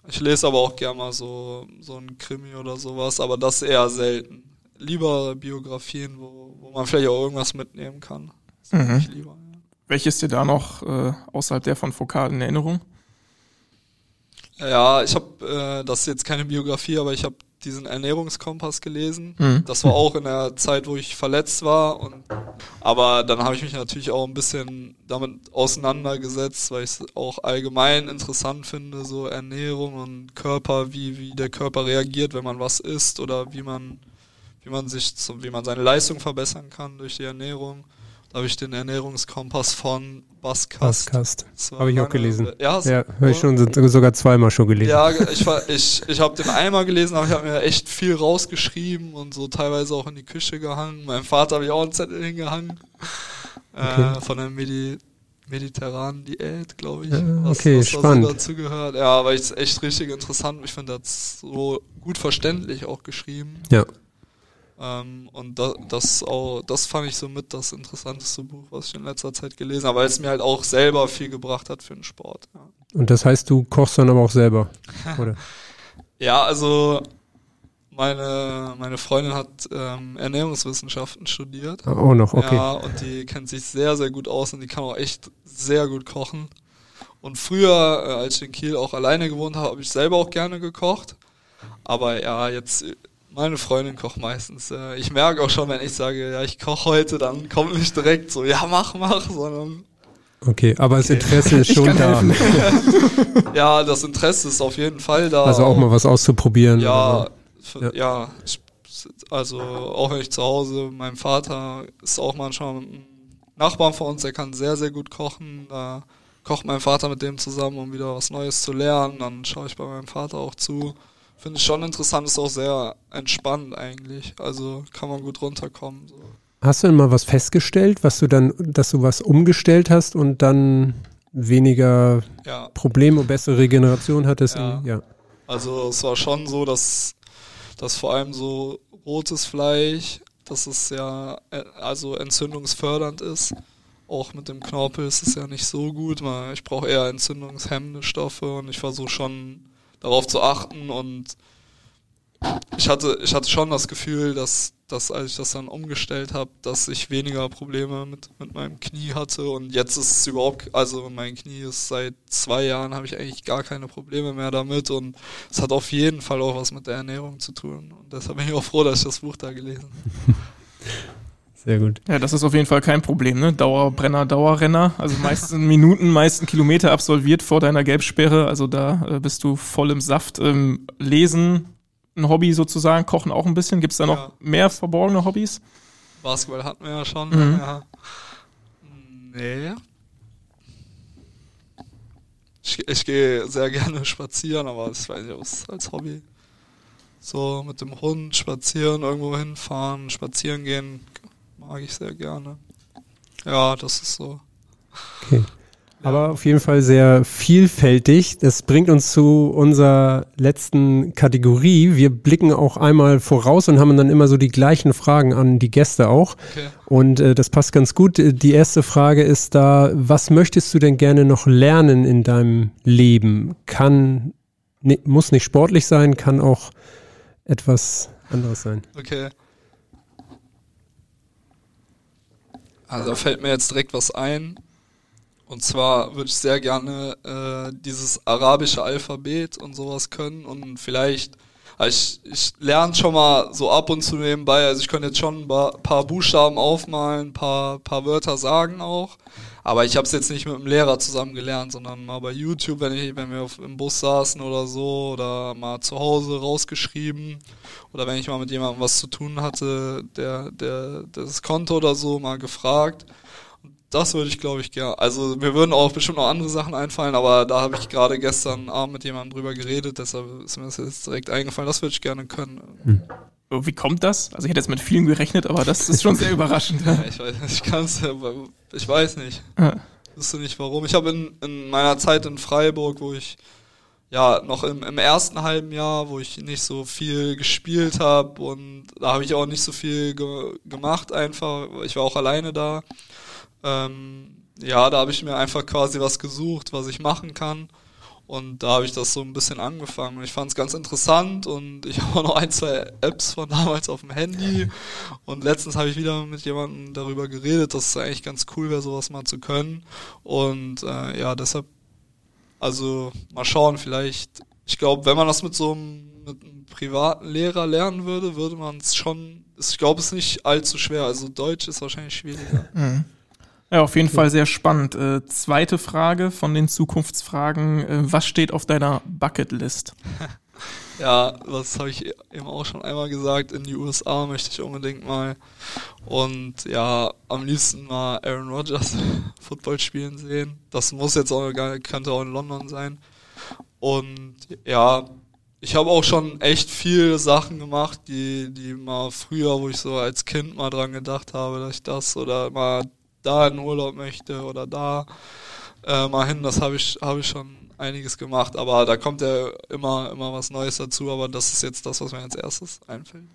Ich lese aber auch gerne mal so, so ein Krimi oder sowas, aber das eher selten. Lieber Biografien, wo, wo man vielleicht auch irgendwas mitnehmen kann. Das mhm. ich lieber. Welches dir da noch äh, außerhalb der von Foucault in Erinnerung? Ja, ich habe, äh, das ist jetzt keine Biografie, aber ich habe diesen Ernährungskompass gelesen. Mhm. Das war auch in der Zeit, wo ich verletzt war. Und, aber dann habe ich mich natürlich auch ein bisschen damit auseinandergesetzt, weil ich es auch allgemein interessant finde, so Ernährung und Körper, wie, wie der Körper reagiert, wenn man was isst oder wie man, wie man sich, wie man seine Leistung verbessern kann durch die Ernährung. Da habe ich den Ernährungskompass von Baskast. Baskast. Habe ich auch gelesen. Ja, ja habe ich schon sogar zweimal schon gelesen. Ja, ich, ich, ich habe den einmal gelesen, aber ich habe mir echt viel rausgeschrieben und so teilweise auch in die Küche gehangen. Meinem Vater habe ich auch einen Zettel hingehangen. Okay. Äh, von der Medi mediterranen Diät, glaube ich. Ja, was, okay, was spannend. So dazu gehört. Ja, weil ich es echt richtig interessant. Ich finde das so gut verständlich auch geschrieben. Ja. Ähm, und da, das, auch, das fand ich so mit das interessanteste Buch, was ich in letzter Zeit gelesen habe, weil es mir halt auch selber viel gebracht hat für den Sport. Ja. Und das heißt, du kochst dann aber auch selber, [laughs] oder? Ja, also meine, meine Freundin hat ähm, Ernährungswissenschaften studiert. Oh, noch, okay. Ja, und die kennt sich sehr, sehr gut aus und die kann auch echt sehr gut kochen. Und früher, äh, als ich in Kiel auch alleine gewohnt habe, habe ich selber auch gerne gekocht. Aber ja, jetzt meine Freundin kocht meistens. Äh, ich merke auch schon, wenn ich sage, ja, ich koche heute, dann kommt nicht direkt so, ja, mach, mach, sondern. Okay, aber das Interesse ist schon da. [laughs] ja, das Interesse ist auf jeden Fall da. Also auch mal was auszuprobieren. Ja, ja. ja ich, also auch wenn ich zu Hause, mein Vater ist auch manchmal ein Nachbarn von uns, der kann sehr, sehr gut kochen. Da kocht mein Vater mit dem zusammen, um wieder was Neues zu lernen. Dann schaue ich bei meinem Vater auch zu. Finde ich schon interessant, ist auch sehr entspannt eigentlich. Also kann man gut runterkommen. So. Hast du denn mal was festgestellt, was du dann, dass du was umgestellt hast und dann weniger ja. Probleme und bessere Regeneration hattest? Ja. ja. Also es war schon so, dass, dass vor allem so rotes Fleisch, dass es ja äh, also entzündungsfördernd ist. Auch mit dem Knorpel ist es ja nicht so gut. Ich brauche eher entzündungshemmende Stoffe und ich versuche schon darauf zu achten und ich hatte, ich hatte schon das Gefühl, dass, dass als ich das dann umgestellt habe, dass ich weniger Probleme mit, mit meinem Knie hatte und jetzt ist es überhaupt, also mein Knie ist seit zwei Jahren, habe ich eigentlich gar keine Probleme mehr damit und es hat auf jeden Fall auch was mit der Ernährung zu tun und deshalb bin ich auch froh, dass ich das Buch da gelesen habe. [laughs] Sehr gut. Ja, das ist auf jeden Fall kein Problem, ne? Dauerbrenner, Dauerrenner. Also meisten Minuten, meisten Kilometer absolviert vor deiner Gelbsperre. Also da äh, bist du voll im Saft. Ähm, lesen, ein Hobby sozusagen, kochen auch ein bisschen. Gibt es da noch ja. mehr verborgene Hobbys? Basketball hatten wir ja schon. Mhm. Ja. Nee. Ich, ich gehe sehr gerne spazieren, aber das weiß ich nicht, als Hobby. So mit dem Hund spazieren, irgendwo hinfahren, spazieren gehen, mag ich sehr gerne. Ja, das ist so. Okay. Aber auf jeden Fall sehr vielfältig. Das bringt uns zu unserer letzten Kategorie. Wir blicken auch einmal voraus und haben dann immer so die gleichen Fragen an die Gäste auch. Okay. Und äh, das passt ganz gut. Die erste Frage ist da, was möchtest du denn gerne noch lernen in deinem Leben? Kann, ne, muss nicht sportlich sein, kann auch etwas anderes sein. Okay. Also da fällt mir jetzt direkt was ein. Und zwar würde ich sehr gerne äh, dieses arabische Alphabet und sowas können. Und vielleicht, also ich, ich lerne schon mal so ab und zu nebenbei, also ich könnte jetzt schon ein paar Buchstaben aufmalen, ein paar, paar Wörter sagen auch, aber ich habe es jetzt nicht mit einem Lehrer zusammen gelernt, sondern mal bei YouTube, wenn, ich, wenn wir auf, im Bus saßen oder so oder mal zu Hause rausgeschrieben oder wenn ich mal mit jemandem was zu tun hatte, der, der, das konnte oder so, mal gefragt. Das würde ich, glaube ich, gerne. Also mir würden auch bestimmt noch andere Sachen einfallen, aber da habe ich gerade gestern Abend mit jemandem drüber geredet, deshalb ist mir das jetzt direkt eingefallen. Das würde ich gerne können. Hm. Wie kommt das? Also ich hätte jetzt mit vielen gerechnet, aber das ist schon sehr [laughs] überraschend. ja, ich weiß, ich kann's, ich weiß nicht. Ja. Ich wüsste nicht warum. Ich habe in, in meiner Zeit in Freiburg, wo ich ja, noch im, im ersten halben Jahr, wo ich nicht so viel gespielt habe und da habe ich auch nicht so viel ge gemacht einfach. Ich war auch alleine da. Ähm, ja, da habe ich mir einfach quasi was gesucht, was ich machen kann. Und da habe ich das so ein bisschen angefangen. Ich fand es ganz interessant und ich [laughs] habe auch noch ein, zwei Apps von damals auf dem Handy. Und letztens habe ich wieder mit jemandem darüber geredet, dass es eigentlich ganz cool wäre, sowas mal zu können. Und äh, ja, deshalb also mal schauen, vielleicht, ich glaube, wenn man das mit so einem, mit einem privaten Lehrer lernen würde, würde man es schon, ich glaube, es ist nicht allzu schwer. Also Deutsch ist wahrscheinlich schwieriger. Mhm. Ja, auf jeden Fall sehr spannend. Äh, zweite Frage von den Zukunftsfragen. Äh, was steht auf deiner Bucketlist? [laughs] ja, das habe ich eben auch schon einmal gesagt. In die USA möchte ich unbedingt mal. Und ja, am liebsten mal Aaron Rodgers [laughs] Football spielen sehen. Das muss jetzt auch gar könnte auch in London sein. Und ja, ich habe auch schon echt viele Sachen gemacht, die, die mal früher, wo ich so als Kind mal dran gedacht habe, dass ich das oder mal da in Urlaub möchte oder da äh, mal hin, das habe ich, habe ich schon einiges gemacht, aber da kommt ja immer, immer was Neues dazu, aber das ist jetzt das, was mir als erstes einfällt.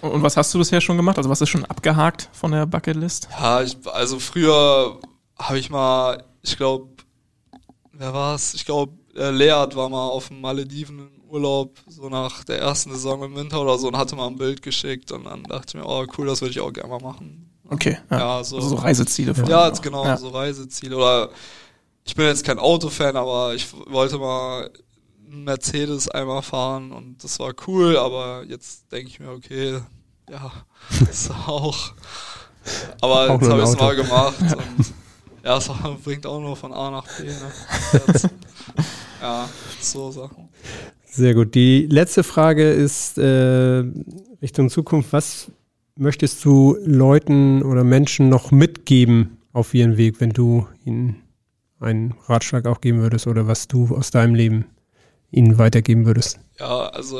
Und was hast du bisher schon gemacht? Also was ist schon abgehakt von der Bucketlist? Ja, ich, also früher habe ich mal, ich glaube, wer war es? Ich glaube, äh, war mal auf den Malediven im Urlaub, so nach der ersten Saison im Winter oder so und hatte mal ein Bild geschickt und dann dachte ich mir, oh cool, das würde ich auch gerne mal machen. Okay. Ja, Ja, so, also so Reiseziele. von Ja, genau, Ja. so Reiseziele. Oder ich bin jetzt kein Autofan, aber ich wollte mal einen Mercedes einmal fahren und das war cool, aber jetzt denke ich mir, okay, ja, [laughs] ist auch. Aber Auch jetzt habe ich es mal gemacht und ja, es bringt auch nur von A nach B. Ne? [laughs] Ja, so Sachen. Sehr gut. Die letzte Frage ist äh, Richtung Zukunft. Was möchtest du Leuten oder Menschen noch mitgeben auf ihren Weg, wenn du ihnen einen Ratschlag auch geben würdest oder was du aus deinem Leben ihnen weitergeben würdest? Ja, also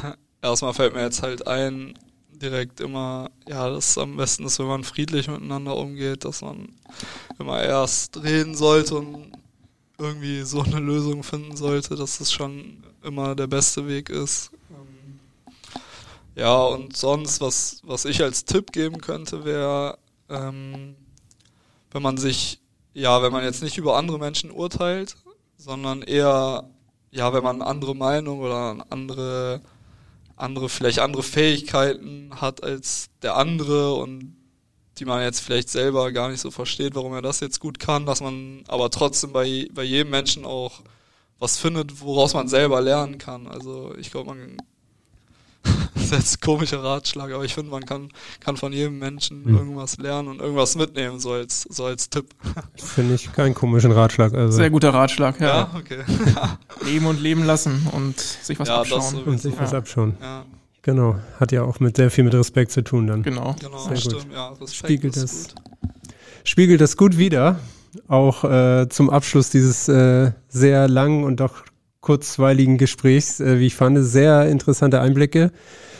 [laughs] erstmal fällt mir jetzt halt ein, direkt immer, ja, dass es am besten ist, wenn man friedlich miteinander umgeht, dass man immer erst reden sollte und irgendwie so eine Lösung finden sollte, dass es schon immer der beste Weg ist. Ja, und sonst, was, was ich als Tipp geben könnte, wäre, ähm, wenn man sich, ja, wenn man jetzt nicht über andere Menschen urteilt, sondern eher, ja, wenn man andere Meinung oder andere, andere, vielleicht andere Fähigkeiten hat als der andere und die man jetzt vielleicht selber gar nicht so versteht, warum er das jetzt gut kann, dass man aber trotzdem bei, bei jedem Menschen auch was findet, woraus man selber lernen kann. Also ich glaube, man das ist jetzt ein komischer Ratschlag, aber ich finde, man kann, kann von jedem Menschen Hm. irgendwas lernen und irgendwas mitnehmen, so als, so als Tipp. Finde ich keinen komischen Ratschlag. Also Sehr guter Ratschlag, ja. Ja, okay. [laughs] Leben und leben lassen und sich was Ja, abschauen. und sich was abschauen. Ja, Genau. Hat ja auch mit sehr viel mit Respekt zu tun dann. Genau. genau, Sehr gut. stimmt, ja. Respekt Spiegelt ist das- gut. Spiegelt das gut wider. Auch äh, zum Abschluss dieses äh, sehr langen und doch kurzweiligen Gesprächs, äh, wie ich fand, sehr interessante Einblicke.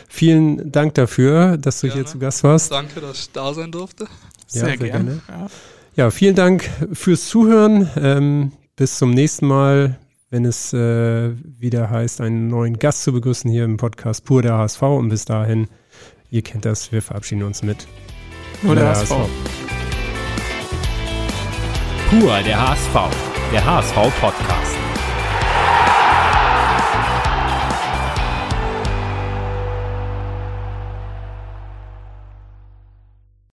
Vielen Dank dafür, dass du hier Gerne. zu Gast warst. Danke, dass ich da sein durfte. Sehr, sehr gerne. gerne. Ja, vielen Dank fürs Zuhören. Ähm, bis zum nächsten Mal, wenn es äh, wieder heißt, einen neuen Gast zu begrüßen hier im Podcast Pur der HSV. Und bis dahin, ihr kennt das, wir verabschieden uns mit Nur der HSV. Pur der HSV, der HSV Podcast.